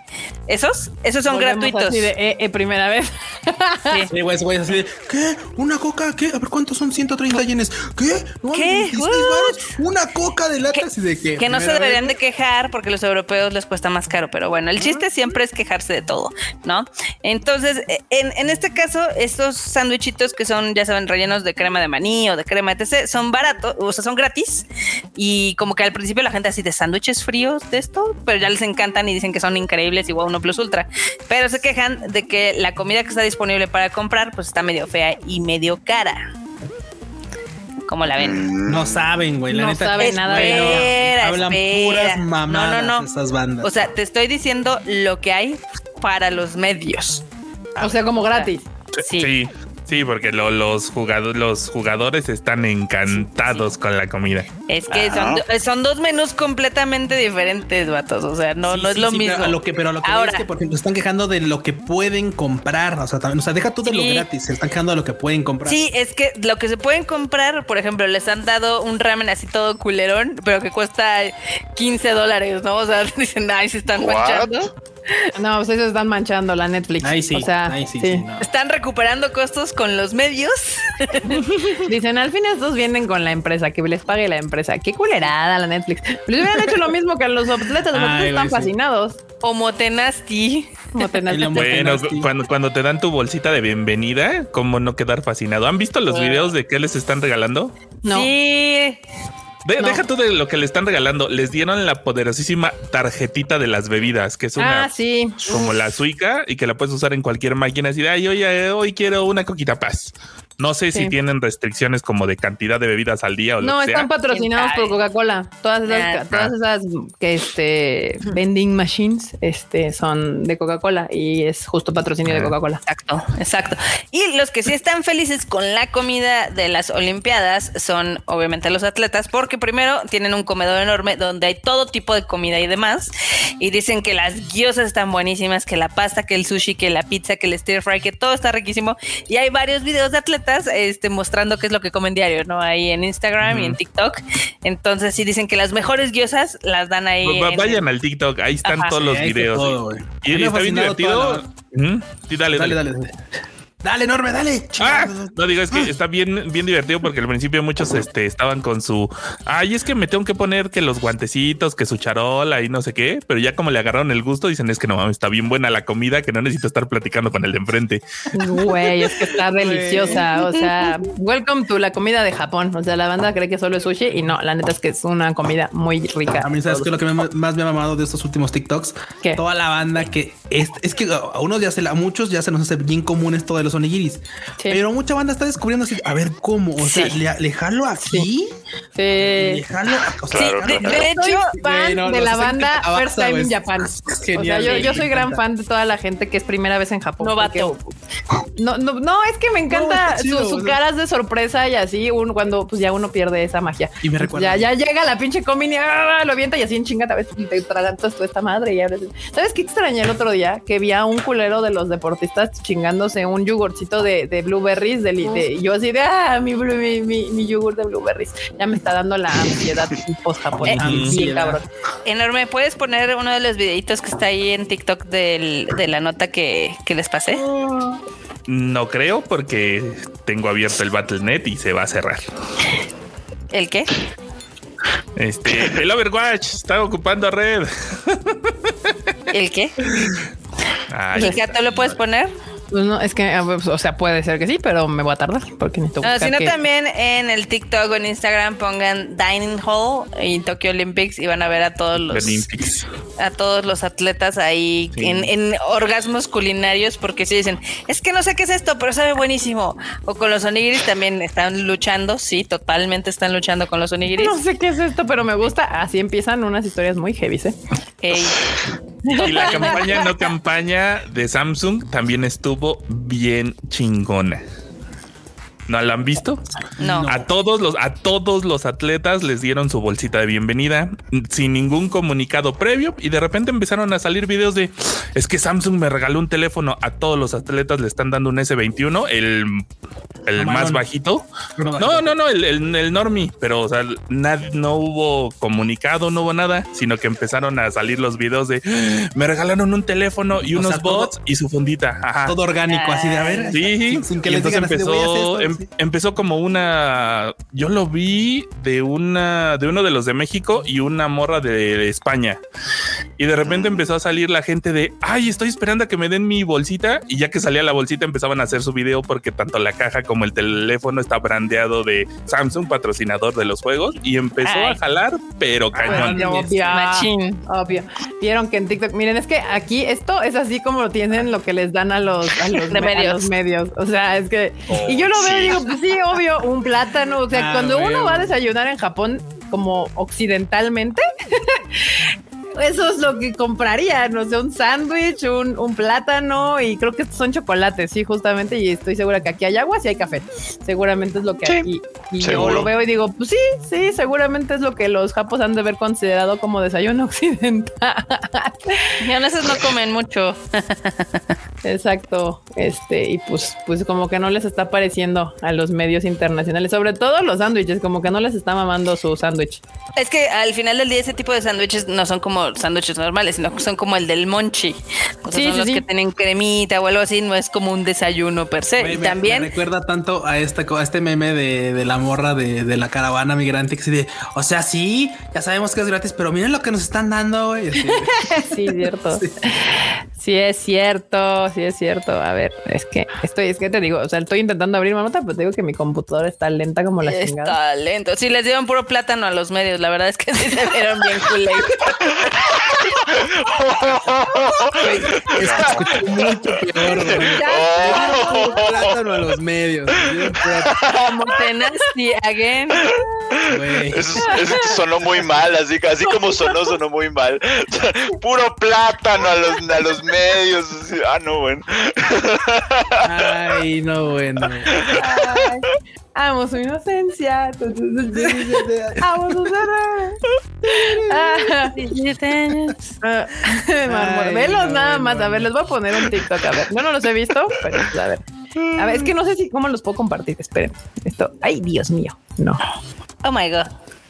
Esos, esos son Volvemos gratuitos. así de, eh, eh, primera vez. Sí. Sí, güey, así de, ¿qué? ¿Una coca? ¿Qué? A ver, ¿cuántos son 130 yenes? ¿Qué? No, ¿Qué? 26 What? varos. ¿Una coca de lata? Que- Así de que, Que no se deberían vez. de quejar porque los europeos les cuesta más caro, pero bueno, el chiste siempre es quejarse de todo, ¿no? Entonces, eh, en, en este caso, estos sándwichitos que son, ya saben, rellenos de crema de maní o de crema etc., son baratos, o sea, son gratis. Y como que al principio la gente así de sándwiches fríos de esto, pero ya les encantan y dicen que son increíbles y wow, uno plus ultra. Pero se quejan de que la comida que está disponible para comprar, pues está medio fea y medio cara. ¿Cómo la ven? No saben, güey. La No neta. saben nada de Bueno, Espera, Hablan espera. puras mamadas No, no, no. esas bandas. O sea, te estoy diciendo lo que hay para los medios. O sea, como gratis. Sí. Sí, sí, porque lo- los, jugadores, los jugadores están encantados con la comida. Es que son, son dos menús completamente diferentes, vatos. O sea, no, Sí, no es sí, lo sí, mismo. Pero a lo que, pero a lo que Ahora, es que, por ejemplo, están quejando de lo que pueden comprar. O sea, también, o sea, deja tú de lo gratis. Se están quejando de lo que pueden comprar. Sí, es que lo que se pueden comprar, por ejemplo, les han dado un ramen así todo culerón, pero que cuesta 15 dólares, ¿no? O sea, dicen, ay, se están manchando. No, pues ellos están manchando la Netflix. Ahí sí. O sea, ahí sí. sí. sí, no. Están recuperando costos con los medios. Dicen, al fin estos vienen con la empresa, que les pague la empresa. Qué culerada la Netflix. Les hubieran hecho lo mismo que a los atletas. Los Ay, atletas están fascinados. O Motenasti. Lo Bueno, cuando te dan tu bolsita de bienvenida, ¿cómo no quedar fascinado? ¿Han visto los videos de qué les están regalando? No. Sí. De- No. Deja tú de lo que le están regalando. Les dieron la poderosísima tarjetita de las bebidas, que es una Ah, sí. como la suica y que la puedes usar en cualquier máquina. Así de, ay, oye, hoy quiero una coquita paz. No sé Sí. si tienen restricciones como de cantidad de bebidas al día o lo No, que sea. están patrocinados ¿Quién por? Coca-Cola. Todas esas, Ah. todas esas que este vending machines este son de Coca-Cola y es justo patrocinio de Ah. Coca-Cola. Exacto, exacto. Y los que sí están felices con la comida de las Olimpiadas son obviamente los atletas, porque primero tienen un comedor enorme donde hay todo tipo de comida y demás. Y dicen que las guiosas están buenísimas, que la pasta, que el sushi, que la pizza, que el stir fry, que todo está riquísimo. Y hay varios videos de atletas este, mostrando qué es lo que comen diario, ¿no? Ahí en Instagram y en TikTok. Entonces sí dicen que las mejores guiosas las dan ahí. En- Vayan al TikTok, ahí están Ajá. todos Sí, los videos. todo, y, está bien divertido. toda Ujú. Sí, dale, Dale, dale. dale, dale. Enorme, dale. Ah, no digo, es que está bien, bien divertido porque al principio muchos este, estaban con su ay, es que me tengo que poner que los guantecitos, que su charola y no sé qué, pero ya como le agarraron el gusto, dicen es que no mames, está bien buena la comida, que no necesito estar platicando con el de enfrente. Güey, es que está deliciosa. O sea, welcome to la comida de Japón. O sea, la banda cree que solo es sushi y no, la neta es que es una comida muy rica. A mí, ¿sabes qué? es Lo que me- más me ha mamado de estos últimos TikToks. ¿Qué? Toda la banda que es, es que a unos ya se la, a muchos ya se nos hace bien común esto de los onigiris. Sí. Pero mucha banda está descubriendo así, a ver cómo, o sea, le, le jalo aquí, le Sí. jalo, o sea, Sí, Claro, de, claro. de Soy hecho, fan no, de no, la banda First Time in. Japan. O sea, yo, soy gran fan de toda la gente que es primera vez en Japón. Novato. No, no, no, es que me encanta chido, su, su o sea. caras de sorpresa y así, un, cuando pues ya uno pierde esa magia. Y me recuerda- Ya, ya llega la pinche comini, ¡ah! lo avienta y así en chingata, ves, te tragantas tú esta madre y ahora sí. ¿Sabes qué extrañé el otro día? Que vi a un culero de los deportistas chingándose un yogurcito de, de blueberries de, de- y yo así de, ah, mi, mi, mi, mi yogur de blueberries. Ya me está dando la ansiedad post japonés. Eh, ansiedad. cabrón. enorme. ¿Puedes poner uno de los videitos que está ahí en TikTok del- de la nota que, que les pasé? No creo porque tengo abierto el Battle.net y se va a cerrar. ¿El qué? Este, el Overwatch está ocupando red. ¿El qué? ¿Y Gato lo puedes poner? Pues no, es que, a ver, o sea, puede ser que sí, pero me voy a tardar porque necesito Ah, buscar si no, qué- también en el TikTok o en Instagram pongan Dining Hall y Tokyo Olympics y van a ver a todos los Olympics. a todos los atletas ahí Sí. en, en orgasmos culinarios porque sí dicen, es que no sé qué es esto, pero sabe buenísimo. O con los onigiris también están luchando, sí, totalmente están luchando con los onigiris. No sé qué es esto, pero me gusta. Así empiezan unas historias muy heavy, ¿eh? Y la campaña no campaña de Samsung también estuvo bien chingona. ¿No la han visto? No. A todos los, a todos los atletas les dieron su bolsita de bienvenida sin ningún comunicado previo y de repente empezaron a salir videos de es que Samsung me regaló un teléfono. A todos los atletas le están dando un S21, el, el más bajito. No, No, no, el, el, el normie, pero o sea, nad- no hubo comunicado, no hubo nada, sino que empezaron a salir los videos de me regalaron un teléfono y O unos todo- bots y su fundita. Ajá. Todo orgánico, así de a ver. Sí, sin, sin que y les entonces digan así de, em- sí. empezó como una, yo lo vi de una, de uno de los de México y una morra de, España. Y de repente empezó a salir la gente de, ay, estoy esperando a que me den mi bolsita. Y ya que salía la bolsita empezaban a hacer su video porque tanto la caja como el teléfono está brandeado de Samsung, patrocinador de los juegos. Y empezó Ay. a jalar, pero cañón. Bueno, obvio. Machín. Obvio. Vieron que en TikTok, miren, es que aquí esto es así como tienen lo que les dan a los, a los, De me- a medios. los medios. O sea, es que. Oh, y yo lo veo y. digo, pues sí, obvio, un plátano. O sea, Ah, cuando uno va a desayunar en Japón, como occidentalmente. Eso es lo que compraría, no sé, un sándwich, un, un plátano y creo que estos son chocolates, sí, justamente. Y estoy segura que aquí hay agua, sí hay café. Seguramente es lo que Sí, aquí. Y yo lo veo y digo, pues sí, sí, seguramente es lo que los japos han de haber considerado como desayuno occidental. Japoneses no comen mucho. Exacto. Este, y pues, pues como que no les está pareciendo a los medios internacionales, sobre todo los sándwiches, como que no les está mamando su sándwich. Es que al final del día ese tipo de sándwiches no son como sándwiches normales, sino que son como el del monchi. O sea, Sí, son sí, los sí. que tienen cremita o algo así, no es como un desayuno per se. Y me- también me recuerda tanto a este, a este meme de, de la morra de, de la caravana migrante que se de, o sea, sí, ya sabemos que es gratis, pero miren lo que nos están dando. güey", así Sí, cierto. Sí. es cierto, sí es cierto. A ver, es que estoy, es que te digo, o sea, estoy intentando abrir mamota, pues te digo que mi computadora está lenta como la chingada. está lento. Sí, les dieron puro plátano a los medios. La verdad es que sí se vieron bien culé. Escuché mucho peor, güey. Oh. Plátano a los medios. Como Tenacity again. güey. Eso, eso sonó muy mal, así, así como sonó, sonó muy mal. Puro plátano a los, a los medios. así, Ah, no, bueno. Ay, no, bueno. Ay, amo su inocencia. Amo su ser. Ah, velos nada más. A ver, les voy a poner un TikTok. A ver, yo no los he visto, pero a ver. A ver, es que no sé si cómo los puedo compartir. Esperen. Esto. Ay, Dios mío. No. Oh my god.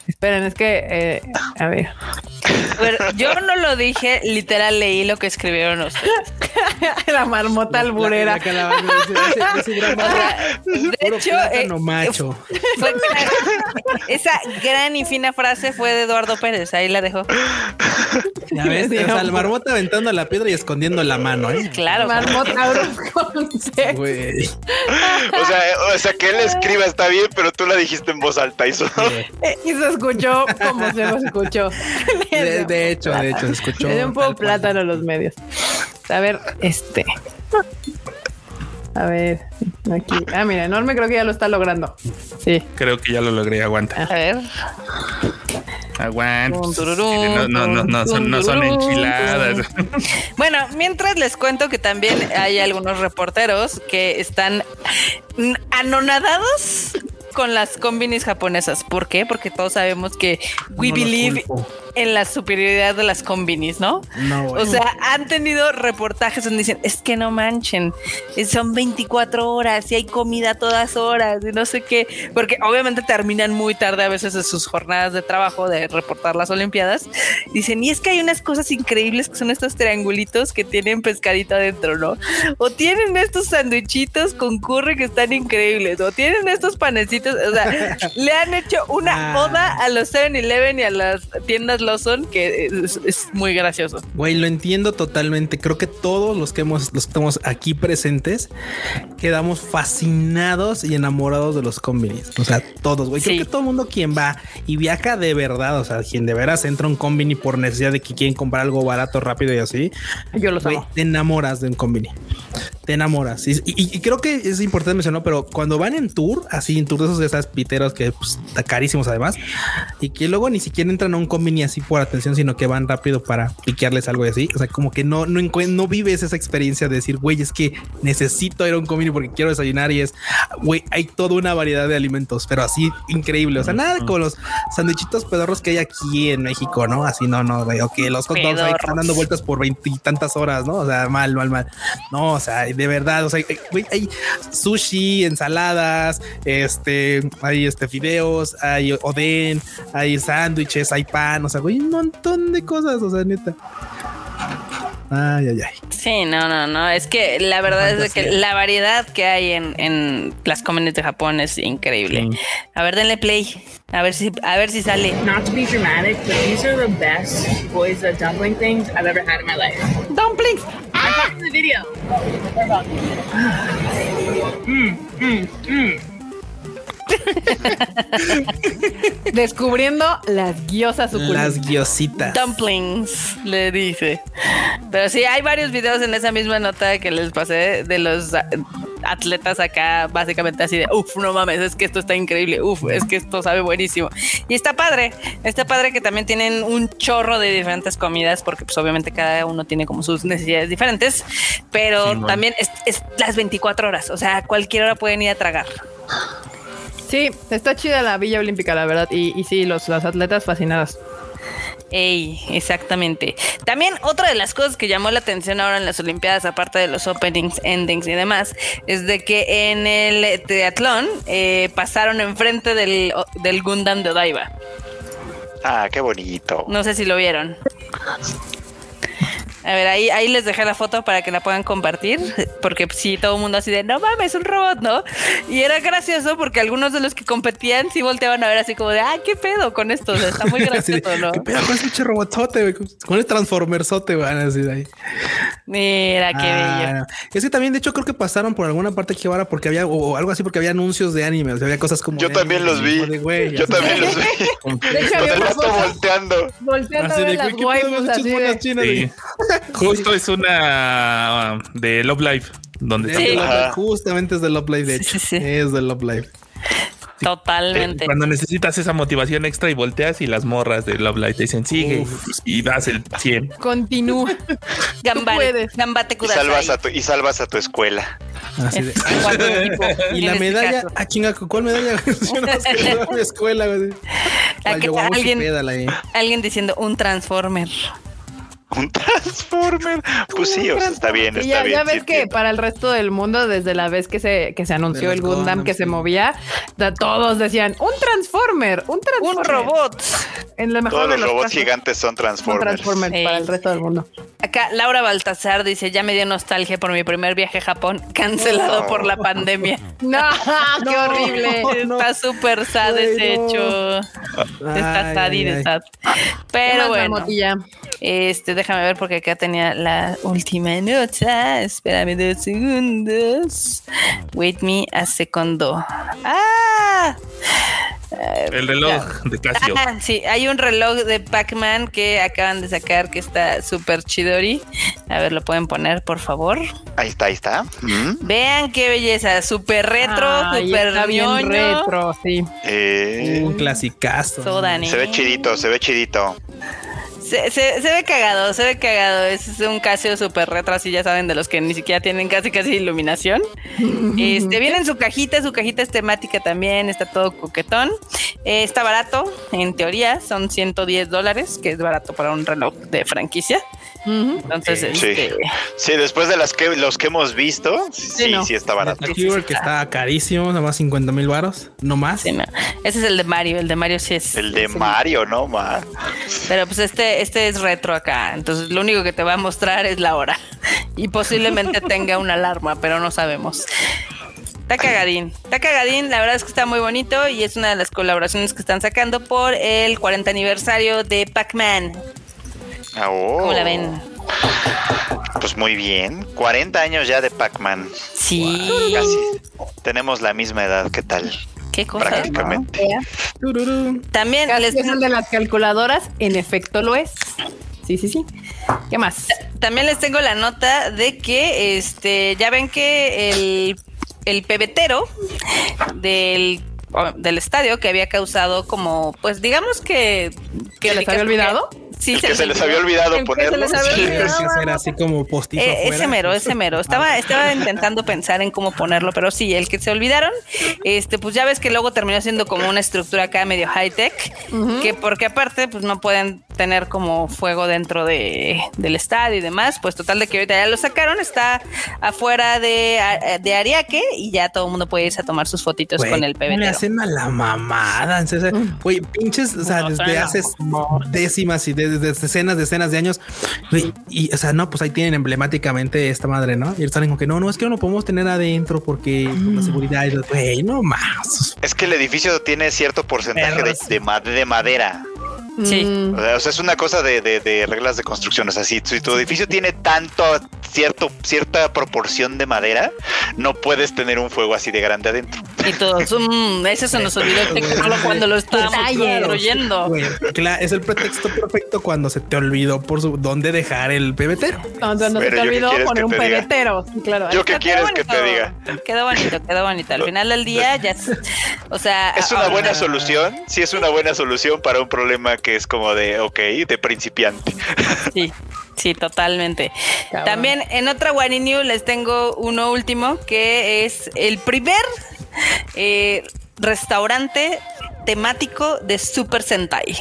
Esperen, es que. eh, a ver. Yo no lo dije, literal leí lo que escribieron ustedes. La marmota alburera. La, la calavana, ese- ese- ese gran O sea, de hecho, eh, macho. fue esa gran y fina frase fue de Eduardo Pérez. Ahí la dejó. Ya ves, o sea, el marmota aventando la piedra y escondiendo la mano, ¿eh? Claro. Marmota. O sea, o sea, que él escriba está bien, pero tú la dijiste en voz alta. Eso. Eh, Y se escuchó como se lo escuchó. De, de hecho, de hecho, se escuchó. Le dio un poco plátano a los medios. A ver, este. A ver, aquí. Ah, mira, enorme creo que ya lo está logrando. Sí. Creo que ya lo logré. Aguanta. A ver. Aguanta. No, no, no, no, son, no enchiladas. Bueno, mientras les cuento que también hay algunos reporteros que están anonadados con las combinis japonesas. ¿Por qué? Porque todos sabemos que we No believe. En la superioridad de las combinis, ¿no? No. O sea, han tenido reportajes donde dicen, es que no manchen, son 24 horas y hay comida a todas horas y no sé qué, porque obviamente terminan muy tarde a veces de sus jornadas de trabajo de reportar las Olimpiadas. Dicen, y es que hay unas cosas increíbles que son estos triangulitos que tienen pescadito adentro, ¿no? O tienen estos sandwichitos con curry que están increíbles, o tienen estos panecitos, o sea, le han hecho una Ah. oda a los 7-Eleven y a las tiendas Lawson que es, es muy gracioso. Güey, lo entiendo totalmente. Creo que todos los que hemos, los que estamos aquí presentes, quedamos fascinados y enamorados de los combinis. O sea, todos, güey. Sí. Creo que todo el mundo quien va y viaja de verdad, o sea, quien de veras entra a un combini por necesidad de que quieren comprar algo barato, rápido y así, Yo güey, amo. te enamoras de un combini. te enamoras. Y, y- y creo que es importante mencionar, pero cuando van en tour, así en tour de esos de esas piteros que pues, está carísimos además, y que luego ni siquiera entran a un combini así por atención, sino que van rápido para piquearles algo y así. O sea, como que no, no, no vives esa experiencia de decir, güey, es que necesito ir a un combini porque quiero desayunar y es, güey, hay toda una variedad de alimentos, pero así increíble. O sea, nada como los sandwichitos pedorros que hay aquí en México, ¿no? Así no, no, güey, o que los hot dogs ahí están dando vueltas por veintitantas horas, ¿no? O sea, mal, mal, mal. No, o sea, de verdad, o sea, eh, güey, hay sushi, ensaladas, este, hay este fideos, hay oden, hay sándwiches, hay pan, o sea, güey, un montón de cosas, o sea, neta. Ay, ay, ay. Sí, no, no, no. Es que la verdad es que la variedad que hay en, en las comidas de Japón es increíble. A ver, denle play. A ver si, a ver si sale. Not to be dramatic, but these are the best boys uh, dumpling things I've ever had in my life. Dumplings. I have in the video. Descubriendo las guiosas suculentas. Las guiositas. Dumplings, le dice. Pero sí, hay varios videos en esa misma nota que les pasé de los atletas acá, básicamente así de, uff, no mames, es que esto está increíble, uff, es que esto sabe buenísimo. Y está padre, está padre que también tienen un chorro de diferentes comidas, porque pues obviamente cada uno tiene como sus necesidades diferentes, pero Sí, también es, es las 24 horas, o sea, a cualquier hora pueden ir a tragar. Sí, está chida la Villa Olímpica, la verdad. Y, y sí, los, los atletas fascinados. Ey, exactamente. También otra de las cosas que llamó la atención ahora en las Olimpiadas, aparte de los openings, endings y demás, es de que en el triatlón eh, pasaron enfrente del, del Gundam de Odaiba. Ah, qué bonito. No sé si lo vieron. A ver, ahí, ahí les dejé la foto para que la puedan compartir, porque sí, todo el mundo así de, no mames, un robot, ¿no? Y era gracioso porque algunos de los que competían sí volteaban a ver así como de, ah, qué pedo con esto, O sea, está muy gracioso, ¿no? ¿Qué pedo con ese robotzote? Con el transformerzote, van a decir ahí. Mira, qué Ah, bello. no. Es que también, de hecho, creo que pasaron por alguna parte aquí ahora porque había, o, algo así, porque había anuncios de anime. O sea, había cosas como. Yo también anime, los vi. como de, güey, Yo así. también los vi. De hecho, Con el volteando. volteando a ver de, las güey, ¿qué pedo con waifus esas así monas de... chinas, Sí. Justo es una uh, de Love Live, donde está Justamente es de Love Live, de hecho. sí, sí. Es de Love Live. Totalmente. Cuando necesitas esa motivación extra y volteas y las morras de Love Live te dicen sigue y das el 100. Continúa. Gambate, gambate Y salvas, a tu, y salvas a tu escuela. Así de. Y la este medalla, caso. ah, chinga, ¿cuál medalla? Yo no sé, mi escuela. La que. Alguien diciendo un transformer. Un Transformer. Pues sí, o sea, está bien, Y está ya, bien. ya sí ves que entiendo. para el resto del mundo, desde la vez que se, que se anunció el Gundam Gundam, que se sí. movía, todos decían un Transformer, un Un Transformer. robot. En lo mejor Todos de los los robots casos, gigantes son un Transformers. Transformer Ey. para el resto del mundo. Acá Laura Baltasar dice, ya me dio nostalgia por mi primer viaje a Japón, cancelado No. por la pandemia. No, qué No, horrible. no. Está súper sad ese no. hecho. Está Ay, sad y de sad. ¿Qué Pero bueno, este, déjame ver porque acá tenía la última nota. Espérame dos segundos. Wait me a segundo. ¡Ah! El reloj de Casio. Ah, sí, hay un reloj de Pac-Man que acaban de sacar que está súper chidori. A ver, lo pueden poner, por favor. Ahí está, ahí está. Mm. Vean qué belleza, súper retro, Ay, súper bien retro, sí. Eh, Un clasicazo. So Dani. se ve chidito, se ve chidito. Se, se- se ve cagado, se ve cagado. Es un Casio súper retro, así ya saben, de los que ni siquiera tienen casi casi iluminación. Este, viene en su cajita, su cajita es temática también, está todo coquetón. Eh, está barato, en teoría, son 110 dólares, que es barato para un reloj de franquicia. Entonces, Sí. este, Sí, después de las que los que hemos visto, sí, no. sí está barato. Hero, que está carísimo, nada más 50 mil varos, no más. sí, no. ese es el de Mario, el de Mario sí es. El de Mario, ¿no? Ma? Pero pues este, este es retro acá, entonces lo único que te va a mostrar es la hora. Y posiblemente tenga una alarma, pero no sabemos. Está cagadín, está cagadín, la verdad es que está muy bonito y es una de las colaboraciones que están sacando por el 40 aniversario de Pac-Man. Ah, oh. ¿Cómo la ven? Pues muy bien. 40 años ya de Pac-Man. Sí, Casi. Tenemos la misma edad, ¿qué tal? Qué cosa. Prácticamente. También les es el de las calculadoras, en efecto lo es. Sí, sí, sí. ¿Qué más? También les tengo la nota de que este ya ven que el, el pebetero del del estadio que había causado como pues digamos que que les había olvidado Sí, que se les había olvidado ¿En qué se ponerlo. les había Sí, olvidado? sí, era así como postizo Eh, ese mero, ese mero. Estaba, estaba intentando pensar en cómo ponerlo, pero sí, el que se olvidaron, este, pues ya ves que luego terminó siendo como una estructura acá medio high tech, que porque aparte, pues no pueden tener como fuego dentro de, del estadio y demás. Pues total de que ahorita ya lo sacaron, está afuera de, de Ariake y ya todo el mundo puede irse a tomar sus fotitos con el ¿cómo Le pebetero. hacen a la mamada. serio? Güey, pinches, o sea, No, desde hace décimas y de- desde decenas, decenas de años. y, o sea, no, pues ahí tienen emblemáticamente esta madre, ¿no? Y están como que no, no, es que no lo podemos tener adentro porque por la seguridad. Y los- Güey, no más. Es que el edificio tiene cierto porcentaje de, de madera. Sí. Mm, O sea, o sea, es una cosa de, de- de reglas de construcción. O sea, si, si tu edificio tiene tanto, cierto, cierta proporción de madera, no puedes tener un fuego así de grande adentro. Y todos, mm, ese se nos olvidó cuando lo estábamos construyendo. Claro, es el pretexto perfecto cuando se te olvidó por su dónde dejar el pebetero. No, no se te olvidó poner un pebetero. Claro. ¿Yo qué quieres que te bonito. diga? Quedó bonito, quedó bonito. Al final del día ya, o sea, Es una ahora- buena solución. Sí, es una buena solución para un problema que es como de, ok, de principiante. Sí, sí, totalmente. Cabrón. También en otra One New les tengo uno último que es el primer eh, restaurante temático de Super Sentai.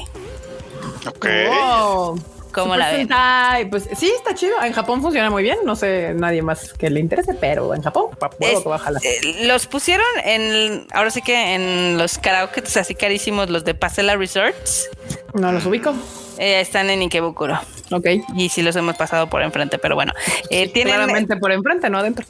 Ok. Wow. ¿Cómo la ven? Sentai, Pues sí, está chido. En Japón funciona muy bien. No sé nadie más que le interese, pero en Japón, Es- eh, los pusieron en, ahora sí que en los karaoke así carísimos, los de Pasela Resorts, No los ubico. eh, están en Ikebukuro. Ok. Y sí los hemos pasado por enfrente, pero bueno. Eh, tienen, Claramente por enfrente, no adentro.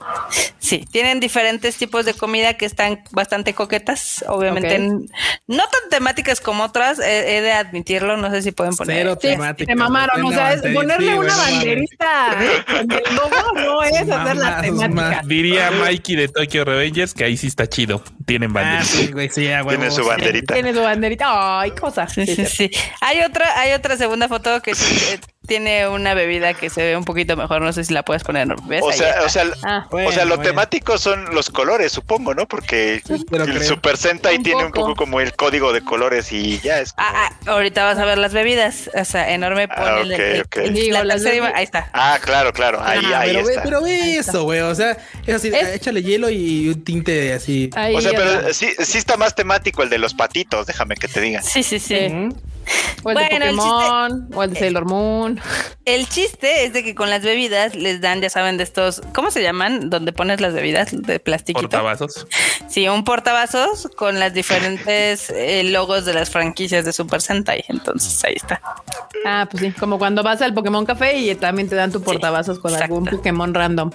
Sí, tienen diferentes tipos de comida que están bastante coquetas, obviamente no tan temáticas como otras, he, he de admitirlo, no sé si pueden poner. Cero Sí, temática. te mamaron. O sea, es ponerle una banderita en el logo no es hacer la Mamazos, temática. ma- Diría Mikey de Tokyo Revengers que ahí sí está chido. Tienen Ah, banderas. sí, güey, sí, a huevo, Tiene su banderita. Tiene su banderita. Ay, cosas. Sí, sí, sí. Hay otra, hay otra segunda foto que eh, tiene una bebida que se ve un poquito mejor, no sé si la puedes poner. ¿ves? O sea, o sea, Ah, o sea, lo Bueno, temático son los colores, supongo, ¿no? Porque el creo. Super Sentai Un tiene un poco. como el código de colores y ya es. como- Ah, ah, ahorita vas a ver las bebidas, o sea, enorme Ah, pone el- ok, el- ok. el- Digo, la las tercera bebi- ima- ahí está. Ah, claro, claro. Ahí, Ah, ahí pero, ve, está. pero ve eso, güey. O sea, es así, Es- échale hielo y un tinte así. ahí O sea. Pero sí, sí está más temático el de los patitos, déjame que te diga. Sí, sí, sí. O el de Bueno, el Pokémon, o el de Sailor Moon. El chiste es de que con las bebidas les dan, ya saben, de estos, ¿cómo se llaman? Donde pones las bebidas de plastiquito. Portavasos. Sí, un portavasos con las diferentes eh, logos de las franquicias de Super Sentai. Entonces ahí está. Ah, pues sí, como cuando vas al Pokémon Café y también te dan tu portavasos con exacto. algún Pokémon random.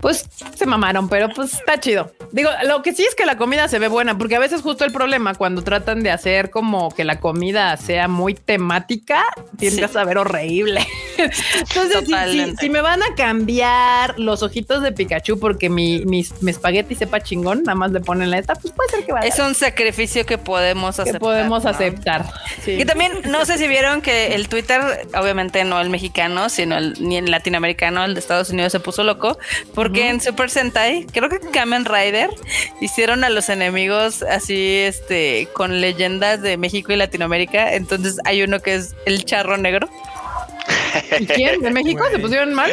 Pues se mamaron, pero pues está chido. Digo, lo que sí es que la comida se ve buena, porque a veces justo el problema cuando tratan de hacer como que la comida sea muy temática, tiende Sí. a saber horrible. Entonces, si- si, Totalmente. si me van a cambiar los ojitos de Pikachu porque mi, mi, mi espagueti sepa chingón, nada más le ponen la esta, pues puede ser que vaya. Es un sacrificio que podemos que aceptar. podemos ¿no? aceptar. Sí. Y también, no sé si vieron que el Twitter, obviamente no el mexicano, sino el, ni el latinoamericano, el de Estados Unidos se puso loco, porque en Super Sentai, creo que Kamen Rider, hicieron a los enemigos así, este, con leyendas de México y Latinoamérica. Entonces hay uno que es el charro negro. ¿Y quién? ¿De México? ¿Se pusieron mal?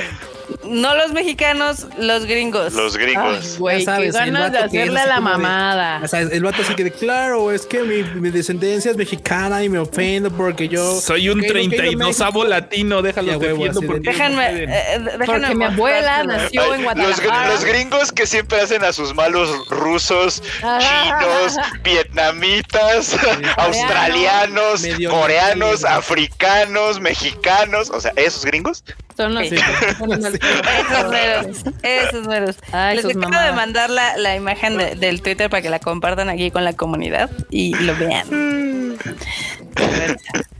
No los mexicanos, los gringos. Los Ay, gringos. güey, Ya sabes, qué el ganas de hacerle a la de- mamada. O sea, el vato así que de claro, es que mi, mi descendencia es mexicana y me ofendo porque yo Soy un Ok, ok, 32 avo latino, déjalo huevo, de- porque pueden. eh, déjenme Porque mi abuela nació Ay, en los, Guadalajara. los gringos que siempre hacen a sus malos rusos, chinos, vietnamitas, australianos, coreanos, africanos, mexicanos, o sea, esos gringos. Son los Sí. son los- Esos meros, esos meros. Ay, Les acabo de mandar la, la imagen de- del Twitter para que la compartan aquí con la comunidad y lo vean.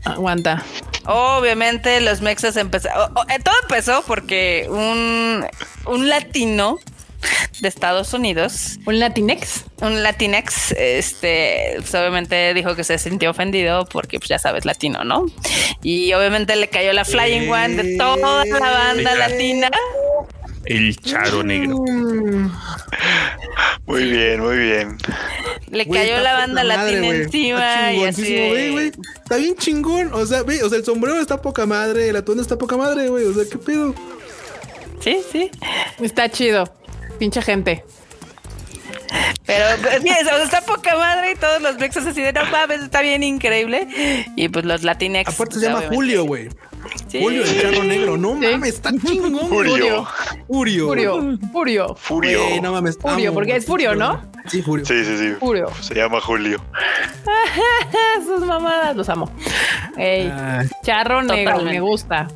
Aguanta. Obviamente los mexas empezaron. todo empezó porque un, un latino de Estados Unidos, Un Latinex. un Latinex, este, pues, obviamente dijo que se sintió ofendido porque, pues ya sabes, latino, ¿no? Y obviamente le cayó la Flying One de toda la banda latina. El charo negro. Muy bien, muy bien. Le cayó la banda madre, latina encima Está y así. Está bien chingón. O sea, o sea, el sombrero está poca madre, el atuendo está poca madre, güey. O sea, qué pedo. Sí, sí. Está chido. Pinche gente. Pero pues, bien, o sea, está poca madre y todos los Brexos así de no mames, está bien increíble. Y pues los Latinex. Aparte se llama obviamente- Julio, güey. Sí. Julio, el charro negro. No Sí. mames, está chingón. güey. Furio. Furio. Furio. Furio. No mames. Furio, amo, porque es Furio, ¿no? Sí, Furio. Sí, sí, sí. Furio. Se llama Julio. Sus mamadas. Los amo. Ey. Charro negro. Me gusta.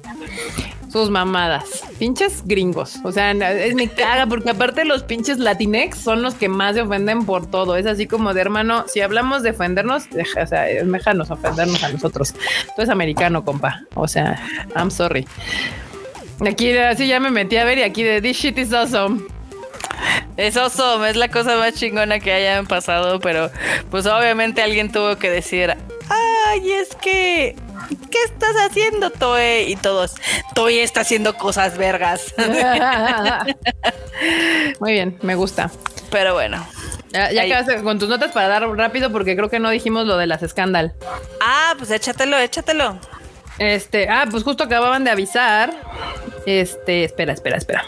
Sus mamadas. Pinches gringos. O sea, es me caga porque aparte los pinches latinex son los que más se ofenden por todo. Es así como de hermano, si hablamos de ofendernos, o sea, déjanos ofendernos a nosotros. Tú eres americano, compa. O sea, I'm sorry. Aquí así ya me metí a ver y aquí de this shit is awesome. Es awesome, es la cosa más chingona que hayan pasado, pero pues obviamente alguien tuvo que decir, ay, es que, ¿qué estás haciendo, Toe? Y todos, Toe está haciendo cosas vergas. Muy bien, me gusta. pero bueno. Ya, ya acabaste con tus notas para dar rápido porque creo que no dijimos lo de las escándal. Ah, pues échatelo, échatelo. Este, ah, pues justo acababan de avisar. Este, espera, espera, espera.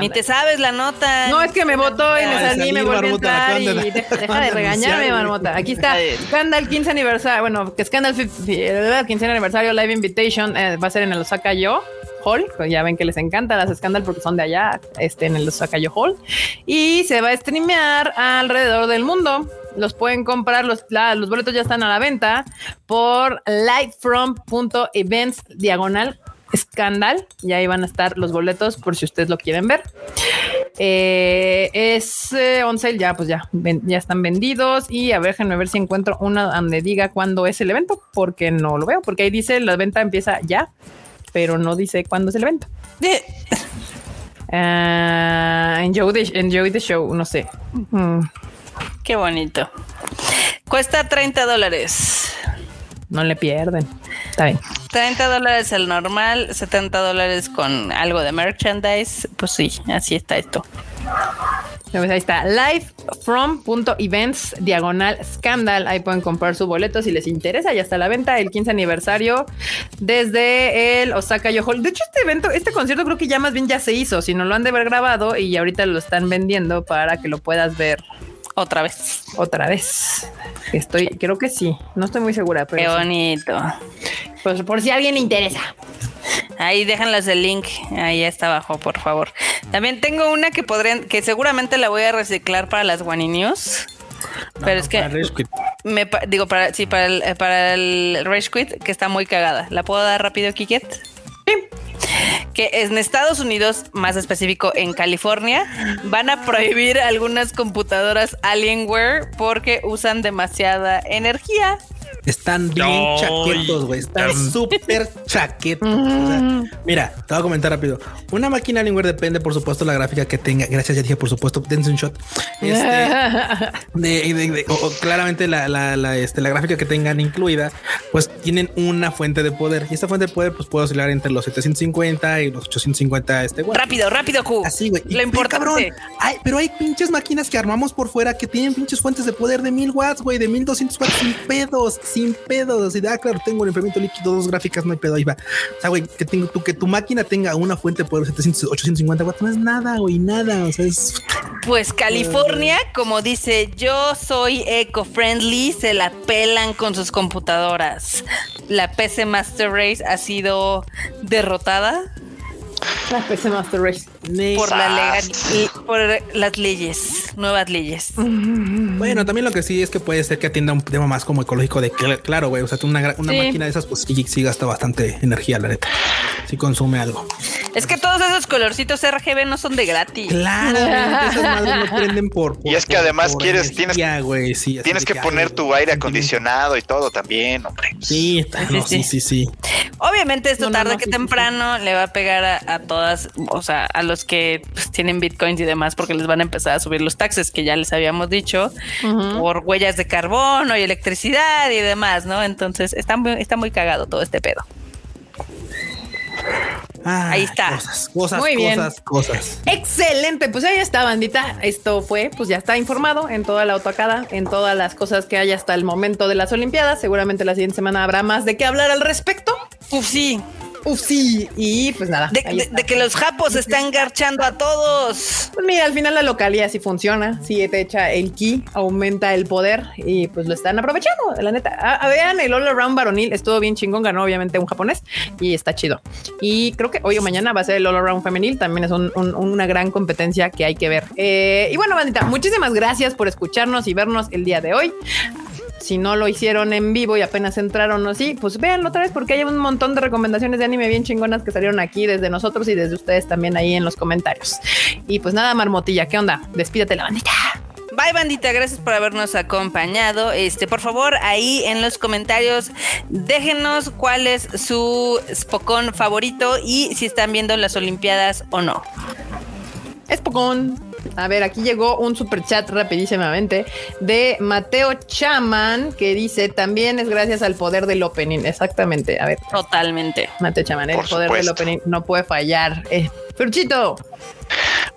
Ni te sabes la nota. No, es que me votó y me salí, me volví a entrar y deja, de regañarme. Marmota. Aquí está, Scandal 15 aniversario, bueno, que Scandal 15 15 aniversario Live Invitation eh, va a ser en el Osaka Yo Hall, pues ya ven que les encanta las Scandal porque son de allá, este, en el Osaka Yo Hall, y se va a streamear alrededor del mundo. Los pueden comprar, los, la- los boletos ya están a la venta por livefrom.events diagonal Scandal. Y ahí van a estar los boletos por si ustedes lo quieren ver. Eh, es eh, on sale, ya pues ya, ven- ya están vendidos. Y a ver, déjenme ver si encuentro una donde diga cuándo es el evento, porque no lo veo, porque ahí dice la venta empieza ya, pero no dice cuándo es el evento. Enjoy, the, enjoy the show, no sé. Mm, Qué bonito. Cuesta 30 dólares. No le pierden. Está bien. 30 dólares el normal, 70 dólares con algo de merchandise. Pues sí, así está esto. Pues ahí está, livefrom.events diagonal scandal. Ahí pueden comprar su boleto si les interesa. Ya está a la venta el 15 aniversario desde el Osaka Yo Hall. De hecho, este evento, este concierto creo que ya más bien ya se hizo. Si no lo han de haber grabado y ahorita lo están vendiendo para que lo puedas ver Otra vez. otra vez. Estoy, creo que sí. No estoy muy segura, Qué pero sí. bonito. Pues por si a alguien le interesa. Ahí déjenlas el link, ahí está abajo, por favor. También tengo una que podrían, que seguramente la voy a reciclar para las Wani News. Pero es que para Rage Quit. me digo para sí para el para el Rage Quit que está muy cagada. ¿La puedo dar rápido, Kiket? Que en Estados Unidos, más específico en California, van a prohibir algunas computadoras Alienware porque usan demasiada energía. Están bien chaquetos, güey. Están súper chaquetos. O sea, mira, te voy a comentar rápido. Una máquina Alienware depende, por supuesto, la gráfica que tenga. Gracias, ya dije, por supuesto, dense un shot. Este, de, de- de- o- o claramente la, la, la, este, la gráfica que tengan incluida, pues tienen una fuente de poder. Y esta fuente de poder, pues puede oscilar entre los 750 y los 850 este, watts. Rápido, rápido, Q. Así, güey. Lo importante. cabrón, hay- pero hay pinches máquinas que armamos por fuera que tienen pinches fuentes de poder de 1000 watts, güey, de 1200 watts sin pedos, sin pedos. Así de, ah, claro, tengo el enfriamiento líquido, dos gráficas, no hay pedo, ahí va. O sea, güey, que, tengo, tu, que tu máquina tenga una fuente de poder de 700, 850 watts, no es nada, güey, nada. O sea, es. Pues California, como dice, yo soy eco-friendly, se la pelan con sus computadoras. La PC Master Race ha sido derrotada La PC Master Race. por, la por las leyes, nuevas leyes. Bueno, también lo que sí es que puede ser que atienda un tema más como ecológico de cl- claro, güey. O sea, tú una, una Sí. máquina de esas, pues sí, sí gasta bastante energía, la neta. Sí consume algo. Es que todos esos colorcitos RGB no son de gratis. Claramente esas madres no prenden por. Y es que además quieres- tienes- güey, sí, Tienes que poner tu aire acondicionado y todo también, hombre. Sí, está- no, Sí, sí, sí. Obviamente esto No, tarde no, que sí, sí, temprano le va a pegar a, a todas, o sea, a los que pues, tienen bitcoins y demás, porque les van a empezar a subir los taxes que ya les habíamos dicho por huellas de carbono y electricidad y demás, ¿no? Entonces está muy, está muy cagado todo este pedo. Ah, Ahí está. Cosas, cosas, Muy bien. cosas, cosas. Excelente, pues ahí está, bandita. Esto fue, pues ya está informado en toda la autoacada, en todas las cosas que hay hasta el momento de las Olimpiadas. Seguramente la siguiente semana habrá más de qué hablar al respecto. Uf, sí. Uf, sí. Y pues nada. De, que los japos están garchando a todos. Pues mira, al final la localidad sí funciona, sí te echa el ki, aumenta el poder y pues lo están aprovechando, la neta. Ah, vean, el All Around varonil estuvo bien chingón, ganó obviamente un japonés y está chido. Y creo que hoy o mañana va a ser el All Around femenil, también es un- un- una gran competencia que hay que ver. Eh, y bueno, bandita, muchísimas gracias por escucharnos y vernos el día de hoy. Si no lo hicieron en vivo y apenas entraron o así, pues véanlo otra vez porque hay un montón de recomendaciones de anime bien chingonas que salieron aquí desde nosotros y desde ustedes también ahí en los comentarios. Y pues nada, Marmotilla, ¿qué onda? Despídete la bandita. Bye bandita, gracias por habernos acompañado. Este, por favor, ahí en los comentarios déjenos cuál es su Spokon favorito y si están viendo las Olimpiadas o no. Es Pocón. A ver, aquí llegó un super chat rapidísimamente de Mateo Chaman que dice también es gracias al poder del opening. Exactamente. A ver, Totalmente. Mateo Chaman, el Por poder del opening no puede fallar. Eh, Ferchito,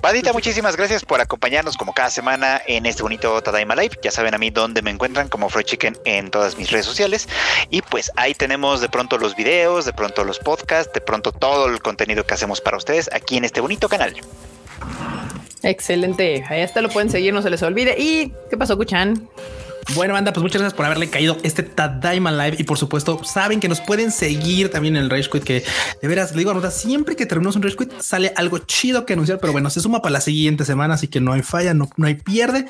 Bandita, muchísimas gracias por acompañarnos como cada semana en este bonito Tadaima Live. Ya saben a mí dónde me encuentran como Freud Chicken en todas mis redes sociales. Y pues ahí tenemos de pronto los videos, de pronto los podcasts, de pronto todo el contenido que hacemos para ustedes aquí en este bonito canal. Excelente. Ahí hasta lo pueden seguir, no se les olvide. ¿Y qué pasó, Kuchan? Bueno, banda, pues muchas gracias por haberle caído este Tadaima Live. Y por supuesto, saben que nos pueden seguir también en el Rage Quit. Que de veras, le digo a Nota, siempre que terminamos un Rage Quit sale algo chido que anunciar. Pero bueno, se suma para la siguiente semana, así que no hay falla, no, no hay pierde.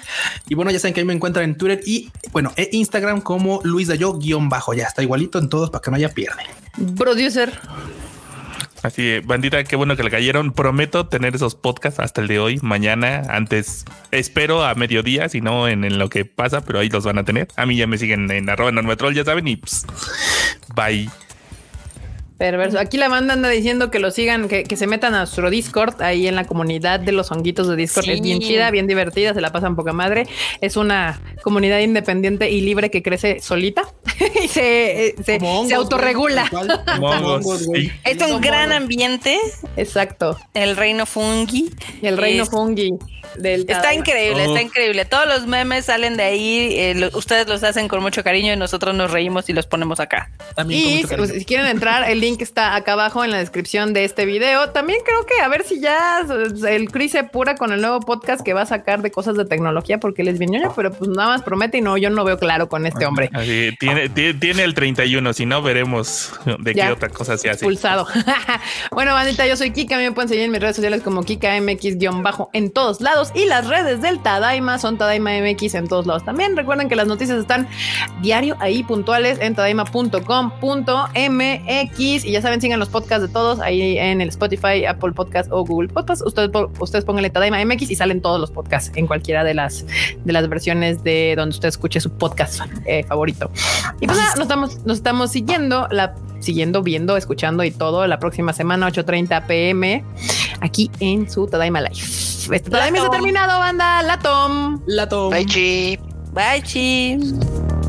Y bueno, ya saben que ahí me encuentran en Twitter y bueno, e Instagram como Luis Dayo guion bajo. Ya está igualito en todos para que no haya pierde. Producer. Así, bandita, qué bueno que le cayeron. Prometo tener esos podcasts hasta el de hoy, mañana, antes. Espero a mediodía, si no en, en lo que pasa, pero ahí los van a tener. A mí ya me siguen en arroba normetrol, ya saben, y pues, bye. Perverso. Aquí la banda anda diciendo que lo sigan, que, que se metan a nuestro Discord, ahí en la comunidad de los honguitos de Discord. Sí. Es bien chida, bien divertida, se la pasan poca madre. Es una comunidad independiente y libre que crece solita y se, eh, se, hongos, se autorregula. hongos, sí. Es un gran ambiente, Exacto. el reino fungi. El reino Es- fungi del Está increíble, está increíble. Todos los memes salen de ahí. eh, lo- ustedes los hacen con mucho cariño y nosotros nos reímos y los ponemos acá. También con Y mucho si, cariño. pues, si quieren entrar, el link está acá abajo en la descripción de este video. También creo que a ver si ya el Chris se apura con el nuevo podcast que va a sacar de cosas de tecnología porque él es bien ñoño, pero pues nada más promete y no, yo no veo claro con este hombre. Así, tiene, tiene, tiene el 31, si no, veremos de Ya. qué otra cosa se hace. Pulsado. bueno, bandita, yo soy Kika. Me pueden seguir en mis redes sociales como KikaMX-bajo en todos lados. Y las redes del Tadaima son Tadaima MX en todos lados también. Recuerden que las noticias están diario ahí puntuales en tadaima.com.mx. Y ya saben, sigan los podcasts de todos ahí en el Spotify, Apple Podcast o Google Podcast. Ustedes, ustedes pónganle Tadaima MX y salen todos los podcasts en cualquiera de las, de las versiones de donde usted escuche su podcast eh, favorito. Y pues nada, nos estamos, nos estamos siguiendo, la, siguiendo, viendo, escuchando y todo la próxima semana, 8:30 pm, aquí en su Tadaima Live. Este Tadaima se ha terminado, banda. Latom. Lato. Bye, chi. Bye, chi.